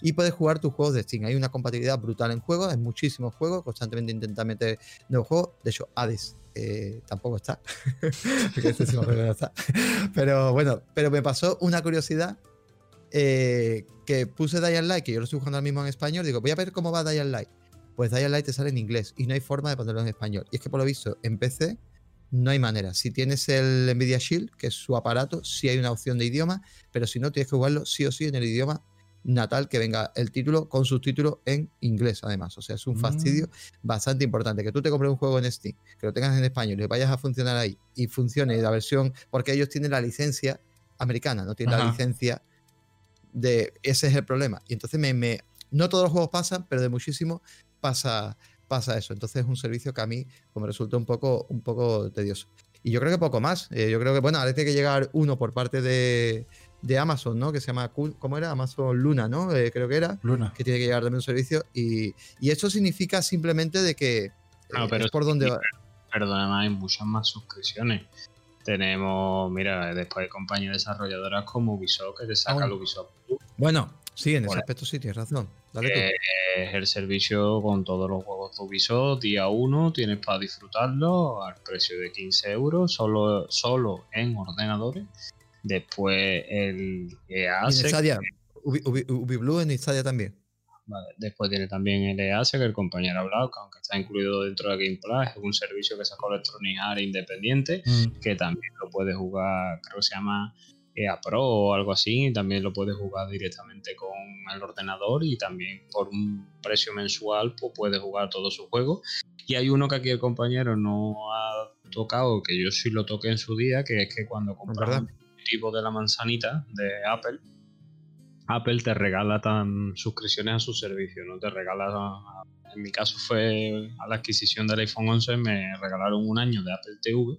y puedes jugar tus juegos de Steam. Hay una compatibilidad brutal en juegos, hay muchísimos juegos, constantemente intentan meter nuevos juegos. De hecho, Hades eh, tampoco está. Este pero bueno, pero me pasó una curiosidad eh, que puse Dying Light, que yo lo estoy jugando ahora mismo en español, digo, voy a ver cómo va Dying Light. Pues Dying Light te sale en inglés y no hay forma de ponerlo en español. Y es que por lo visto, en PC no hay manera. Si tienes el Nvidia Shield, que es su aparato, sí hay una opción de idioma, pero si no, tienes que jugarlo sí o sí en el idioma natal que venga el título con subtítulo en inglés, además. O sea, es un fastidio mm. bastante importante. Que tú te compres un juego en Steam, que lo tengas en español y vayas a funcionar ahí y funcione la versión, porque ellos tienen la licencia americana, no tienen la licencia de ese es el problema. Y entonces me, no todos los juegos pasan, pero de muchísimo pasa, pasa eso. Entonces es un servicio que a mí pues, me resulta un poco, un poco tedioso. Y yo creo que poco más. Eh, yo creo que, bueno, ahora tiene que llegar uno por parte de, de Amazon, ¿no? Que se llama, ¿cómo era? Amazon Luna, ¿no? Eh, creo que era. Luna. Que tiene que llegar también un servicio. Y, y esto significa simplemente de que... No, eh, pero es por donde va. Perdona, hay muchas más suscripciones. Tenemos, mira, después de compañías desarrolladoras como Ubisoft, que te saca ah, el Ubisoft. Bueno, sí, en ese aspecto sí tienes razón. Es el servicio con todos los juegos de Ubisoft, día 1, tienes para disfrutarlo al precio de 15 euros, solo, solo en ordenadores. Después el EA. En Stadia, Ubiblue en Stadia también. Después tiene también el EAS, que el compañero ha hablado, que aunque está incluido dentro de Gameplay, es un servicio que sacó Electronic Arts independiente, mm. que también lo puede jugar, creo que se llama EA Pro o algo así, y también lo puede jugar directamente con el ordenador y también por un precio mensual pues puede jugar todos sus juegos. Y hay uno que aquí el compañero no ha tocado, que yo sí lo toqué en su día, que es que cuando compras un tipo de la manzanita de Apple, Apple te regala tan suscripciones a su servicio, no te regala, en mi caso fue a la adquisición del iPhone 11, me regalaron un año de Apple TV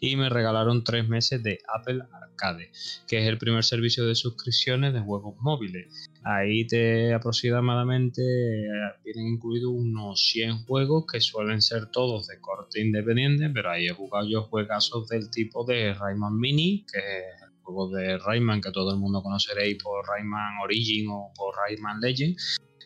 y me regalaron tres meses de Apple Arcade, que es el primer servicio de suscripciones de juegos móviles. Ahí te aproximadamente vienen incluidos unos 100 juegos que suelen ser todos de corte independiente, pero ahí he jugado yo juegazos del tipo de Rayman Mini, que es juegos de Rayman que todo el mundo conoceréis por Rayman Origin o por Rayman Legend,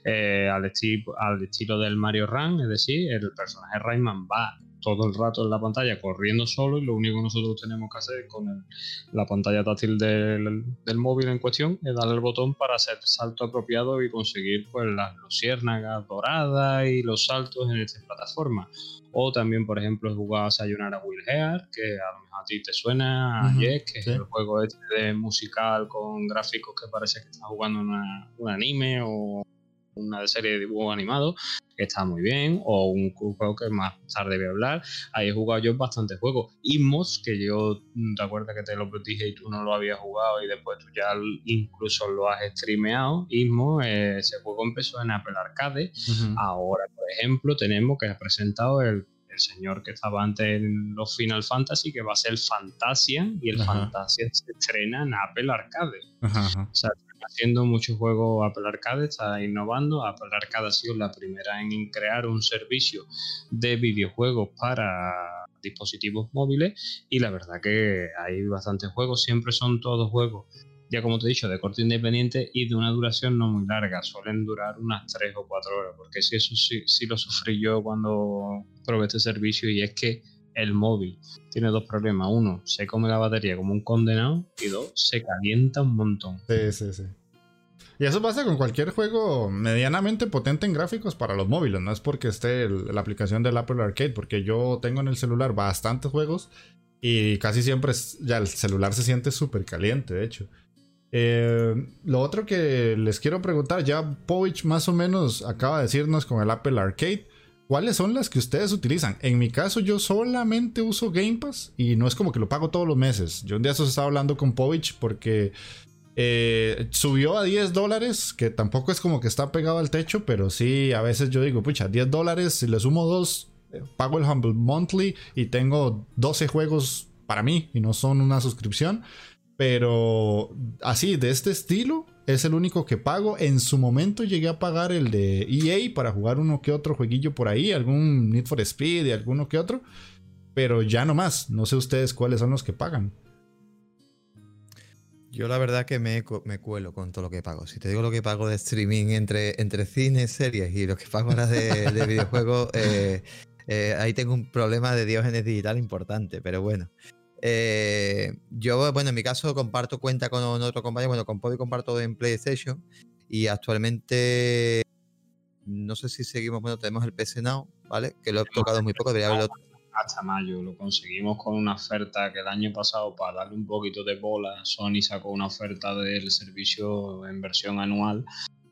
eh, al, al estilo del Mario Run, es decir, el personaje Rayman va todo el rato en la pantalla corriendo solo y lo único que nosotros tenemos que hacer con la pantalla táctil del, móvil en cuestión es darle el botón para hacer salto apropiado y conseguir pues las luciérnagas doradas y los saltos en esta plataforma. O también, por ejemplo, he jugado a Sayonara a Will Heart, que a lo mejor a ti te suena, a que es el juego este de musical con gráficos que parece que estás jugando un anime o una serie de dibujos animados que está muy bien, o un, juego que más tarde voy a hablar. Ahí he jugado yo bastantes juegos. Inmos, que yo, mm, ¿te acuerdas que te lo dije y tú no lo habías jugado y después tú ya incluso lo has streameado? Inmos, eh, ese juego empezó en Apple Arcade. Ahora, por ejemplo, tenemos que ha presentado el señor que estaba antes en los Final Fantasy, que va a ser Fantasia, y el Fantasia se estrena en Apple Arcade. O sea, haciendo muchos juegos Apple Arcade, está innovando. Apple Arcade ha sido la primera en crear un servicio de videojuegos para dispositivos móviles y la verdad que hay bastantes juegos, siempre son todos juegos ya como te he dicho, de corte independiente y de una duración no muy larga, suelen durar unas 3 o 4 horas, porque si eso sí, sí lo sufrí yo cuando probé este servicio y es que el móvil tiene dos problemas. Uno, se come la batería como un condenado y dos, se calienta un montón. Sí, sí, sí. Y eso pasa con cualquier juego medianamente potente en gráficos para los móviles. No es porque esté la aplicación del Apple Arcade, porque yo tengo en el celular bastantes juegos y casi siempre ya el celular se siente súper caliente, de hecho. Eh, lo otro que les quiero preguntar, ya Povich más o menos acaba de decirnos con el Apple Arcade. ¿Cuáles son las que ustedes utilizan? En mi caso, yo solamente uso Game Pass y no es como que lo pago todos los meses. Yo un día se estaba hablando con Povich porque eh, subió a 10 dólares, que tampoco es como que está pegado al techo, pero sí, a veces yo digo, pucha, 10 dólares, si le sumo dos, eh, pago el Humble Monthly y tengo 12 juegos para mí y no son una suscripción. Pero así, de este estilo, es el único que pago. En su momento llegué a pagar el de EA para jugar uno que otro jueguillo por ahí, algún Need for Speed y alguno que otro. Pero ya no más. No sé ustedes cuáles son los que pagan. Yo la verdad que me, me, cuelo con todo lo que pago. Si te digo lo que pago de streaming entre, entre cines, series y lo que pago ahora de, videojuegos, eh, eh, ahí tengo un problema de diógenes digital importante. Pero bueno, eh, yo, bueno, en mi caso comparto cuenta con otro compañero, bueno, con Pobi comparto en PlayStation y actualmente no sé si seguimos, bueno, tenemos el PC Now, ¿vale? Que lo he tocado muy poco, debería haberlo... Hasta mayo, lo conseguimos con una oferta que el año pasado, para darle un poquito de bola, Sony sacó una oferta del servicio en versión anual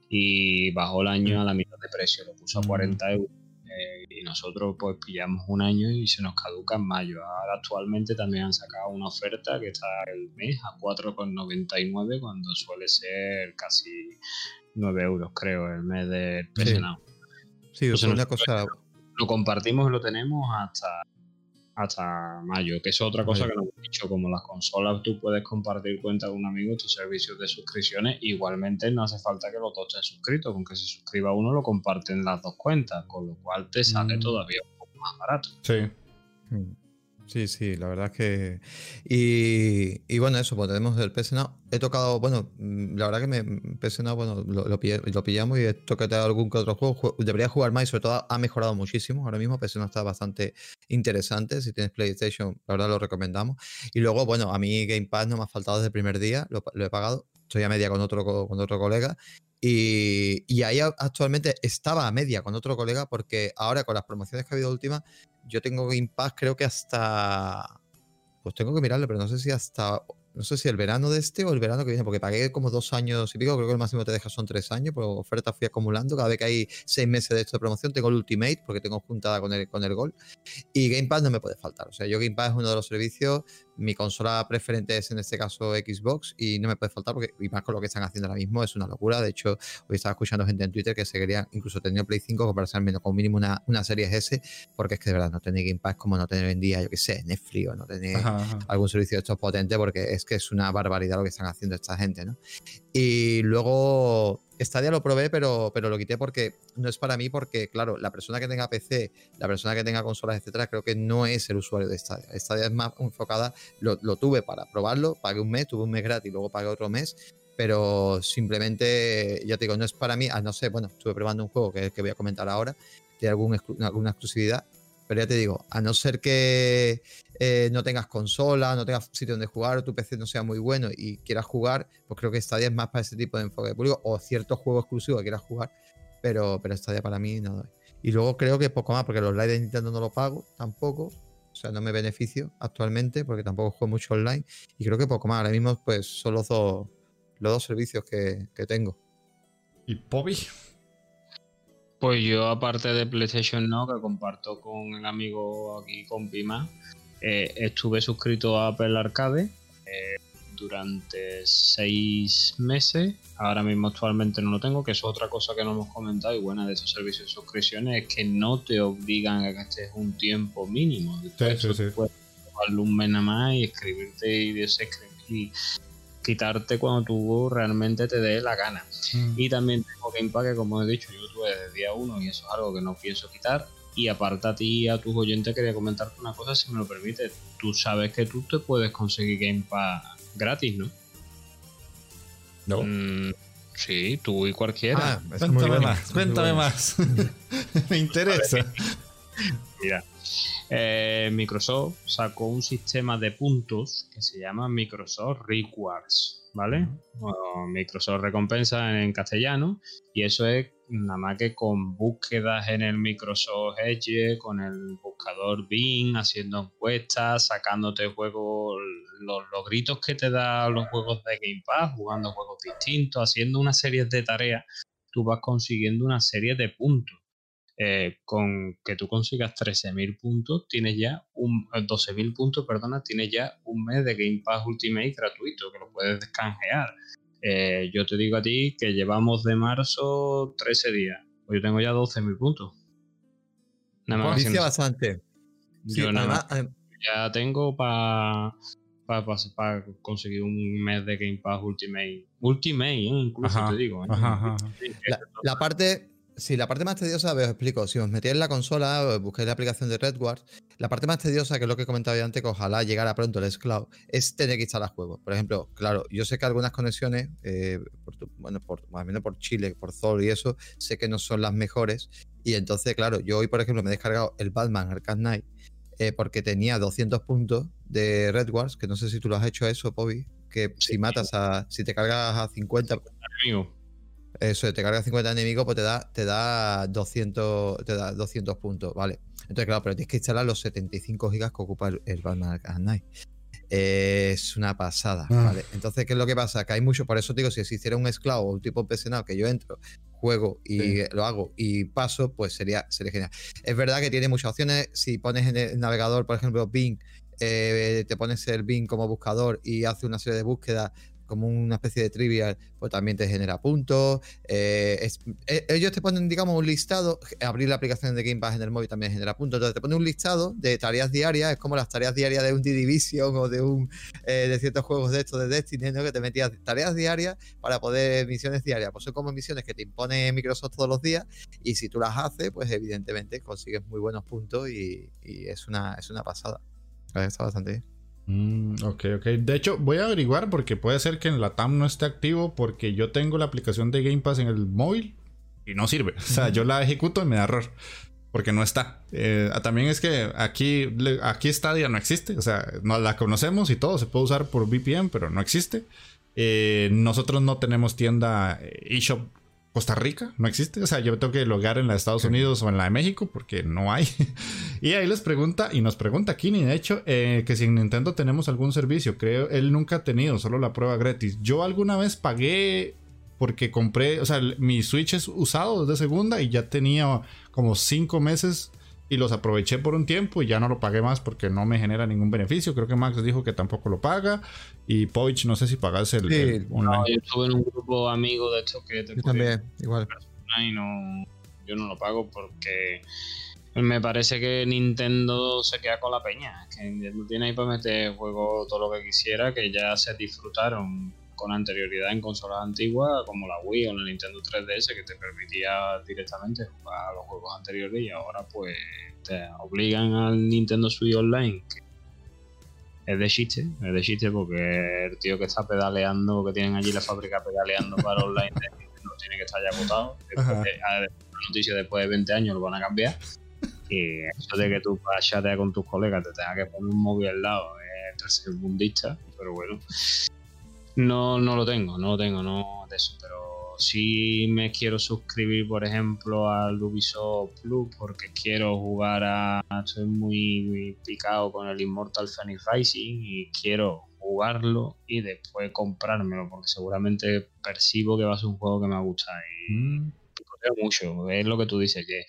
y bajó el año a la mitad de precio, lo puso a 40 euros eh, y nosotros pues pillamos un año y se nos caduca en mayo. Ahora actualmente también han sacado una oferta que está el mes a 4,99 cuando suele ser casi 9 euros creo el mes del presionado. Sí, sí una cosa... Lo compartimos y lo tenemos hasta hasta mayo, que es otra cosa que nos hemos dicho, como las consolas tú puedes compartir cuenta con un amigo tus servicios de suscripciones, igualmente no hace falta que los dos estén suscritos, con que se suscriba uno lo comparten las dos cuentas, con lo cual te sale mm. todavía un poco más barato. Sí. Mm. Sí, sí, la verdad es que. Y, bueno, eso, pues tenemos el PS He tocado, bueno, mm, la verdad que me PS bueno, lo, lo, pillamos y he tocado algún que otro juego. Debería jugar más y sobre todo ha mejorado muchísimo. Ahora mismo PS está bastante interesante. Si tienes PlayStation, la verdad lo recomendamos. Y luego, bueno, a mí Game Pass no me ha faltado desde el primer día, lo, he pagado. Estoy a media con otro, con otro colega. Y, y, ahí actualmente estaba a media con otro colega porque ahora con las promociones que ha habido últimas yo tengo Game Pass creo que hasta... Pues tengo que mirarlo, pero no sé si hasta no sé si el verano de este o el verano que viene, porque pagué como dos años y pico, creo que el máximo te deja son tres años, por oferta fui acumulando, cada vez que hay seis meses de esto de promoción, tengo el Ultimate, porque tengo juntada con el, con el Gol, y Game Pass no me puede faltar, o sea, yo Game Pass es uno de los servicios, mi consola preferente es en este caso Xbox, y no me puede faltar, porque, y más con lo que están haciendo ahora mismo, es una locura, de hecho, hoy estaba escuchando gente en Twitter que se quería, incluso tener Play 5, comprarse al menos con mínimo una, una serie S, porque es que de verdad no tener Game Pass como no tener en día, yo qué sé, Netflix o no tener algún servicio de estos potente, porque es que es una barbaridad lo que están haciendo esta gente, ¿no? Y luego Stadia lo probé, pero, pero lo quité porque no es para mí, porque, claro, la persona que tenga PC, la persona que tenga consolas, etcétera, creo que no es el usuario de Stadia. Stadia es más enfocada, lo, tuve para probarlo, pagué un mes, tuve un mes gratis, luego pagué otro mes, pero simplemente, ya te digo, no es para mí, no sé, bueno, estuve probando un juego que, que voy a comentar ahora, tiene algún, alguna exclusividad, Pero ya te digo, a no ser que eh, no tengas consola, no tengas sitio donde jugar, o tu PC no sea muy bueno y quieras jugar, pues creo que Stadia es más para ese tipo de enfoque de público o ciertos juegos exclusivos que quieras jugar, pero, pero Stadia para mí no doy. Y luego creo que poco más, porque los live de Nintendo no lo pago tampoco, o sea, no me beneficio actualmente porque tampoco juego mucho online y creo que poco más. Ahora mismo pues son los dos, los dos servicios que, que tengo. ¿Y Pobi? Pues yo, aparte de PlayStation No, que comparto con el amigo aquí, con Pima, eh, estuve suscrito a Apple Arcade eh, durante seis meses. Ahora mismo actualmente no lo tengo, que es otra cosa que no hemos comentado y buena de esos servicios de suscripciones es que no te obligan a que estés un tiempo mínimo. Sí, sí, sí. Puedes un mes nada más y escribirte y, y quitarte cuando tú realmente te dé la gana. Mm. Y también tengo que que como he dicho, yo tuve desde día uno y eso es algo que no pienso quitar. Y aparte a ti a tus oyentes quería comentarte una cosa, si me lo permite. Tú sabes que tú te puedes conseguir Game Pass gratis, ¿no? No. Mm, sí, tú y cualquiera. Ah, cuéntame más, cuéntame más. me interesa. Mira, eh, Microsoft sacó un sistema de puntos que se llama Microsoft Rewards, ¿vale? Microsoft Recompensa en castellano, y eso es nada más que con búsquedas en el Microsoft Edge, con el buscador Bing, haciendo encuestas, sacándote juegos, los, los gritos que te dan los juegos de Game Pass, jugando juegos distintos, haciendo una serie de tareas, tú vas consiguiendo una serie de puntos. Eh, con que tú consigas 13.000 puntos, tienes ya un 12.000 puntos, perdona, tienes ya un mes de Game Pass Ultimate gratuito que lo puedes descanjear. Eh, yo te digo a ti que llevamos de marzo 13 días. Pues yo tengo ya 12.000 puntos. Nada más. bastante. Yo nada ya tengo para para conseguir un mes de Game Pass Ultimate. Ultimate, ¿eh? incluso te digo. la, parte Sí, la parte más tediosa, os explico. Si os metéis en la consola, busquéis la aplicación de Redguard, la parte más tediosa, que es lo que comentaba antes, que ojalá llegara pronto el Cloud, es tener que instalar juegos. Por ejemplo, claro, yo sé que algunas conexiones, eh, bueno, por, más o menos por Chile, por Zol y eso, sé que no son las mejores. Y entonces, claro, yo hoy, por ejemplo, me he descargado el Batman Arkham Knight eh, porque tenía 200 puntos de Redguards, que no sé si tú lo has hecho eso, Pobi, que si matas a, si te cargas a 50... Amigo eso, te carga 50 enemigos, pues te da, te da 200, te da 200 puntos, ¿vale? Entonces, claro, pero tienes que instalar los 75 gigas que ocupa el, el Batman es una pasada, ah. ¿vale? Entonces, ¿qué es lo que pasa? Que hay mucho, por eso digo, si existiera un esclavo o un tipo profesional que yo entro, juego y lo hago y paso, pues sería, sería genial. Es verdad que tiene muchas opciones. Si pones en el navegador, por ejemplo, Bing, eh, te pones el Bing como buscador y hace una serie de búsquedas, como una especie de trivial, pues también te genera puntos. Eh, eh, ellos te ponen, digamos, un listado. Abrir la aplicación de Game Pass en el móvil también genera puntos. Entonces te pone un listado de tareas diarias. Es como las tareas diarias de un Division o de un eh, de ciertos juegos de estos de Destiny, ¿no? Que te metías tareas diarias para poder misiones diarias. Pues son como misiones que te impone Microsoft todos los días. Y si tú las haces, pues evidentemente consigues muy buenos puntos y, es una, es una pasada. Está bastante bien. Mm, ok, ok. De hecho, voy a averiguar porque puede ser que en la TAM no esté activo porque yo tengo la aplicación de Game Pass en el móvil y no sirve. O sea, yo la ejecuto y me da error porque no está. Eh, también es que aquí, aquí Stadia no existe. O sea, no la conocemos y todo. Se puede usar por VPN, pero no existe. Eh, nosotros no tenemos tienda eShop Costa Rica, no existe. O sea, yo tengo que logar en la de Estados Unidos o en la de México porque no hay. y ahí les pregunta, y nos pregunta Kini, de hecho, eh, que si en Nintendo tenemos algún servicio. Creo, él nunca ha tenido, solo la prueba gratis. Yo alguna vez pagué porque compré, o sea, mi Switch es usado desde segunda y ya tenía como cinco meses y los aproveché por un tiempo y ya no lo pagué más porque no me genera ningún beneficio. Creo que Max dijo que tampoco lo paga. Y Poich, no sé si pagas el, No, yo estuve en un grupo amigo de hecho que te yo también, igual. Y no, yo no lo pago porque me parece que Nintendo se queda con la peña. Que Nintendo tiene ahí para meter juego todo lo que quisiera, que ya se disfrutaron con anterioridad en consolas antiguas como la Wii o la Nintendo 3DS que te permitía directamente jugar a los juegos anteriores y ahora pues te obligan al Nintendo Switch Online que es de chiste, es de chiste porque el tío que está pedaleando, que tienen allí la fábrica pedaleando para online no tiene que estar ya agotado. Después la noticia después de 20 años lo van a cambiar. Y eso de que tú vas a chatear con tus colegas, te tengas que poner un móvil al lado, es segundista, pero bueno. No, no lo tengo, no lo tengo, no de eso, pero si me quiero suscribir, por ejemplo, al Ubisoft Plus porque quiero jugar a. Estoy muy, picado con el Immortal Phoenix Rising y quiero jugarlo y después comprármelo porque seguramente percibo que va a ser un juego que me va a gustar. Y mm. Mucho, es lo que tú dices, que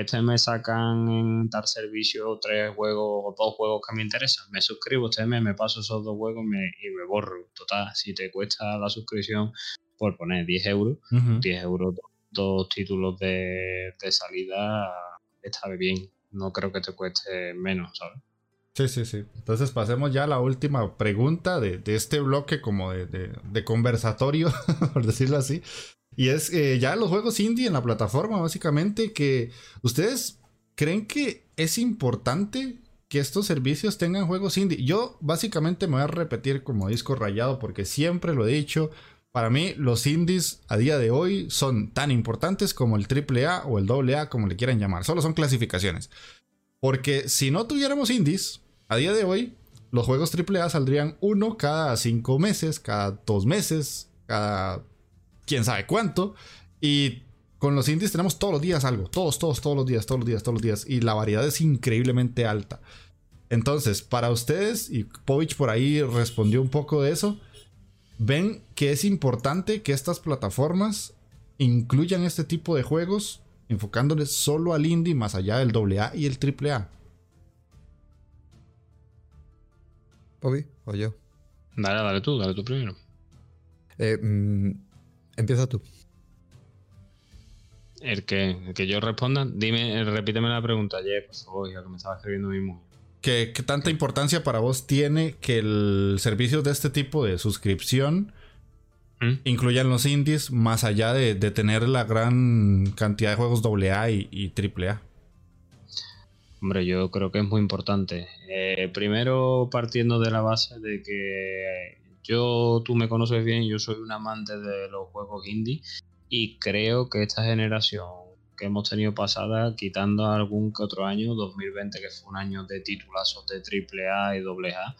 este mes sacan en tal servicio tres juegos o dos juegos que me interesan, me suscribo este mes, me paso esos dos juegos y me borro. Total, si te cuesta la suscripción por poner 10 euros, 10 euros, dos, títulos de, salida, está bien. No creo que te cueste menos, ¿sabes? Sí, sí, sí. Entonces pasemos ya a la última pregunta de, este bloque como de, conversatorio, por decirlo así. Y es eh, ya los juegos indie en la plataforma, básicamente, que ustedes creen que es importante que estos servicios tengan juegos indie. Yo básicamente me voy a repetir como disco rayado porque siempre lo he dicho, para mí, los indies a día de hoy son tan importantes como el AAA o el AA, como le quieran llamar. Solo son clasificaciones. Porque si no tuviéramos indies, a día de hoy, los juegos AAA saldrían uno cada cinco meses, cada dos meses, cada quién sabe cuánto. Y con los indies tenemos todos los días algo. Todos, todos, todos los días, todos los días, todos los días. Y la variedad es increíblemente alta. Entonces, para ustedes, y Povich por ahí respondió un poco de eso ven que es importante que estas plataformas incluyan este tipo de juegos enfocándoles solo al indie más allá del AA y el AAA. Bobby, o yo. Dale, dale tú, dale tú primero. Eh, mm, empieza tú. El que, que yo responda, dime, repíteme la pregunta, ayer, por favor, ya que me estaba escribiendo mismo. ¿Qué, tanta importancia para vos tiene que el servicio de este tipo de suscripción ¿Mm? incluyan los indies más allá de, tener la gran cantidad de juegos AA y, y AAA? Hombre, yo creo que es muy importante. Eh, primero partiendo de la base de que yo, tú me conoces bien, yo soy un amante de los juegos indie y creo que esta generación que hemos tenido pasada, quitando algún que otro año, 2020 que fue un año de titulazos de AAA y AA,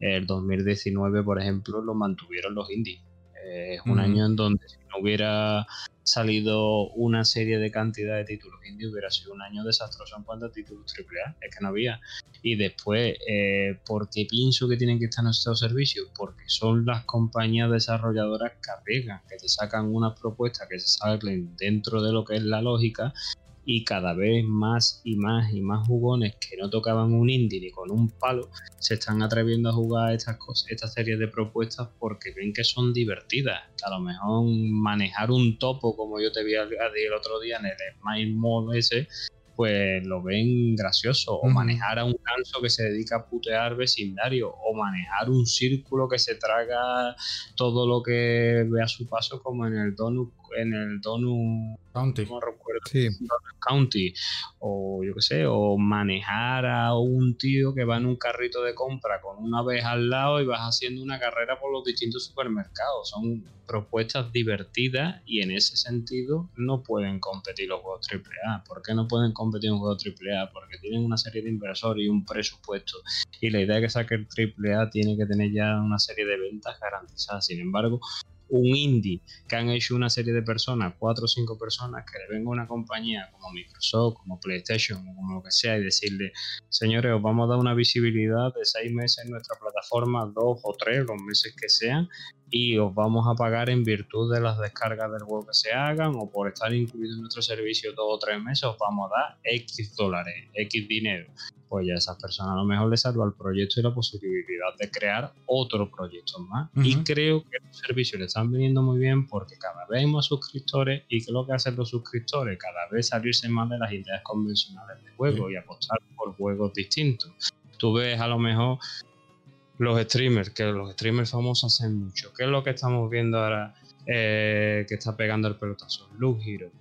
el 2019 por ejemplo lo mantuvieron los indies. Eh, es un año en donde si no hubiera salido una serie de cantidad de títulos indios, hubiera sido un año desastroso en cuanto a títulos AAA, es que no había. Y después, eh, ¿por qué pienso que tienen que estar en estos servicios? Porque son las compañías desarrolladoras que apegan, que te sacan unas propuestas que se salen dentro de lo que es la lógica y cada vez más y más y más jugones que no tocaban un indie ni con un palo se están atreviendo a jugar estas cosas, estas series de propuestas porque ven que son divertidas. A lo mejor manejar un topo como yo te vi el otro día en el Smile Mode ese pues lo ven gracioso. O manejar a un ganso que se dedica a putear vecindario. O manejar un círculo que se traga todo lo que ve a su paso, como en el Donut en el Donut County. No recuerdo. County. O yo qué sé, o manejar a un tío que va en un carrito de compra con una vez al lado y vas haciendo una carrera por los distintos supermercados. Son propuestas divertidas y en ese sentido no pueden competir los juegos AAA. ¿Por qué no pueden competir un juego AAA? Porque tienen una serie de inversores y un presupuesto. Y la idea de que saque el AAA tiene que tener ya una serie de ventas garantizadas. Sin embargo, un indie que han hecho una serie de personas, cuatro o cinco personas, que le venga una compañía como Microsoft, como PlayStation o como lo que sea y decirle, señores, os vamos a dar una visibilidad de seis meses en nuestra plataforma, dos o tres, los meses que sean, y os vamos a pagar en virtud de las descargas del juego que se hagan o por estar incluido en nuestro servicio dos o tres meses, os vamos a dar X dólares, X dinero pues ya a esas personas a lo mejor les salva el proyecto y la posibilidad de crear otro proyecto más. Y creo que los servicios le están viniendo muy bien porque cada vez hay más suscriptores y que lo que hacen los suscriptores, cada vez salirse más de las ideas convencionales de juego y apostar por juegos distintos. Tú ves a lo mejor los streamers, que los streamers famosos hacen mucho. ¿Qué es lo que estamos viendo ahora eh, que está pegando el pelotazo? Look Hero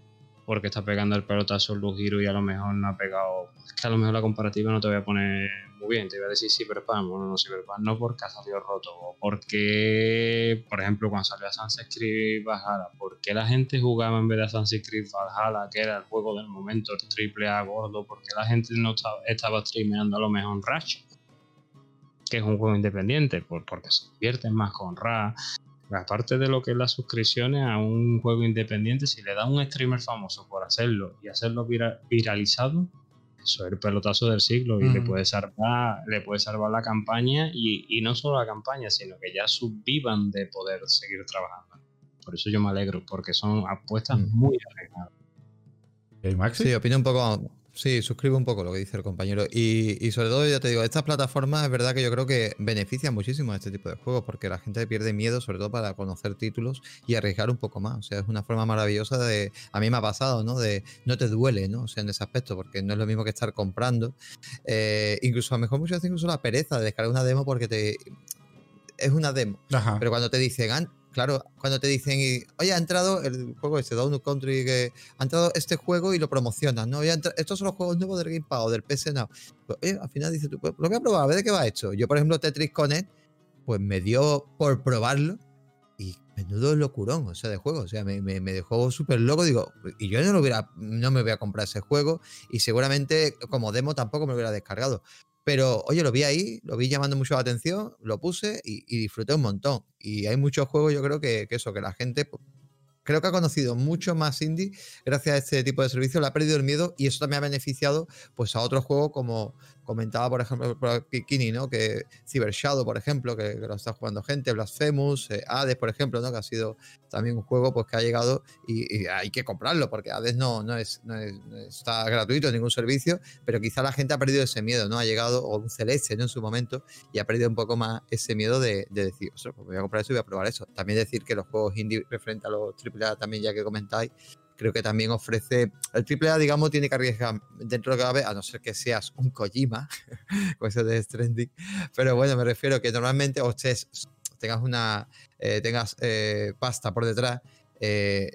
porque está pegando el pelotazo en giro y a lo mejor no ha pegado. Es que a lo mejor la comparativa no te voy a poner muy bien, te voy a decir Cyberpunk, bueno, no Cyberpunk, no porque ha salido roto, o porque, por ejemplo, cuando salió Assassin's Creed Valhalla, ¿por qué la gente jugaba en vez de Assassin's Creed Valhalla, que era el juego del momento, el triple A gordo? ¿Por qué la gente no estaba, estaba streameando a lo mejor Rush? Que es un juego independiente, porque se divierten más con Rush aparte de lo que es las suscripciones a un juego independiente, si le da un streamer famoso por hacerlo y hacerlo viralizado, eso es el pelotazo del siglo y le puede salvar, le puede salvar la campaña y, no solo la campaña, sino que ya subvivan de poder seguir trabajando. Por eso yo me alegro, porque son apuestas muy arriesgadas. Sí, opino un poco Sí, suscribo un poco lo que dice el compañero. Y, sobre todo, ya te digo, estas plataformas es verdad que yo creo que benefician muchísimo a este tipo de juegos porque la gente pierde miedo, sobre todo para conocer títulos y arriesgar un poco más. O sea, es una forma maravillosa de. A mí me ha pasado, ¿no? De no te duele, ¿no? O sea, en ese aspecto, porque no es lo mismo que estar comprando. Eh, incluso a lo mejor muchas veces incluso la pereza de descargar una demo porque te. Es una demo. Pero cuando te dicen, Claro, cuando te dicen, oye, ha entrado el juego este, Down Country, que ha entrado este juego y lo promocionan, ¿no? estos son los juegos nuevos del Game Pass o del PS Now. Pues, al final dices tú, pues, lo voy a probar, a ver de qué va hecho. Yo, por ejemplo, Tetris Connect, pues me dio por probarlo y menudo locurón, o sea, de juego. O sea, me, me, me dejó súper loco. Digo, y yo no, lo hubiera, no me voy a comprar ese juego y seguramente como demo tampoco me lo hubiera descargado. Pero, oye, lo vi ahí, lo vi llamando mucho la atención, lo puse y, disfruté un montón. Y hay muchos juegos, yo creo que, eso, que la gente pues, creo que ha conocido mucho más indie gracias a este tipo de servicio, le ha perdido el miedo y eso también ha beneficiado pues a otros juegos como comentaba por ejemplo Kini, ¿no? Que Cyber Shadow, por ejemplo, que, lo está jugando gente, Blasphemous, eh, Hades, por ejemplo, ¿no? Que ha sido también un juego pues que ha llegado y, hay que comprarlo porque Hades no, no, es, no, está gratuito ningún servicio, pero quizá la gente ha perdido ese miedo, ¿no? Ha llegado, o un Celeste, ¿no? En su momento y ha perdido un poco más ese miedo de, decir, pues voy a comprar eso y voy a probar eso. También decir que los juegos indie referente a los AAA también ya que comentáis, creo que también ofrece. El AAA, digamos, tiene que arriesgar dentro de lo que cabe, a no ser que seas un Kojima, con eso de Stranding. Pero bueno, me refiero que normalmente o tengas una. Eh, tengas eh, pasta por detrás. Eh,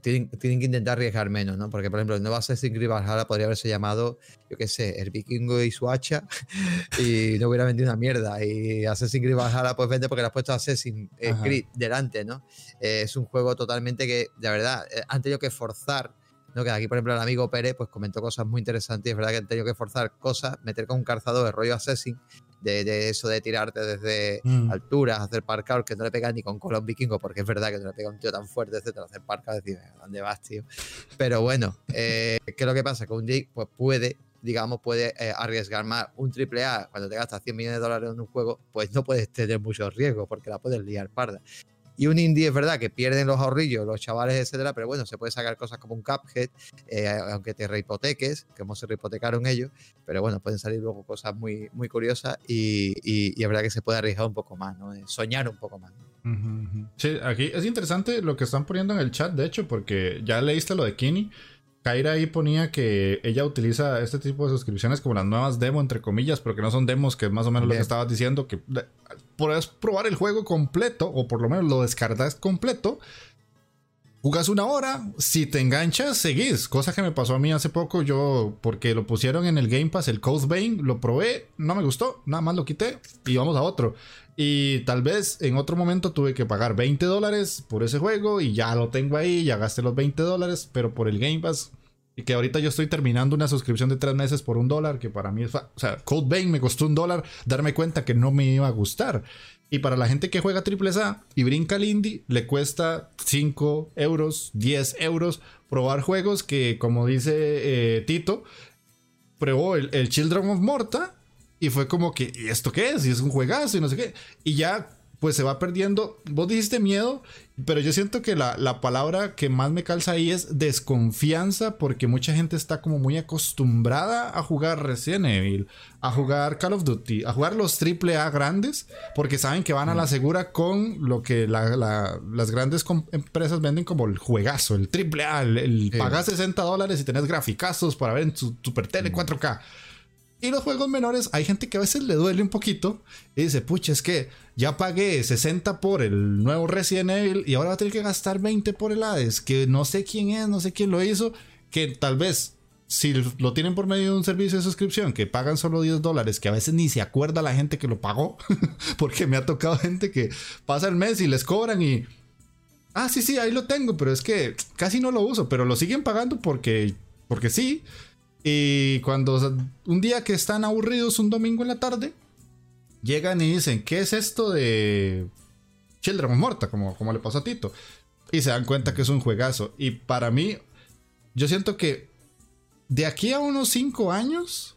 tienen, que intentar arriesgar menos, ¿no? Porque, por ejemplo, el nuevo Assassin's Creed Valhalla podría haberse llamado, yo qué sé, el vikingo y su hacha y no hubiera vendido una mierda. Y Assassin's Creed Valhalla pues vende porque le has puesto Assassin's Creed delante, ¿no? Eh, es un juego totalmente que, de verdad, eh, han tenido que forzar ¿no? Que aquí, por ejemplo, el amigo Pérez pues comentó cosas muy interesantes. Es verdad que han tenido que forzar cosas, meter con un calzador de rollo Assassin, de, eso de tirarte desde mm. alturas, hacer parkour, que no le pega ni con colón vikingo, porque es verdad que no le pega un tío tan fuerte, etcétera, hacer parkour, decir, ¿dónde vas, tío? Pero bueno, eh, ¿qué es lo que pasa? Que un Jake pues puede digamos, puede eh, arriesgar más. Un triple A, cuando te gastas 100 millones de dólares en un juego, pues no puedes tener mucho riesgo porque la puedes liar parda. Y un indie es verdad que pierden los ahorrillos, los chavales, etcétera, pero bueno, se puede sacar cosas como un Cuphead, eh, aunque te rehipoteques, que hemos se rehipotecaron ellos, pero bueno, pueden salir luego cosas muy, muy curiosas y, y, es verdad que se puede arriesgar un poco más, ¿no? Eh, soñar un poco más. Sí, aquí es interesante lo que están poniendo en el chat, de hecho, porque ya leíste lo de Kini. Kaira ahí ponía que ella utiliza este tipo de suscripciones como las nuevas demo, entre comillas, pero que no son demos, que más o menos lo que estabas diciendo, que puedes probar el juego completo, o por lo menos lo descargas completo. Jugas una hora, si te enganchas, seguís. Cosa que me pasó a mí hace poco, yo, porque lo pusieron en el Game Pass, el Code Vein, lo probé, no me gustó, nada más lo quité y vamos a otro. Y tal vez en otro momento tuve que pagar 20 dólares por ese juego y ya lo tengo ahí, ya gasté los 20 dólares, pero por el Game Pass y que ahorita yo estoy terminando una suscripción de tres meses por un dólar, que para mí es... O sea, Code Vein me costó un dólar darme cuenta que no me iba a gustar. Y para la gente que juega triple A y brinca al indie, le cuesta 5 euros, 10 euros probar juegos que, como dice eh, Tito, probó el, el, Children of Morta y fue como que, ¿y esto qué es? Y es un juegazo y no sé qué. Y ya pues se va perdiendo. Vos dijiste miedo, pero yo siento que la, palabra que más me calza ahí es desconfianza, porque mucha gente está como muy acostumbrada a jugar Resident Evil, a jugar Call of Duty, a jugar los AAA grandes, porque saben que van a la segura con lo que las grandes empresas venden como el juegazo, el AAA, el, el pagas 60 dólares y tenés graficazos para ver en tu Super Tele 4K. Y los juegos menores, hay gente que a veces le duele un poquito y dice, pucha, es que ya pagué 60 por el nuevo Resident Evil y ahora va a tener que gastar 20 por el Hades, que no sé quién es, no sé quién lo hizo, que tal vez si lo tienen por medio de un servicio de suscripción que pagan solo 10 dólares, que a veces ni se acuerda la gente que lo pagó, porque me ha tocado gente que pasa el mes y les cobran y... Ah, sí, sí, ahí lo tengo, pero es que casi no lo uso, pero lo siguen pagando porque, porque sí. Y cuando un día que están aburridos un domingo en la tarde, llegan y dicen, ¿qué es esto de Children of Morta? Como, como le pasó a Tito. Y se dan cuenta que es un juegazo. Y para mí, yo siento que de aquí a unos 5 años,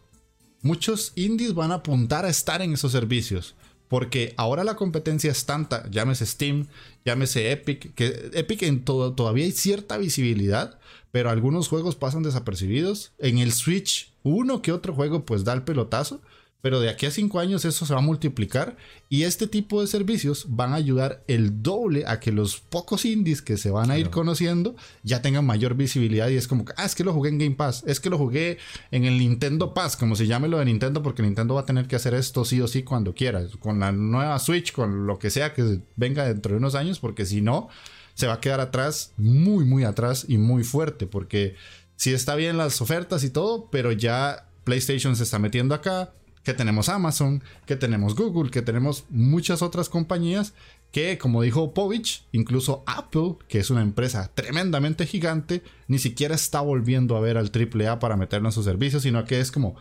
muchos indies van a apuntar a estar en esos servicios. Porque ahora la competencia es tanta, llámese Steam, llámese Epic, que Epic en todo, todavía hay cierta visibilidad, pero algunos juegos pasan desapercibidos. En el Switch, uno que otro juego pues da el pelotazo, pero de aquí a cinco años eso se va a multiplicar y este tipo de servicios van a ayudar el doble a que los pocos indies que se van a ir conociendo ya tengan mayor visibilidad y es como que, ah, es que lo jugué en Game Pass, es que lo jugué en el Nintendo Pass, como se llame lo de Nintendo, porque Nintendo va a tener que hacer esto sí o sí cuando quiera, con la nueva Switch, con lo que sea que venga dentro de unos años, porque si no, se va a quedar atrás, muy, muy atrás y muy fuerte, porque sí está bien las ofertas y todo, pero ya PlayStation se está metiendo acá que tenemos Amazon, que tenemos Google, que tenemos muchas otras compañías que, como dijo Povich, incluso Apple, que es una empresa tremendamente gigante, ni siquiera está volviendo a ver al AAA para meterlo en sus servicios, sino que es como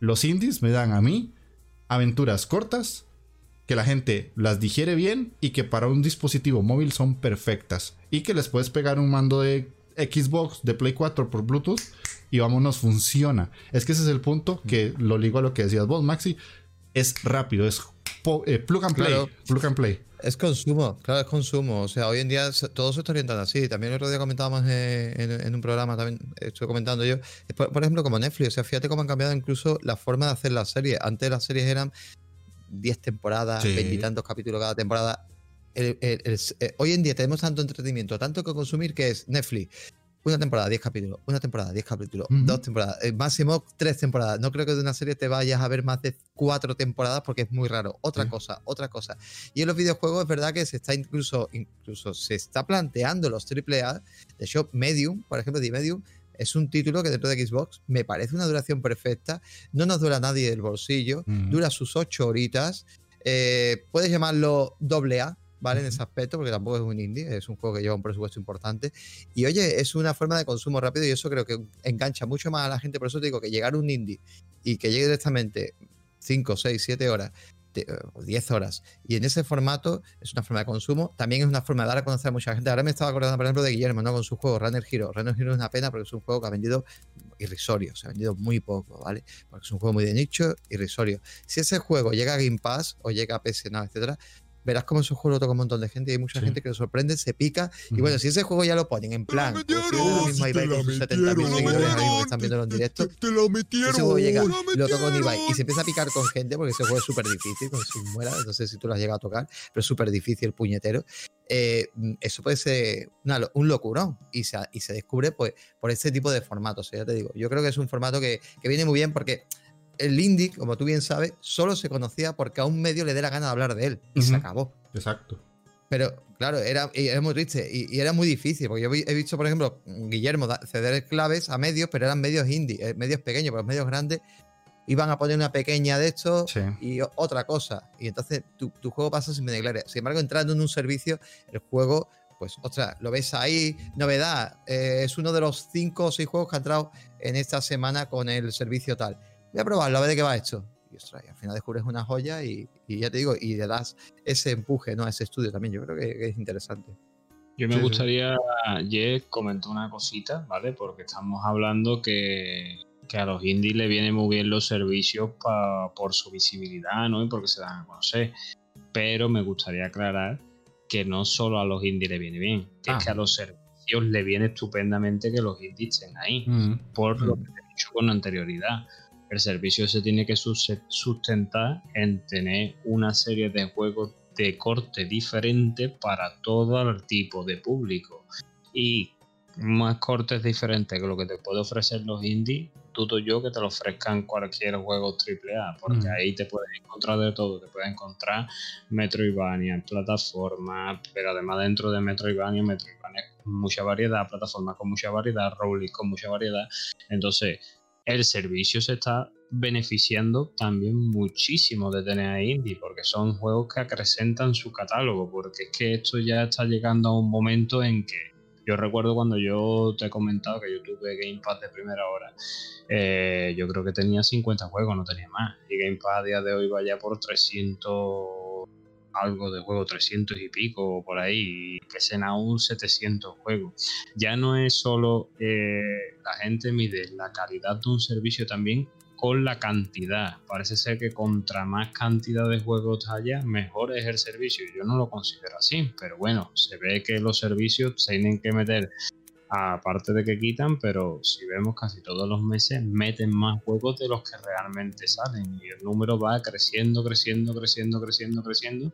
los indies me dan a mí aventuras cortas, que la gente las digiere bien y que para un dispositivo móvil son perfectas y que les puedes pegar un mando de Xbox de Play 4 por Bluetooth y vámonos, funciona. Es que ese es el punto que lo ligo a lo que decías vos, Maxi. Es rápido, es eh, plug and play. plug and play. Es consumo, claro, es consumo. O sea, hoy en día todo se está orientando así. También el otro día comentábamos en, un programa, también estoy comentando yo, por, ejemplo, como Netflix. O sea, fíjate cómo han cambiado incluso la forma de hacer las series. Antes las series eran 10 temporadas, veintitantos capítulos cada temporada. Eh, hoy en día tenemos tanto entretenimiento, tanto que consumir, que es Netflix una temporada, 10 capítulos, una temporada, 10 capítulos, dos temporadas, eh, máximo tres temporadas. No creo que de una serie te vayas a ver más de cuatro temporadas porque es muy raro. Otra cosa, otra cosa. Y en los videojuegos es verdad que se está incluso, incluso se está planteando los AAA. De hecho, Medium, por ejemplo, de Medium, es un título que dentro de Xbox me parece una duración perfecta. No nos dura nadie del bolsillo, dura sus ocho horitas. Eh, puedes llamarlo AA, ¿vale? En ese aspecto, porque tampoco es un indie, es un juego que lleva un presupuesto importante. Y oye, es una forma de consumo rápido y eso creo que engancha mucho más a la gente. Por eso te digo que llegar a un indie y que llegue directamente 5, 6, 7 horas o 10 horas. Y en ese formato es una forma de consumo, también es una forma de dar a conocer a mucha gente. Ahora me estaba acordando, por ejemplo, de Guillermo, ¿no? Con su juego Runner Hero. Runner Hero es una pena porque es un juego que ha vendido irrisorio, se ha vendido muy poco, ¿vale? Porque es un juego muy de nicho, irrisorio. Si ese juego llega a Game Pass o llega a PS Now, etcétera, verás cómo ese juego lo toca un montón de gente y hay mucha gente que lo sorprende, se pica. Y bueno, si ese juego ya lo ponen en plan, si lo mismo Ibai con sus 70.000 seguidores ahora mismo que están viéndolo en directo, te, lo metieron, ese juego llega, lo toca con Ibai y se empieza a picar con gente porque ese juego es súper difícil, con su muera, no sé si tú lo has llegado a tocar, pero es súper difícil, puñetero. Eh, eso puede ser un locurón y se, y se descubre pues, por ese tipo de formatos. ya te digo, yo creo que es un formato que, que viene muy bien porque el indie, como tú bien sabes, solo se conocía porque a un medio le dé la gana de hablar de él y se acabó. Exacto. Pero claro, era, era muy triste y, era muy difícil, porque yo he visto, por ejemplo, Guillermo ceder claves a medios, pero eran medios indie, eh, medios pequeños, pero los medios grandes iban a poner una pequeña de esto y otra cosa. Y entonces tu, juego pasa sin claro. Sin embargo, entrando en un servicio, el juego, pues, ostras, lo ves ahí, novedad, eh, es uno de los cinco o seis juegos que ha entrado en esta semana con el servicio tal voy a probarlo, a ver de qué va esto. Y, al final descubres una joya y, ya te digo, y le das ese empuje ¿no? a ese estudio también. Yo creo que, es interesante. Yo me gustaría, Jess, comentar una cosita, ¿vale? Porque estamos hablando que, a los indies le vienen muy bien los servicios por su visibilidad, ¿no? Y porque se dan a conocer. Pero me gustaría aclarar que no solo a los indies le viene bien, que es que a los servicios le viene estupendamente que los indies estén ahí, mm. por lo mm. que he dicho con anterioridad el servicio se tiene que sustentar en tener una serie de juegos de corte diferente para todo el tipo de público. Y más cortes diferentes que lo que te puede ofrecer los indies, dudo yo que te lo ofrezcan cualquier juego AAA, porque mm. ahí te puedes encontrar de todo, te puedes encontrar Metroidvania, plataformas, pero además dentro de Metroidvania, Metroidvania con mucha variedad, plataformas con mucha variedad, Rowling con mucha variedad, entonces el servicio se está beneficiando también muchísimo de tener a indie, porque son juegos que acrecentan su catálogo, porque es que esto ya está llegando a un momento en que yo recuerdo cuando yo te he comentado que yo tuve Game Pass de primera hora, eh, yo creo que tenía 50 juegos, no tenía más, y Game Pass a día de hoy va ya por 300 algo de juego, 300 y pico por ahí, que sean aún 700 juegos. Ya no es solo eh, la gente mide la calidad de un servicio también con la cantidad. Parece ser que contra más cantidad de juegos haya, mejor es el servicio. Yo no lo considero así, pero bueno, se ve que los servicios tienen que meter aparte de que quitan, pero si vemos casi todos los meses meten más juegos de los que realmente salen. Y el número va creciendo, creciendo, creciendo, creciendo, creciendo.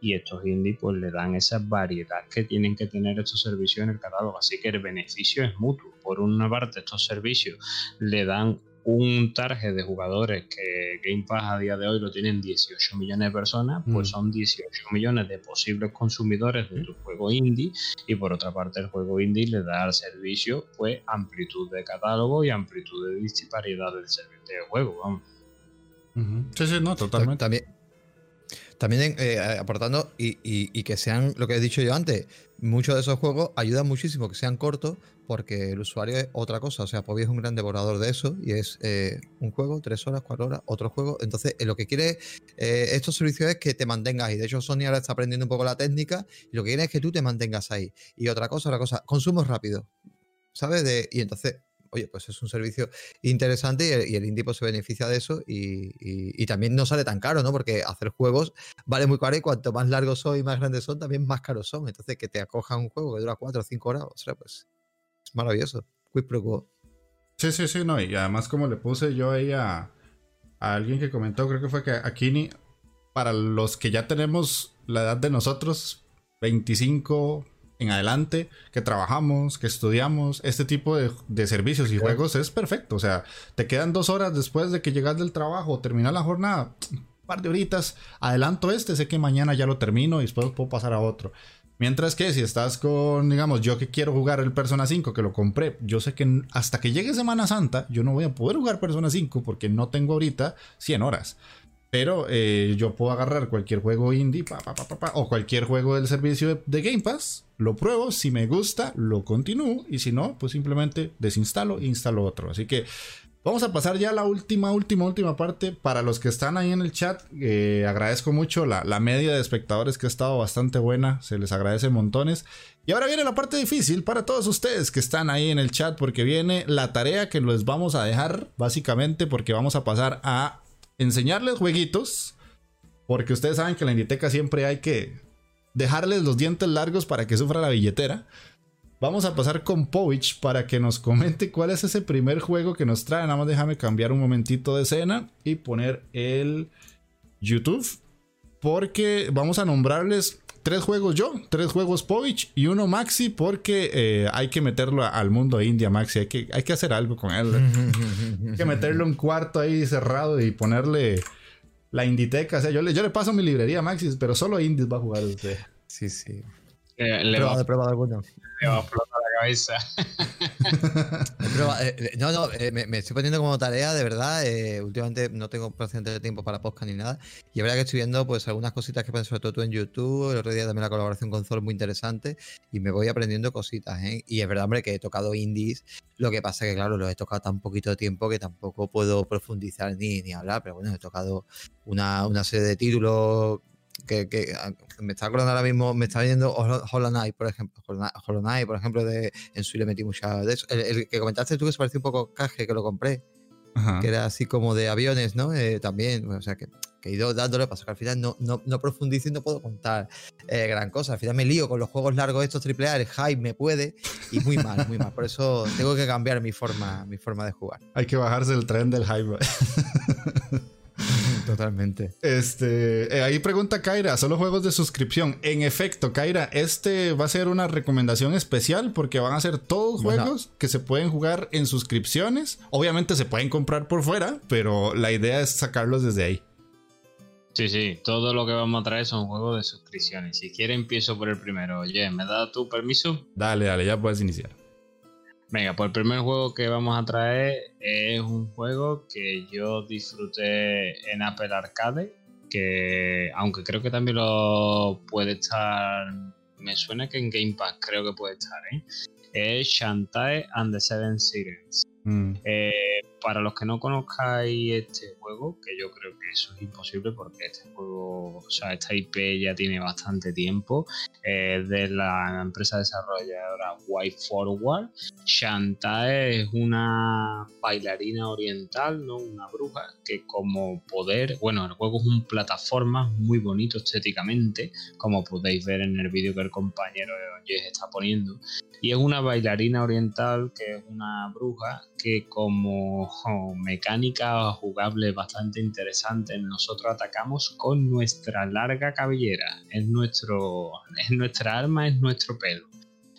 Y estos indies pues le dan esa variedad que tienen que tener estos servicios en el catálogo, así que el beneficio es mutuo. Por una parte estos servicios le dan un target de jugadores que Game Pass a día de hoy lo tienen 18 millones de personas, pues mm. son 18 millones de posibles consumidores de tu juego indie y por otra parte el juego indie le da al servicio pues amplitud de catálogo y amplitud de disparidad del servicio de juego, vamos. Sí, sí, no, totalmente. También, también eh, aportando y, y, que sean, lo que he dicho yo antes, muchos de esos juegos ayudan muchísimo que sean cortos porque el usuario es otra cosa. O sea, Pobi es un gran devorador de eso y es eh, un juego, tres horas, cuatro horas, otro juego. Entonces, eh, lo que quiere eh, estos servicios es que te mantengas ahí. De hecho, Sony ahora está aprendiendo un poco la técnica y lo que quiere es que tú te mantengas ahí. Y otra cosa, otra cosa, consumo rápido. ¿Sabes? De, y entonces, oye, pues es un servicio interesante y el, indie pues, se beneficia de eso y, también no sale tan caro, ¿no? Porque hacer juegos vale muy caro y cuanto más largos son y más grandes son, también más caros son. Entonces, que te acoja un juego que dura cuatro o cinco horas, o sea, pues maravilloso. Quick Pro Sí, sí, sí, no. Y además, como le puse yo ahí a, alguien que comentó, creo que fue que aquí, para los que ya tenemos la edad de nosotros, 25 en adelante, que trabajamos, que estudiamos, este tipo de, servicios y juegos es perfecto. O sea, te quedan dos horas después de que llegas del trabajo, terminar la jornada, un par de horitas, adelanto este, sé que mañana ya lo termino y después puedo pasar a otro. Mientras que si estás con, digamos, yo que quiero jugar el Persona 5, que lo compré, yo sé que hasta que llegue Semana Santa, yo no voy a poder jugar Persona 5 porque no tengo ahorita 100 horas. Pero eh, yo puedo agarrar cualquier juego indie o cualquier juego del servicio de, Game Pass, lo pruebo, si me gusta, lo continúo y si no, pues simplemente desinstalo instalo otro. Así que Vamos a pasar ya a la última, última, última parte. Para los que están ahí en el chat, eh, agradezco mucho la, media de espectadores que ha estado bastante buena. Se les agradece montones. Y ahora viene la parte difícil para todos ustedes que están ahí en el chat, porque viene la tarea que les vamos a dejar, básicamente, porque vamos a pasar a enseñarles jueguitos. Porque ustedes saben que en la Inditeca siempre hay que dejarles los dientes largos para que sufra la billetera. Vamos a pasar con Povich para que nos comente cuál es ese primer juego que nos trae. Nada más déjame cambiar un momentito de escena y poner el YouTube. Porque vamos a nombrarles tres juegos yo, tres juegos Povich y uno Maxi porque eh, hay que meterlo al mundo India Maxi. Hay que, hay que hacer algo con él. hay que meterlo en un cuarto ahí cerrado y ponerle la Inditeca. O sea, yo le, yo le paso mi librería a Maxi, pero solo Indies va a jugar usted. Sí, sí. Eh, le, va, alguno. le va a explotar la cabeza. Eh, eh, no, no, me, estoy poniendo como tarea, de verdad. últimamente no tengo prácticamente tiempo para podcast ni nada. Y es verdad que estoy viendo pues algunas cositas que pones sobre todo tú en YouTube. El otro día también la colaboración con Zol muy interesante. Y me voy aprendiendo cositas, Y es verdad, hombre, que he tocado indies. Lo que pasa es que, claro, lo he tocado tan poquito tiempo que tampoco puedo profundizar ni, ni hablar. Pero bueno, he tocado una, una serie de títulos que, ah, me está acordando ahora mismo, me está viendo Hollow Knight, por ejemplo. Hollow Knight, por ejemplo, de, en su le metí mucha de eso. El, que comentaste tú que se parecía un poco caje, que lo compré. Que era así como de aviones, ¿no? Eh, también, o sea, que, he ido dándole paso, que al final no, no, no profundizo y no puedo contar eh, gran cosa. Al final me lío con los juegos largos estos AAA, el hype me puede y muy mal, muy mal. Por eso tengo que cambiar mi forma, mi forma de jugar. Hay que bajarse el tren del hype. totalmente. Este, eh, ahí pregunta Kaira, solo juegos de suscripción. En efecto, Kaira, este va a ser una recomendación especial porque van a ser todos juegos que se pueden jugar en suscripciones. Obviamente se pueden comprar por fuera, pero la idea es sacarlos desde ahí. Sí, sí, todo lo que vamos a traer son juegos de suscripciones. Si quieres empiezo por el primero. Oye, ¿me da tu permiso? Dale, dale, ya puedes iniciar. Venga, pues el primer juego que vamos a traer es un juego que yo disfruté en Apple Arcade, que aunque creo que también lo puede estar, me suena que en Game Pass creo que puede estar, ¿eh? Es Shantae and the Seven Sirens. Mm. Eh, para los que no conozcáis este que yo creo que eso es imposible porque este juego, o sea, esta IP ya tiene bastante tiempo, de la empresa desarrolladora White Forward. Shantae es una bailarina oriental, ¿no? Una bruja que como poder, bueno, el juego es un plataforma muy bonito estéticamente, como podéis ver en el vídeo que el compañero Jess está poniendo. Y es una bailarina oriental que es una bruja que como mecánica jugable bastante interesante, nosotros atacamos con nuestra larga cabellera. Es, nuestro, es nuestra arma, es nuestro pelo.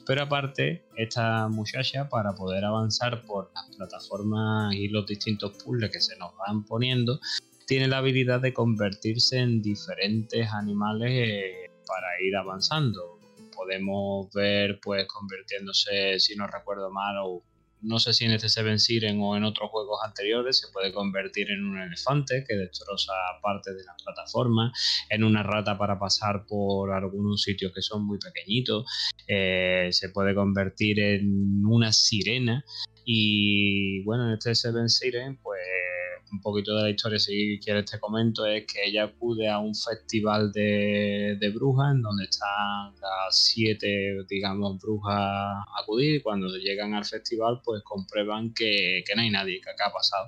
Pero aparte, esta muchacha, para poder avanzar por las plataformas y los distintos puzzles que se nos van poniendo, tiene la habilidad de convertirse en diferentes animales eh, para ir avanzando. Podemos ver, pues, convirtiéndose, si no recuerdo mal, o no sé si en este Seven Siren o en otros juegos anteriores, se puede convertir en un elefante que destroza partes de la plataforma, en una rata para pasar por algunos sitios que son muy pequeñitos, eh, se puede convertir en una sirena. Y bueno, en este Seven Siren pues un poquito de la historia, si quieres te comento, es que ella acude a un festival de, brujas en donde están las siete, digamos, brujas a acudir y cuando llegan al festival pues comprueban que, que no hay nadie, que acá ha pasado.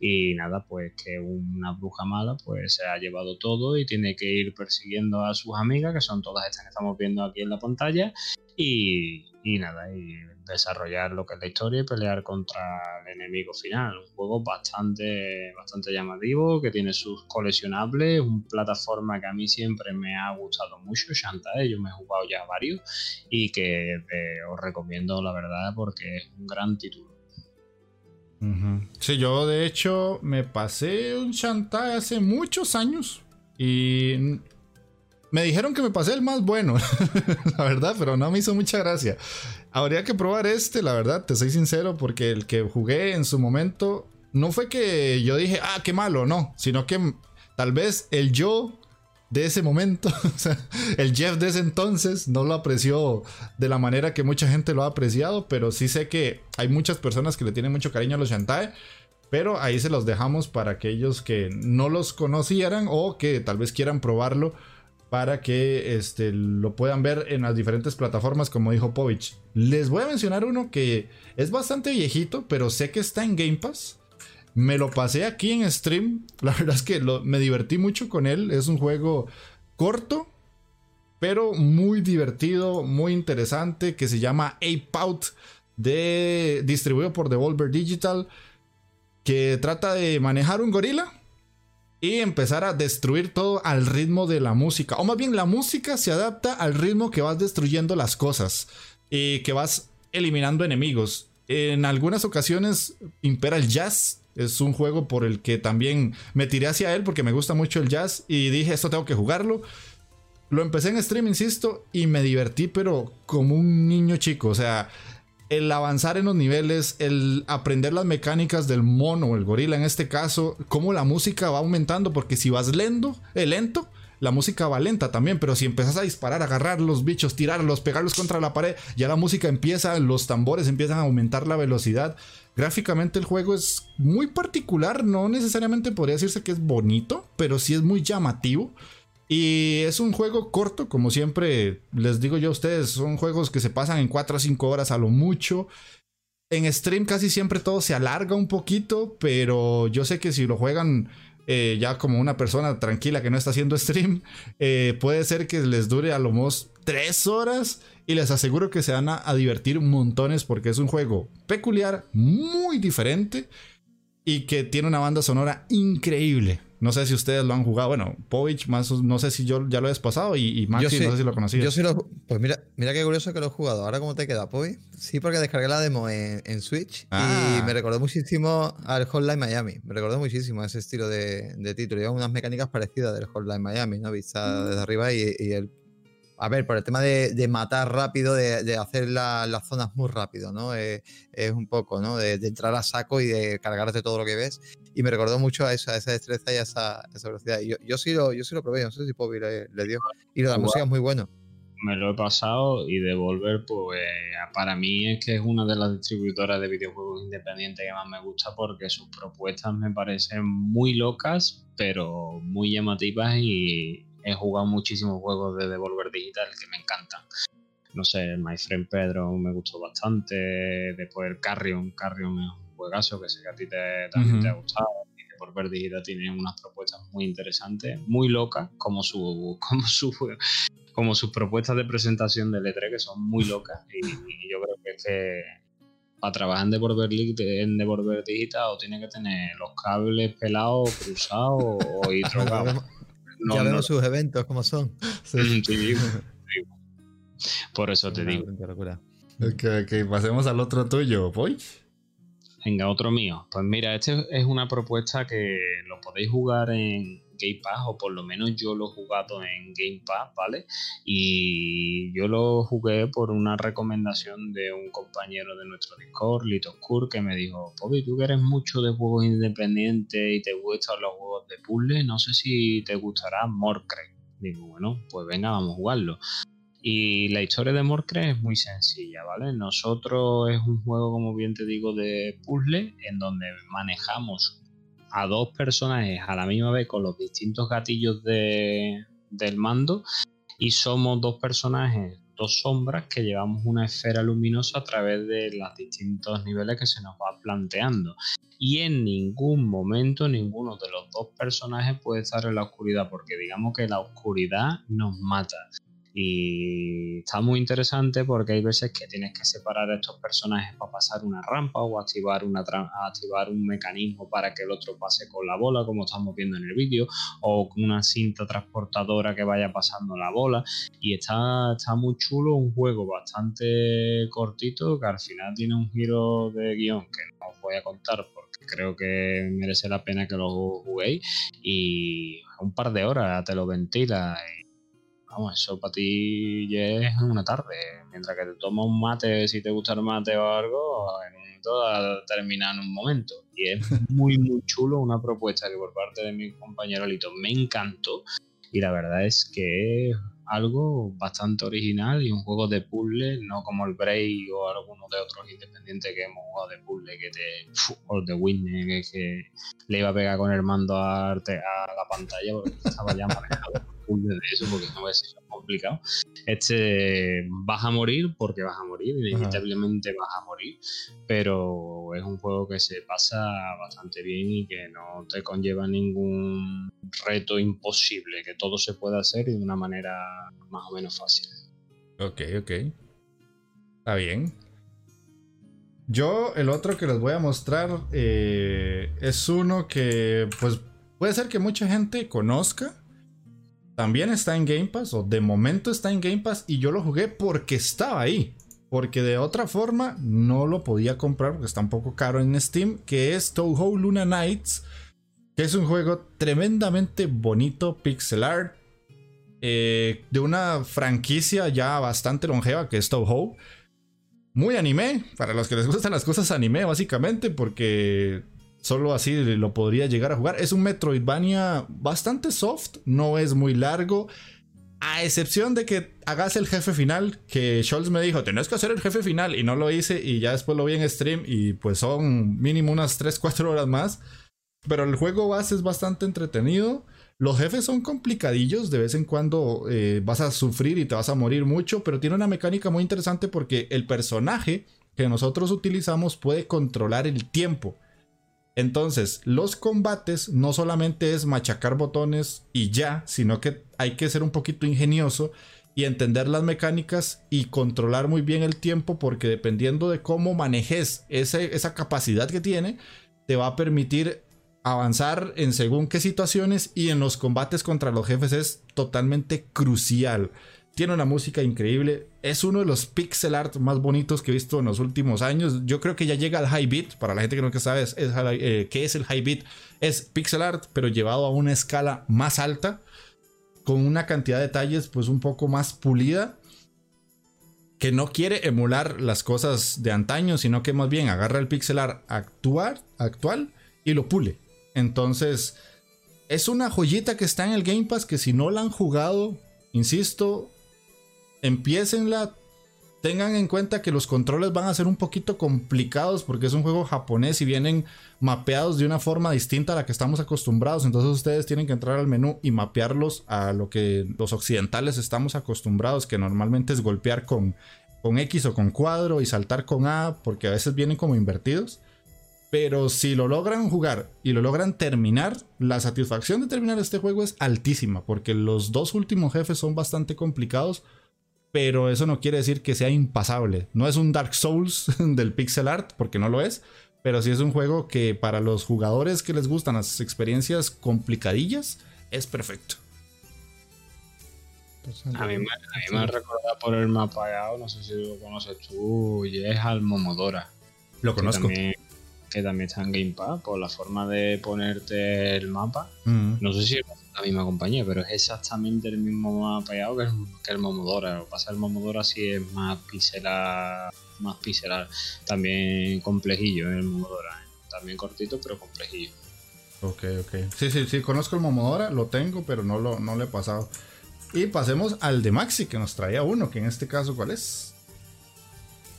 Y nada, pues que una bruja mala pues se ha llevado todo y tiene que ir persiguiendo a sus amigas, que son todas estas que estamos viendo aquí en la pantalla, y, y nada, y desarrollar lo que es la historia y pelear contra el enemigo final. Un juego bastante, bastante llamativo, que tiene sus coleccionables, un plataforma que a mí siempre me ha gustado mucho, Shantae, yo me he jugado ya varios y que eh, os recomiendo la verdad porque es un gran título. Sí, yo de hecho me pasé un Shantae hace muchos años y me dijeron que me pasé el más bueno, la verdad, pero no me hizo mucha gracia. Habría que probar este, la verdad, te soy sincero, porque el que jugué en su momento no fue que yo dije, ah, qué malo, no, sino que tal vez el yo de ese momento, o sea, el Jeff de ese entonces no lo apreció de la manera que mucha gente lo ha apreciado, pero sí sé que hay muchas personas que le tienen mucho cariño a los Shantae. Pero ahí se los dejamos para aquellos que no los conocieran o que tal vez quieran probarlo para que este, lo puedan ver en las diferentes plataformas, como dijo Povich. Les voy a mencionar uno que es bastante viejito, pero sé que está en Game Pass. Me lo pasé aquí en stream. La verdad es que me divertí mucho con él. Es un juego corto, pero muy divertido, muy interesante, que se llama Ape Out, de, distribuido por Devolver Digital, que trata de manejar un gorila y empezar a destruir todo al ritmo de la música. O más bien la música se adapta al ritmo que vas destruyendo las cosas y que vas eliminando enemigos. En algunas ocasiones impera el jazz. Es un juego por el que también me tiré hacia él porque me gusta mucho el jazz y dije esto tengo que jugarlo. Lo empecé en stream, insisto, y me divertí pero como un niño chico. O sea, el avanzar en los niveles, el aprender las mecánicas del mono o el gorila en este caso, cómo la música va aumentando, porque si vas lento, eh, lento, la música va lenta también, pero si empiezas a disparar, agarrar los bichos, tirarlos, pegarlos contra la pared, ya la música empieza, los tambores empiezan a aumentar la velocidad. Gráficamente el juego es muy particular, no necesariamente podría decirse que es bonito, pero sí es muy llamativo. Y es un juego corto, como siempre les digo yo a ustedes, son juegos que se pasan en 4 o 5 horas a lo mucho. En stream casi siempre todo se alarga un poquito, pero yo sé que si lo juegan eh, ya como una persona tranquila que no está haciendo stream, eh, puede ser que les dure a lo menos 3 horas y les aseguro que se van a, a divertir montones porque es un juego peculiar, muy diferente y que tiene una banda sonora increíble No sé si ustedes lo han jugado. Bueno, Povich, más no sé si yo ya lo he pasado y, y Maxi, no sé si lo conocías. Yo sí lo. Pues mira, mira qué curioso que lo he jugado. Ahora, ¿cómo te queda, Povich? Sí, porque descargué la demo en, Switch y ah. me recordó muchísimo al Hotline Miami. Me recordó muchísimo a ese estilo de, de título. Lleva unas mecánicas parecidas del Hotline Miami, ¿no? Vista desde arriba y, y el a ver, por el tema de, matar rápido, de, hacer las zonas muy rápido, ¿no? Eh, es un poco, ¿no? De, entrar a saco y de cargarte todo lo que ves. Y me recordó mucho a esa, esa destreza y a esa, velocidad. yo, yo, sí lo, yo sí lo probé, no sé si Pobi le, dio. Y la música es muy bueno. Me lo he pasado y Devolver, pues para mí es que es una de las distribuidoras de videojuegos independientes que más me gusta porque sus propuestas me parecen muy locas, pero muy llamativas y, he jugado muchísimos juegos de Devolver Digital que me encantan. No sé, My Friend Pedro me gustó bastante. Después el Carrion, Carrion es juegazo que sé que a ti te, también te ha gustado. Y Devolver Digital tiene unas propuestas muy interesantes, muy locas, como su, como su como sus propuestas de presentación de E3 que son muy locas y, yo creo que es que para trabajar en Devolver, en Devolver Digital o tiene que tener los cables pelados, cruzados o ir drogado. ya vemos sus eventos como son. Por eso te digo. Ok, ok, pasemos al otro tuyo, ¿voy? Venga, otro mío. Pues mira, este es una propuesta que lo podéis jugar en, Game Pass, o por lo menos yo lo he jugado en Game Pass, ¿vale? Y yo lo jugué por una recomendación de un compañero de nuestro Discord, Lito que me dijo, Pobi, tú que eres mucho de juegos independientes y te gustan los juegos de puzzle, no sé si te gustará Morcre. Digo, bueno, pues venga, vamos a jugarlo. Y la historia de Morcre es muy sencilla, ¿vale? Nosotros es un juego, como bien te digo, de puzzle, en donde manejamos a dos personajes a la misma vez con los distintos gatillos de, del mando y somos dos personajes, dos sombras que llevamos una esfera luminosa a través de los distintos niveles que se nos va planteando. Y en ningún momento ninguno de los dos personajes puede estar en la oscuridad porque digamos que la oscuridad nos mata. Y está muy interesante porque hay veces que tienes que separar a estos personajes para pasar una rampa o activar, una activar un mecanismo para que el otro pase con la bola, como estamos viendo en el vídeo, o una cinta transportadora que vaya pasando la bola. Y está, está muy chulo, un juego bastante cortito que al final tiene un giro de guion que no os voy a contar porque creo que merece la pena que lo juguéis. Y un par de horas te lo ventila. Vamos, eso para ti ya es una tarde. Mientras que te tomas un mate, si te gusta el mate o algo, en un momento termina en un momento. Y es muy, muy chulo una propuesta que por parte de mi compañero Lito me encantó. Y la verdad es que es algo bastante original y un juego de puzzle, no como el Bray o algunos de otros independientes que hemos jugado de puzzle, que te. o de Whitney, que, que, le iba a pegar con el mando a, a la pantalla porque estaba ya manejado de eso porque no es complicado. Este vas a morir porque vas a morir, inevitablemente vas a morir, pero es un juego que se pasa bastante bien y que no te conlleva ningún reto imposible, que todo se puede hacer de una manera más o menos fácil. Ok, ok. Está bien. Yo, el otro que les voy a mostrar eh, es uno que, pues, puede ser que mucha gente conozca, también está en Game Pass, o de momento está en Game Pass, y yo lo jugué porque estaba ahí. Porque de otra forma no lo podía comprar porque está un poco caro en Steam, que es Touhou Luna Nights, que es un juego tremendamente bonito, pixel art, eh, de una franquicia ya bastante longeva que es Touhou. Muy anime, para los que les gustan las cosas anime básicamente, porque Solo así lo podría llegar a jugar. Es un Metroidvania bastante soft, no es muy largo. A excepción de que hagas el jefe final, que Scholz me dijo, tenés que hacer el jefe final y no lo hice y ya después lo vi en stream y pues son mínimo unas 3-4 horas más. Pero el juego base es bastante entretenido. Los jefes son complicadillos, de vez en cuando eh, vas a sufrir y te vas a morir mucho, pero tiene una mecánica muy interesante porque el personaje que nosotros utilizamos puede controlar el tiempo. Entonces, los combates no solamente es machacar botones y ya, sino que hay que ser un poquito ingenioso y entender las mecánicas y controlar muy bien el tiempo porque dependiendo de cómo manejes esa capacidad que tiene, te va a permitir avanzar en según qué situaciones y en los combates contra los jefes es totalmente crucial. Tiene una música increíble. Es uno de los pixel art más bonitos que he visto en los últimos años. Yo creo que ya llega al high beat. Para la gente que no sabe es, eh, qué es el high beat. Es pixel art, pero llevado a una escala más alta. Con una cantidad de detalles pues un poco más pulida. Que no quiere emular las cosas de antaño, sino que más bien agarra el pixel art actual, actual y lo pule. Entonces, es una joyita que está en el Game Pass que si no la han jugado, insisto, empiecenla. Tengan en cuenta que los controles van a ser un poquito complicados porque es un juego japonés y vienen mapeados de una forma distinta a la que estamos acostumbrados. Entonces ustedes tienen que entrar al menú y mapearlos a lo que los occidentales estamos acostumbrados, que normalmente es golpear con, con X o con cuadro y saltar con A, porque a veces vienen como invertidos. Pero si lo logran jugar y lo logran terminar, la satisfacción de terminar este juego es altísima, porque los dos últimos jefes son bastante complicados pero eso no quiere decir que sea impasable. No es un Dark Souls del pixel art, porque no lo es, pero sí es un juego que para los jugadores que les gustan las experiencias complicadillas, es perfecto. A mí, me, ha recordado por el mapa, no sé si lo conoces tú, y es al Momodora. Lo conozco. Que también, está en Game Pass, por la forma de ponerte el mapa. Mm. No sé si la misma compañía, pero es exactamente el mismo mapa que el, que el Momodora. Lo que pasa el Momodora sí es más pixelar, más pixelar. También complejillo el Momodora. ¿eh? También cortito, pero complejillo. Ok, ok. Sí, sí, sí, conozco el Momodora, lo tengo, pero no lo, no lo he pasado. Y pasemos al de Maxi, que nos traía uno, que en este caso, ¿cuál es?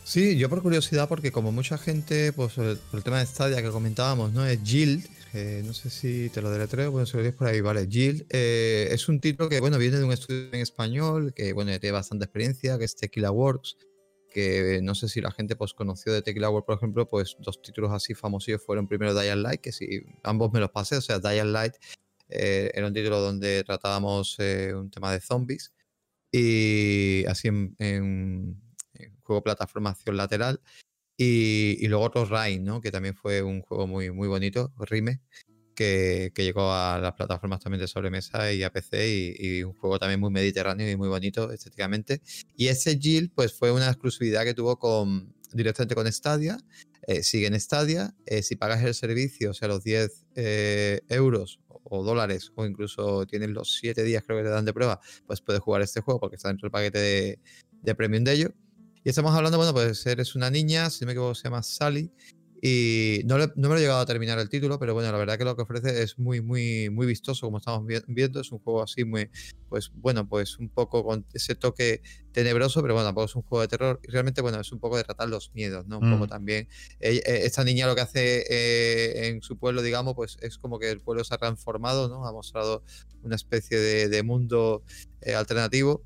Sí, yo por curiosidad, porque como mucha gente, pues el, el tema de Stadia que comentábamos, ¿no? Es Guild, eh, no sé si te lo deletreo, bueno, si lo por ahí, vale. Jill eh, es un título que, bueno, viene de un estudio en español, que, bueno, tiene bastante experiencia, que es Tequila Works, que no sé si la gente pues conoció de Tequila Works, por ejemplo, pues dos títulos así famosos fueron primero Dying Light, que si ambos me los pasé, o sea, Dying Light eh, era un título donde tratábamos un tema de zombies, y así en juego plataformación lateral, y, luego otro Rain, ¿no? Que también fue un juego muy, muy bonito, Rime, que, que, llegó a las plataformas también de sobremesa y a PC y, un juego también muy mediterráneo y muy bonito estéticamente. Y ese Jill, pues fue una exclusividad que tuvo con, directamente con Stadia. Eh, sigue en Stadia. Eh, si pagas el servicio, o sea, los 10 eh, euros o dólares, o incluso tienes los 7 días creo que te dan de prueba, pues puedes jugar este juego porque está dentro del paquete de, de premium de ello. Y estamos hablando, bueno, pues eres una niña, si no me equivoco se llama Sally, y no, no, me lo he llegado a terminar el título, pero bueno, la verdad que lo que ofrece es muy, muy, muy vistoso, como estamos viendo. Es un juego así muy, pues bueno, pues un poco con ese toque tenebroso, pero bueno, tampoco es un juego de terror. Y realmente, bueno, es un poco de tratar los miedos, ¿no? Un poco mm. también. Eh, esta niña lo que hace eh, en su pueblo, digamos, pues es como que el pueblo se ha transformado, ¿no? Ha mostrado una especie de, mundo eh, alternativo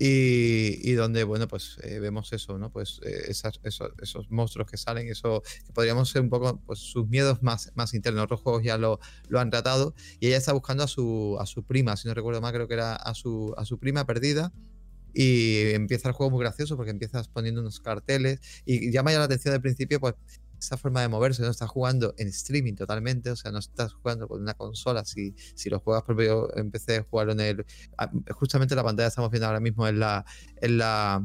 y, donde, bueno, pues eh, vemos eso, ¿no? Pues eh, esos, esos, monstruos que salen, eso que podríamos ser un poco, pues sus miedos más, más internos. Otros juegos ya lo, lo han tratado y ella está buscando a su, a su prima, si no recuerdo mal, creo que era a su, a su prima perdida. Y empieza el juego muy gracioso porque empiezas poniendo unos carteles y llama ya la atención al principio, pues esa forma de moverse, no estás jugando en streaming totalmente, o sea, no estás jugando con una consola, si, si lo juegas, por yo empecé a jugarlo en el, ah, justamente la pantalla que estamos viendo ahora mismo en la, en la,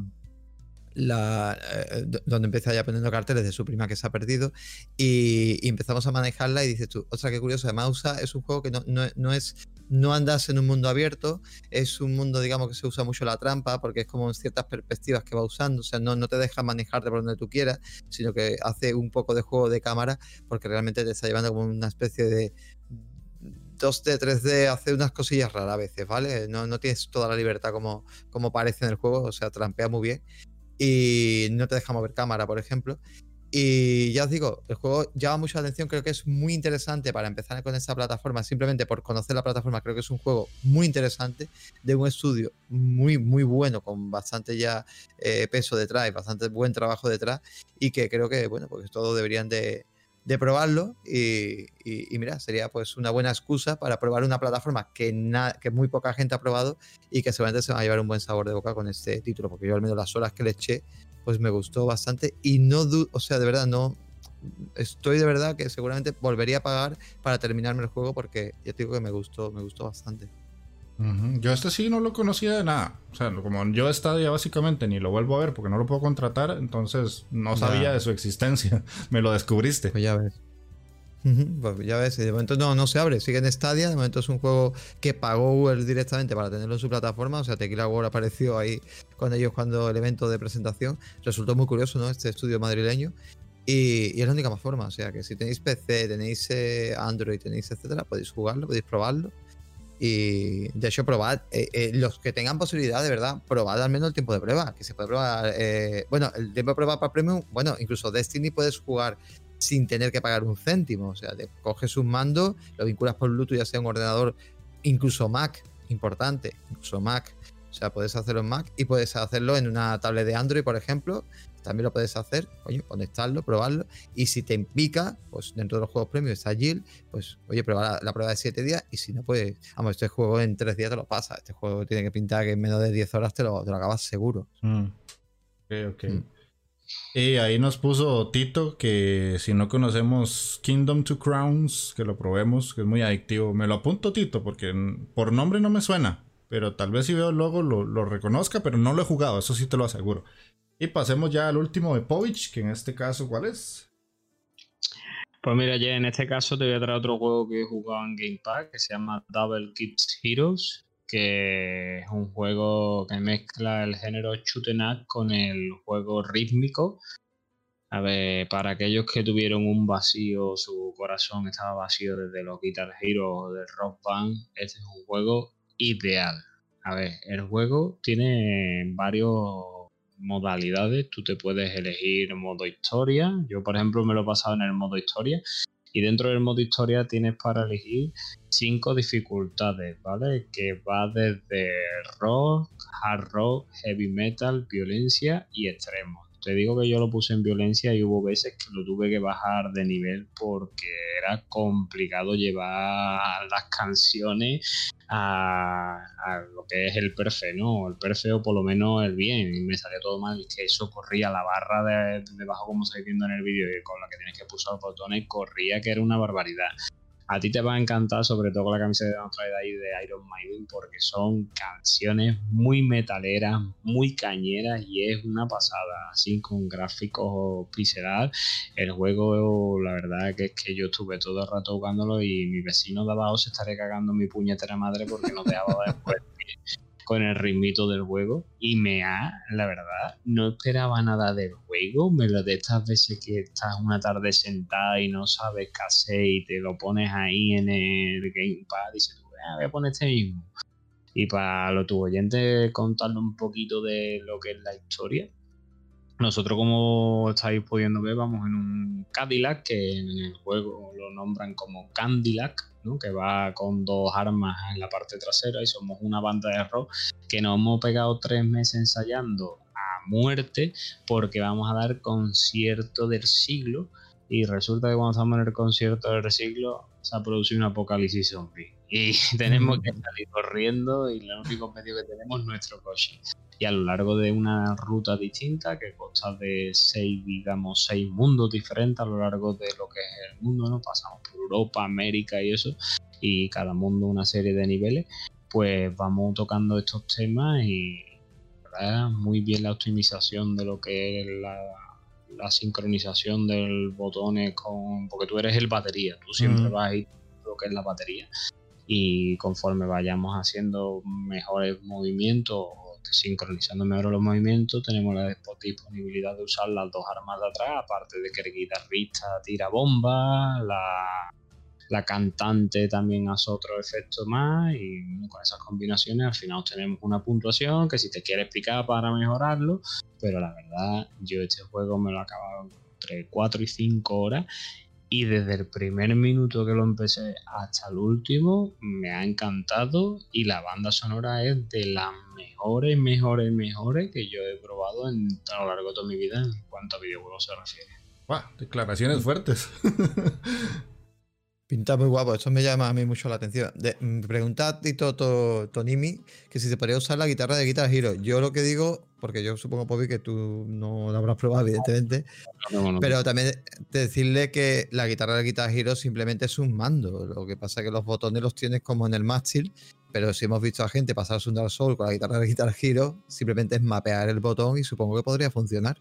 la, eh, donde empieza ya poniendo carteles de su prima que se ha perdido y, empezamos a manejarla y dices tú, otra que curioso, Mausa es un juego que no, no, no es no andas en un mundo abierto, es un mundo, digamos, que se usa mucho la trampa, porque es como en ciertas perspectivas que va usando, o sea, no, no te deja manejarte por donde tú quieras, sino que hace un poco de juego de cámara, porque realmente te está llevando como una especie de 2D, 3D, hace unas cosillas raras a veces, ¿vale? No, no tienes toda la libertad como, como parece en el juego, o sea, trampea muy bien. Y no te deja mover cámara, por ejemplo. Y ya os digo, el juego llama mucho la atención, creo que es muy interesante para empezar con esta plataforma, simplemente por conocer la plataforma, creo que es un juego muy interesante, de un estudio muy, muy bueno, con bastante ya eh, peso detrás, bastante buen trabajo detrás, y que creo que, bueno, pues todos deberían de, probarlo y, mira, sería pues una buena excusa para probar una plataforma que, que muy poca gente ha probado y que seguramente se va a llevar un buen sabor de boca con este título, porque yo al menos las horas que le eché pues me gustó bastante y no, o sea, de verdad, no, estoy de verdad que seguramente volvería a pagar para terminarme el juego porque ya te digo que me gustó, me gustó bastante. Yo este sí no lo conocía de nada. O sea, como yo ya básicamente ni lo vuelvo a ver porque no lo puedo contratar, entonces no sabía de su existencia. Me lo descubriste. Pues ya ves. Pues ya ves, de momento no, no se abre, sigue en Stadia, de momento es un juego que pagó Google directamente para tenerlo en su plataforma, o sea, Tequila World apareció ahí con ellos cuando el evento de presentación, resultó muy curioso, ¿no? Este estudio madrileño, y, es la única forma, o sea, que si tenéis PC, tenéis eh, Android, tenéis etcétera, podéis jugarlo, podéis probarlo, y de hecho, probad, eh, eh, los que tengan posibilidad, de verdad, probad al menos el tiempo de prueba, que se puede probar. bueno, el tiempo de prueba para Premium, bueno, incluso Destiny puedes jugar sin tener que pagar un céntimo. O sea, te coges un mando, lo vinculas por Bluetooth, ya sea un ordenador, incluso Mac, importante, incluso Mac. O sea, puedes hacerlo en Mac y puedes hacerlo en una tablet de Android, por ejemplo. También lo puedes hacer, oye, conectarlo, probarlo. Y si te implica, pues dentro de los juegos premios está Jill, pues oye, prueba la, prueba de 7 días. Y si no, pues, vamos, este juego en 3 días te lo pasa. Este juego tiene que pintar que en menos de 10 horas te lo, te lo acabas seguro. Mm. Ok, ok. Mm. Y ahí nos puso Tito que si no conocemos Kingdom to Crowns, que lo probemos, que es muy adictivo. Me lo apunto Tito porque por nombre no me suena, pero tal vez si veo el logo lo, reconozca, pero no lo he jugado, eso sí te lo aseguro. Y pasemos ya al último de Povich, que en este caso, ¿cuál es? Pues mira, ya en este caso te voy a traer otro juego que he jugado en Game Pack que se llama Double Kids Heroes que es un juego que mezcla el género up con el juego rítmico. A ver, para aquellos que tuvieron un vacío, su corazón estaba vacío desde los Guitar Hero o del Rock Band, este es un juego ideal. A ver, el juego tiene varias modalidades. Tú te puedes elegir modo historia. Yo, por ejemplo, me lo he pasado en el modo historia y dentro del modo historia tienes para elegir cinco dificultades, ¿vale? Que va desde rock, hard rock, heavy metal, violencia y extremo. Te digo que yo lo puse en violencia y hubo veces que lo tuve que bajar de nivel porque era complicado llevar las canciones a, lo que es el perfe, ¿no? El perfe o por lo menos el bien. Y me salió todo mal y que eso corría la barra de, debajo como estáis viendo en el vídeo con la que tienes que pulsar los botones corría que era una barbaridad. A ti te va a encantar, sobre todo con la camiseta de de Iron Maiden, porque son canciones muy metaleras, muy cañeras y es una pasada, así con gráficos pixelar. El juego, la verdad que es que yo estuve todo el rato jugándolo y mi vecino de abajo se estaría cagando mi puñetera madre porque no dejaba después con el ritmito del juego y me ha, la verdad, no esperaba nada del juego, me lo de estas veces que estás una tarde sentada y no sabes qué hacer y te lo pones ahí en el Gamepad y dices, ah, voy a poner este mismo. Y para lo tu oyente contarle un poquito de lo que es la historia. Nosotros, como estáis pudiendo ver, vamos en un Cadillac, que en el juego lo nombran como Candilac, que va con dos armas en la parte trasera y somos una banda de rock que nos hemos pegado tres meses ensayando a muerte porque vamos a dar concierto del siglo y resulta que cuando estamos en el concierto del siglo se ha producido un apocalipsis zombie y tenemos que salir corriendo y el único medio que tenemos es nuestro coche y a lo largo de una ruta distinta que consta de seis, digamos, seis mundos diferentes a lo largo de lo que es el mundo, ¿no? Pasamos por Europa, América y eso, y cada mundo una serie de niveles, pues vamos tocando estos temas y ¿verdad? muy bien la optimización de lo que es la, la sincronización del botones con. porque tú eres el batería, tú siempre vas a ir lo que es la batería. Y conforme vayamos haciendo mejores movimientos sincronizando mejor los movimientos, tenemos la disponibilidad de usar las dos armas de atrás, aparte de que el guitarrista tira bomba, la, la cantante también hace otro efecto más y con esas combinaciones al final tenemos una puntuación que si te quiere explicar para mejorarlo, pero la verdad yo este juego me lo he acabado entre 4 y 5 horas y desde el primer minuto que lo empecé hasta el último me ha encantado y la banda sonora es de las mejores, mejores, mejores que yo he probado en, a lo largo de toda mi vida en cuanto a videojuegos se refiere. declaraciones fuertes. Pinta muy guapo, esto me llama a mí mucho la atención. De, mm, pregunta a Tito Tonimi que si se podría usar la guitarra de Guitar Hero. Yo lo que digo, porque yo supongo, Pobi, que tú no la habrás probado, evidentemente, pero también decirle que la guitarra de Guitar Hero simplemente es un mando. Lo que pasa es que los botones los tienes como en el mástil, pero si hemos visto a gente pasarse un Dark Soul con la guitarra de Guitar Hero, simplemente es mapear el botón y supongo que podría funcionar.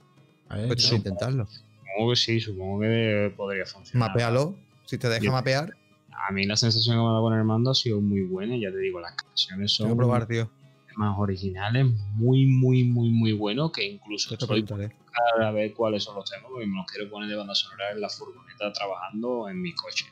Puedes intentarlo. Supongo que sí, supongo que podría funcionar. Mapealo si te deja mapear. A mí la sensación que me ha dado con el mando ha sido muy buena. Ya te digo, las canciones son. probar, tío. Más originales, muy, muy, muy, muy bueno. Que incluso estoy a ver cuáles son los temas, porque me los quiero poner de banda sonora en la furgoneta trabajando en mi coche.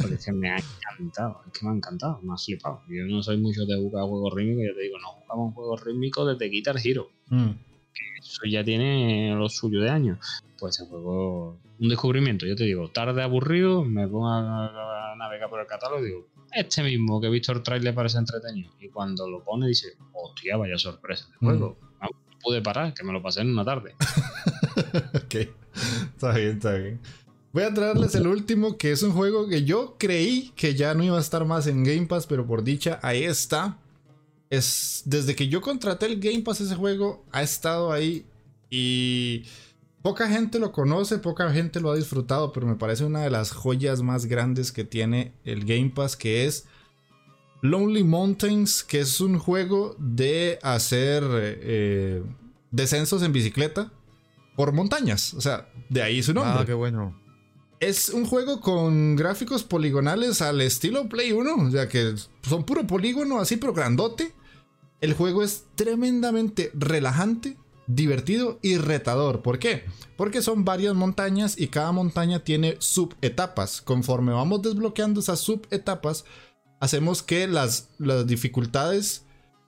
Porque es que me ha encantado, es que me ha encantado, me ha flipado. Yo no soy mucho de jugar juegos rítmicos, yo te digo, no jugamos juegos rítmicos desde Guitar Hero. Mm. Que eso ya tiene lo suyo de años pues ese juego, un descubrimiento, yo te digo, tarde aburrido, me pongo a, navegar por el catálogo y digo, este mismo que he visto el trailer parece entretenido. Y cuando lo pone dice, hostia, vaya sorpresa de juego. Mm. No pude parar, que me lo pasé en una tarde. ok, está bien, está bien. Voy a traerles el último, que es un juego que yo creí que ya no iba a estar más en Game Pass, pero por dicha, ahí está. Es desde que yo contraté el Game Pass ese juego, ha estado ahí y Poca gente lo conoce, poca gente lo ha disfrutado, pero me parece una de las joyas más grandes que tiene el Game Pass, que es Lonely Mountains, que es un juego de hacer eh, descensos en bicicleta por montañas. O sea, de ahí su nombre. Ah, qué bueno. Es un juego con gráficos poligonales al estilo Play 1, o sea que son puro polígono así, pero grandote. El juego es tremendamente relajante divertido y retador. ¿Por qué? Porque son varias montañas y cada montaña tiene subetapas. Conforme vamos desbloqueando esas subetapas, hacemos que las, las dificultades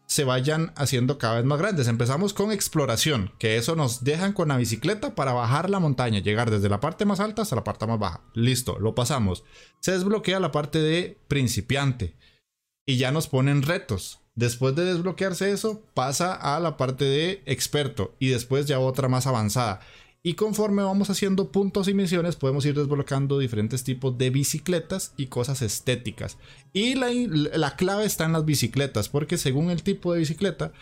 se vayan haciendo cada vez más grandes. Empezamos con exploración, que eso nos dejan con la bicicleta para bajar la montaña, llegar desde la parte más alta hasta la parte más baja. Listo, lo pasamos. Se desbloquea la parte de principiante y ya nos ponen retos. Después de desbloquearse eso, pasa a la parte de experto y después ya otra más avanzada. Y conforme vamos haciendo puntos y misiones, podemos ir desbloqueando diferentes tipos de bicicletas y cosas estéticas. Y la, la, clave está en las bicicletas, porque según el tipo de bicicleta,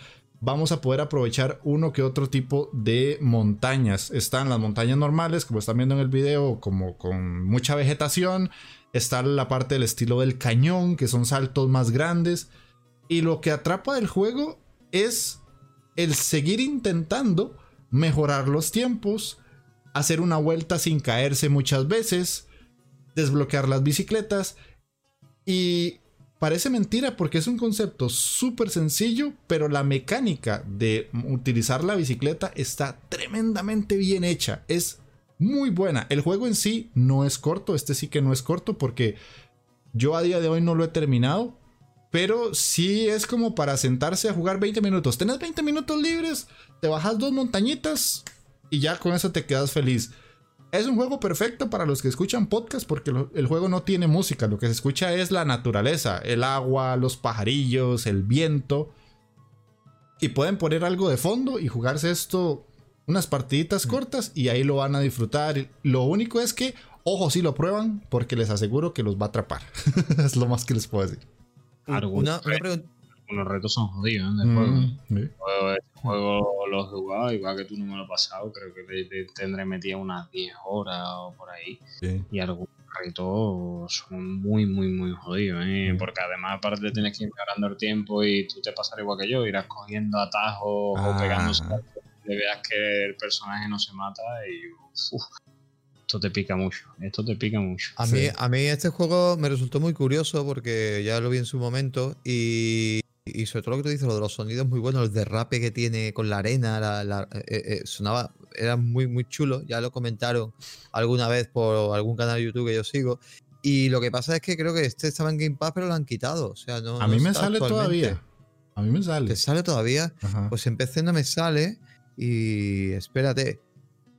vamos a poder aprovechar uno que otro tipo de montañas. Están las montañas normales, como están viendo en el video, como con mucha vegetación. Está la parte del estilo del cañón, que son saltos más grandes. Y lo que atrapa del juego es el seguir intentando mejorar los tiempos, hacer una vuelta sin caerse muchas veces, desbloquear las bicicletas. Y parece mentira porque es un concepto súper sencillo, pero la mecánica de utilizar la bicicleta está tremendamente bien hecha. Es muy buena. El juego en sí no es corto, este sí que no es corto porque yo a día de hoy no lo he terminado, pero sí es como para sentarse a jugar 20 minutos. Tenés 20 minutos libres, te bajas dos montañitas y ya con eso te quedas feliz. Es un juego perfecto para los que escuchan podcast porque el juego no tiene música, lo que se escucha es la naturaleza, el agua, los pajarillos, el viento. Y pueden poner algo de fondo y jugarse esto unas partiditas mm. cortas y ahí lo van a disfrutar. Lo único es que, ojo, si lo prueban porque les aseguro que los va a atrapar. es lo más que les puedo decir. Algunos, retos son jodidos ¿eh? del juego. este juego lo he jugado, igual que tú no me lo has pasado, creo que tendré metido unas 10 horas o por ahí. Y algunos retos son muy, muy, muy jodidos. ¿eh? Porque además, aparte, tienes que ir mejorando el tiempo y tú te pasarás igual que yo, irás cogiendo atajos o ah. pegando le veas que el personaje no se mata y esto te pica mucho, esto te pica mucho. A, mí, a mí este juego me resultó muy curioso porque ya lo vi en su momento y, sobre todo lo que tú dices, lo de los sonidos muy buenos, el derrape que tiene con la arena, la, eh, eh, sonaba, era muy, muy chulo, ya lo comentaron alguna vez por algún canal de YouTube que yo sigo. Y lo que pasa es que creo que este estaba en Game Pass, pero lo han quitado. O sea, no, a mí me sale todavía. A mí me sale. ¿Te sale todavía? Pues en PC no me sale. Y espérate.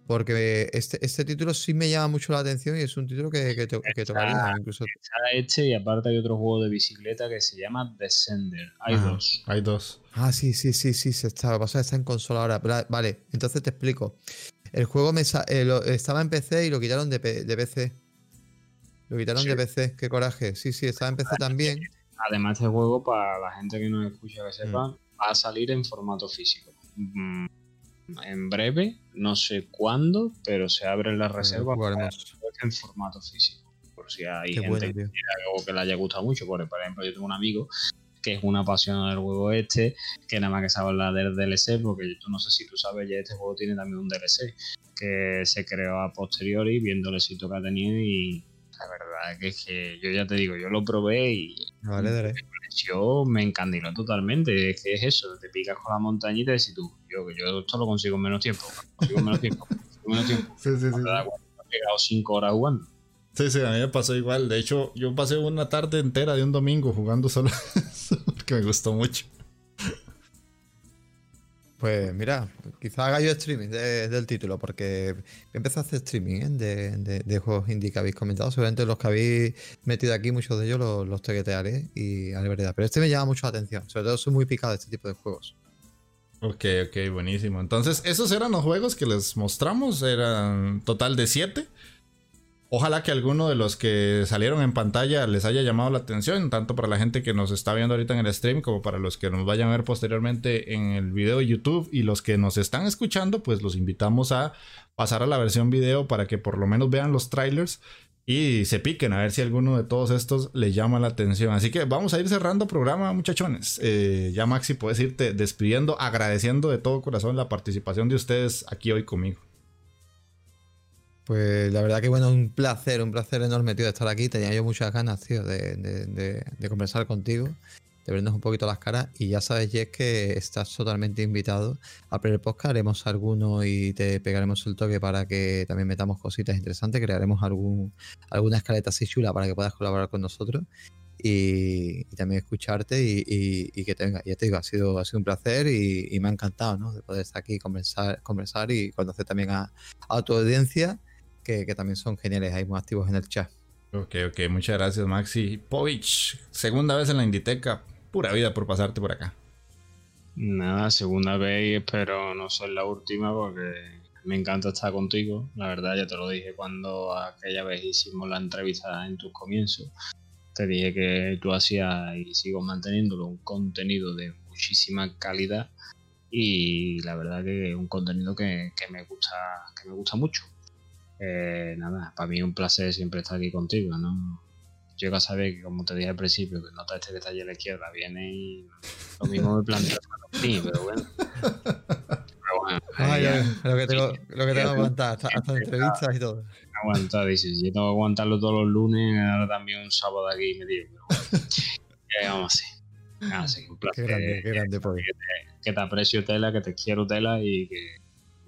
Porque este, este título sí me llama mucho la atención y es un título que, que, que tocaría incluso. Está hecho y aparte hay otro juego de bicicleta que se llama Descender. Hay dos. Hay dos. Ah, sí, sí, sí, sí. Se está, pasa está en consola ahora. Vale, entonces te explico. El juego me eh, estaba en PC y lo quitaron de, de PC. Lo quitaron de PC, qué coraje. Sí, sí, está en PC también. Además, este juego, para la gente que no escucha que sepa, mm. va a salir en formato físico. Mm, en breve, no sé cuándo, pero se abre la reserva en formato físico. Por si hay gente que, que le haya gustado mucho. Por, ejemplo, yo tengo un amigo que es una apasionado del juego este, que nada más que sabe hablar del DLC, porque yo no sé si tú sabes, ya este juego tiene también un DLC que se creó a posteriori viendo el éxito que ha tenido y verdad que es que yo ya te digo, yo lo probé y vale, yo me encandiló totalmente. Es que es eso, te picas con la montañita y si tú, yo, yo esto lo consigo en menos tiempo, consigo en menos tiempo, menos tiempo. Sí, sí, sí. He pegado cinco horas jugando. Sí, sí, a mí me pasó igual. De hecho, yo pasé una tarde entera de un domingo jugando solo eso, porque me gustó mucho. Pues mira, quizá haga yo streaming del título, porque empecé a hacer streaming ¿eh? de, juegos indie que habéis comentado. Seguramente los que habéis metido aquí, muchos de ellos los, los tequetearé y la verdad. Pero este me llama mucho la atención. Sobre todo soy muy picado de este tipo de juegos. Ok, ok, buenísimo. Entonces, esos eran los juegos que les mostramos. Eran total de siete. Ojalá que alguno de los que salieron en pantalla les haya llamado la atención, tanto para la gente que nos está viendo ahorita en el stream como para los que nos vayan a ver posteriormente en el video de YouTube y los que nos están escuchando, pues los invitamos a pasar a la versión video para que por lo menos vean los trailers y se piquen a ver si alguno de todos estos les llama la atención. Así que vamos a ir cerrando programa, muchachones. Eh, ya Maxi, puedes irte despidiendo, agradeciendo de todo corazón la participación de ustedes aquí hoy conmigo. Pues la verdad que bueno, un placer, un placer enorme, tío, de estar aquí. Tenía yo muchas ganas, tío, de, conversar contigo, de vernos un poquito las caras. Y ya sabes, Jess, que estás totalmente invitado a el podcast. Haremos alguno y te pegaremos el toque para que también metamos cositas interesantes. Crearemos algún, alguna escaleta así chula para que puedas colaborar con nosotros. Y, también escucharte y, que tenga. Ya te digo, ha sido, ha sido un placer y, me ha encantado, ¿no? De poder estar aquí, conversar, conversar y conocer también a tu audiencia que, también son geniales, hay muy activos en el chat. Ok, ok, muchas gracias Maxi. Povich, segunda vez en la Inditeca, pura vida por pasarte por acá. Nada, segunda vez y espero no ser la última porque me encanta estar contigo. La verdad, ya te lo dije cuando aquella vez hicimos la entrevista en tus comienzos. Te dije que tú hacías y sigo manteniéndolo un contenido de muchísima calidad y la verdad que es un contenido que, que me gusta que me gusta mucho eh, nada, para mí es un placer siempre estar aquí contigo, ¿no? Yo ya sabes que, como te dije al principio, que nota este detalle a la izquierda viene y lo mismo me plantea para mí, pero bueno. Pero bueno lo, que tengo, lo que tengo que aguantar, hasta, hasta entrevistas y todo. Aguantar, dices, yo tengo que aguantarlo todos los lunes, ahora también un sábado aquí me digo, pero bueno, ¿qué vamos a hacer? Así, un placer. Qué grande, qué grande, que, te, que te aprecio tela, que te quiero tela y que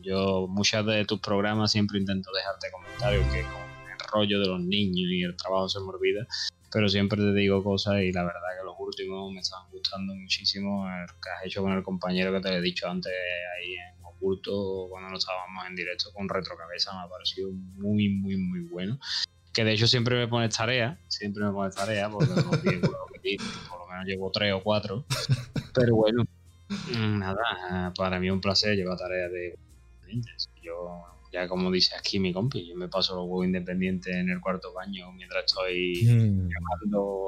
yo muchas de tus programas siempre intento dejarte comentarios que con el rollo de los niños y el trabajo se me olvida, pero siempre te digo cosas y la verdad que los últimos me están gustando muchísimo. El que has hecho con el compañero que te he dicho antes ahí en oculto cuando no estábamos en directo con Retrocabeza me ha parecido muy, muy, muy bueno. Que de hecho siempre me pones tarea, siempre me pones tarea porque por lo menos llevo tres o cuatro. Pero bueno, nada, para mí es un placer llevar tarea de yo, ya como dice aquí mi compi, yo me paso los huevos independientes en el cuarto baño mientras estoy mm.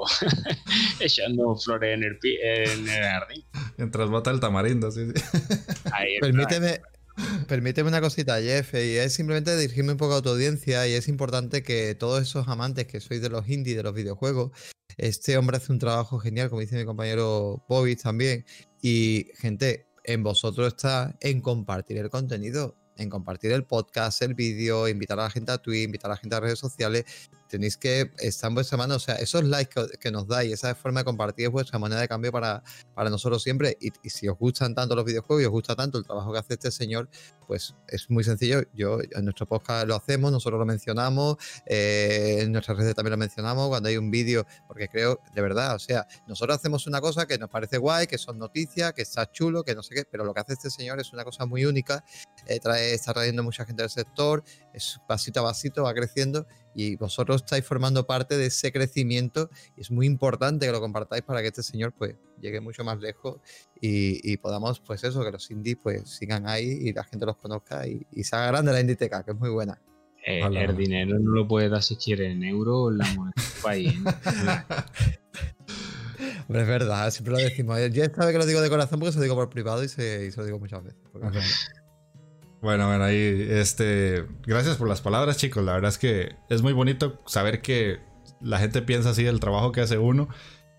echando flores en el, en el jardín. Mientras bota el tamarindo, sí, Permíteme, Permíteme una cosita, Jeff, y es simplemente dirigirme un poco a tu audiencia y es importante que todos esos amantes que sois de los indies, de los videojuegos, este hombre hace un trabajo genial, como dice mi compañero Bobby también, y gente, en vosotros está en compartir el contenido, en compartir el podcast, el vídeo, invitar a la gente a Twitter, invitar a la gente a redes sociales. Tenéis que estar en vuestra mano, o sea, esos likes que, nos dais, esa forma de compartir es vuestra moneda de cambio para, para nosotros siempre. Y, y, si os gustan tanto los videojuegos y os gusta tanto el trabajo que hace este señor, pues es muy sencillo. Yo en nuestro podcast lo hacemos, nosotros lo mencionamos, eh, en nuestras redes también lo mencionamos cuando hay un vídeo, porque creo, de verdad, o sea, nosotros hacemos una cosa que nos parece guay, que son noticias, que está chulo, que no sé qué, pero lo que hace este señor es una cosa muy única, eh, trae, está trayendo mucha gente del sector, es pasito a pasito, va creciendo y vosotros estáis formando parte de ese crecimiento y es muy importante que lo compartáis para que este señor pues llegue mucho más lejos y, podamos pues eso, que los indies pues sigan ahí y la gente los conozca y, y se haga grande la Inditeca, que es muy buena. Eh, el dinero no lo puede dar si quiere en euro o en la moneda del país. Hombre, es verdad, siempre lo decimos. Yo esta vez que lo digo de corazón porque se lo digo por privado y se, lo digo muchas veces. Bueno, bueno, ahí, este, gracias por las palabras, chicos. La verdad es que es muy bonito saber que la gente piensa así del trabajo que hace uno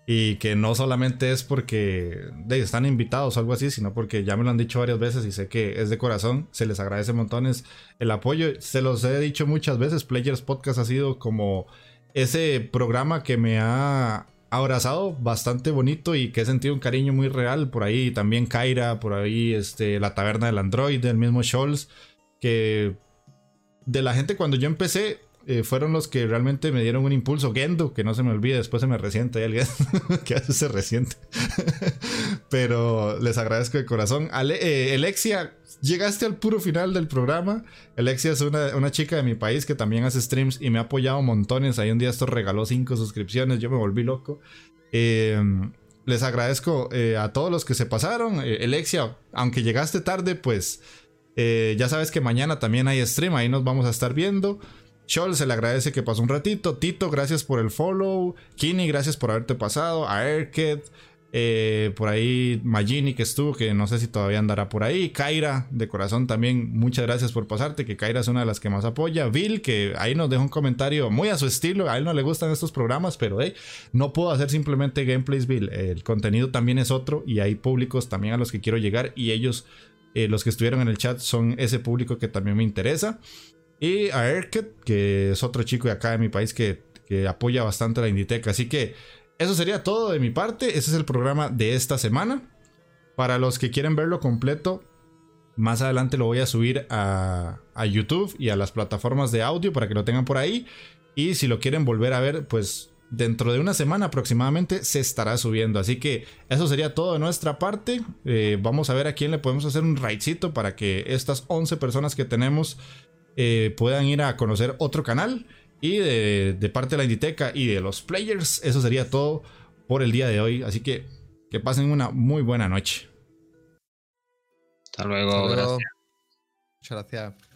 y que no solamente es porque están invitados o algo así, sino porque ya me lo han dicho varias veces y sé que es de corazón. Se les agradece montones el apoyo. Se los he dicho muchas veces. Players Podcast ha sido como ese programa que me ha abrazado bastante bonito y que he sentido un cariño muy real. Por ahí también Kaira, por ahí este, la taberna del Android, el mismo Scholz, que de la gente cuando yo empecé eh, fueron los que realmente me dieron un impulso. Gendo, que no se me olvide, después se me resiente alguien que hace se resiente. Pero les agradezco de corazón. Eh, Alexia, llegaste al puro final del programa. Alexia es una, chica de mi país que también hace streams y me ha apoyado montones. Ahí un día esto regaló cinco suscripciones, yo me volví loco. Em, les agradezco eh, a todos los que se pasaron. Alexia, aunque llegaste tarde, pues ya sabes que mañana también hay stream, ahí nos vamos a estar viendo. Chol se le agradece que pasó un ratito. Tito, gracias por el follow. Kini, gracias por haberte pasado. A Airkid. Eh, por ahí Magini que estuvo, que no sé si todavía andará por ahí. Kaira, de corazón también, muchas gracias por pasarte, que Kaira es una de las que más apoya. Bill, que ahí nos dejó un comentario muy a su estilo, a él no le gustan estos programas, pero hey, no puedo hacer simplemente gameplays, Bill. El contenido también es otro y hay públicos también a los que quiero llegar y ellos, eh, los que estuvieron en el chat, son ese público que también me interesa. Y a Erket, que es otro chico de acá de mi país que, apoya bastante a la Inditeca. Así que eso sería todo de mi parte. Ese es el programa de esta semana. Para los que quieren verlo completo, más adelante lo voy a subir a, a, YouTube y a las plataformas de audio para que lo tengan por ahí. Y si lo quieren volver a ver, pues dentro de una semana aproximadamente se estará subiendo. Así que eso sería todo de nuestra parte. Eh, vamos a ver a quién le podemos hacer un raidcito para que estas 11 personas que tenemos eh, puedan ir a conocer otro canal. Y de, parte de la Inditeca y de los players, eso sería todo por el día de hoy. Así que que pasen una muy buena noche. Hasta luego. Gracias. Muchas gracias.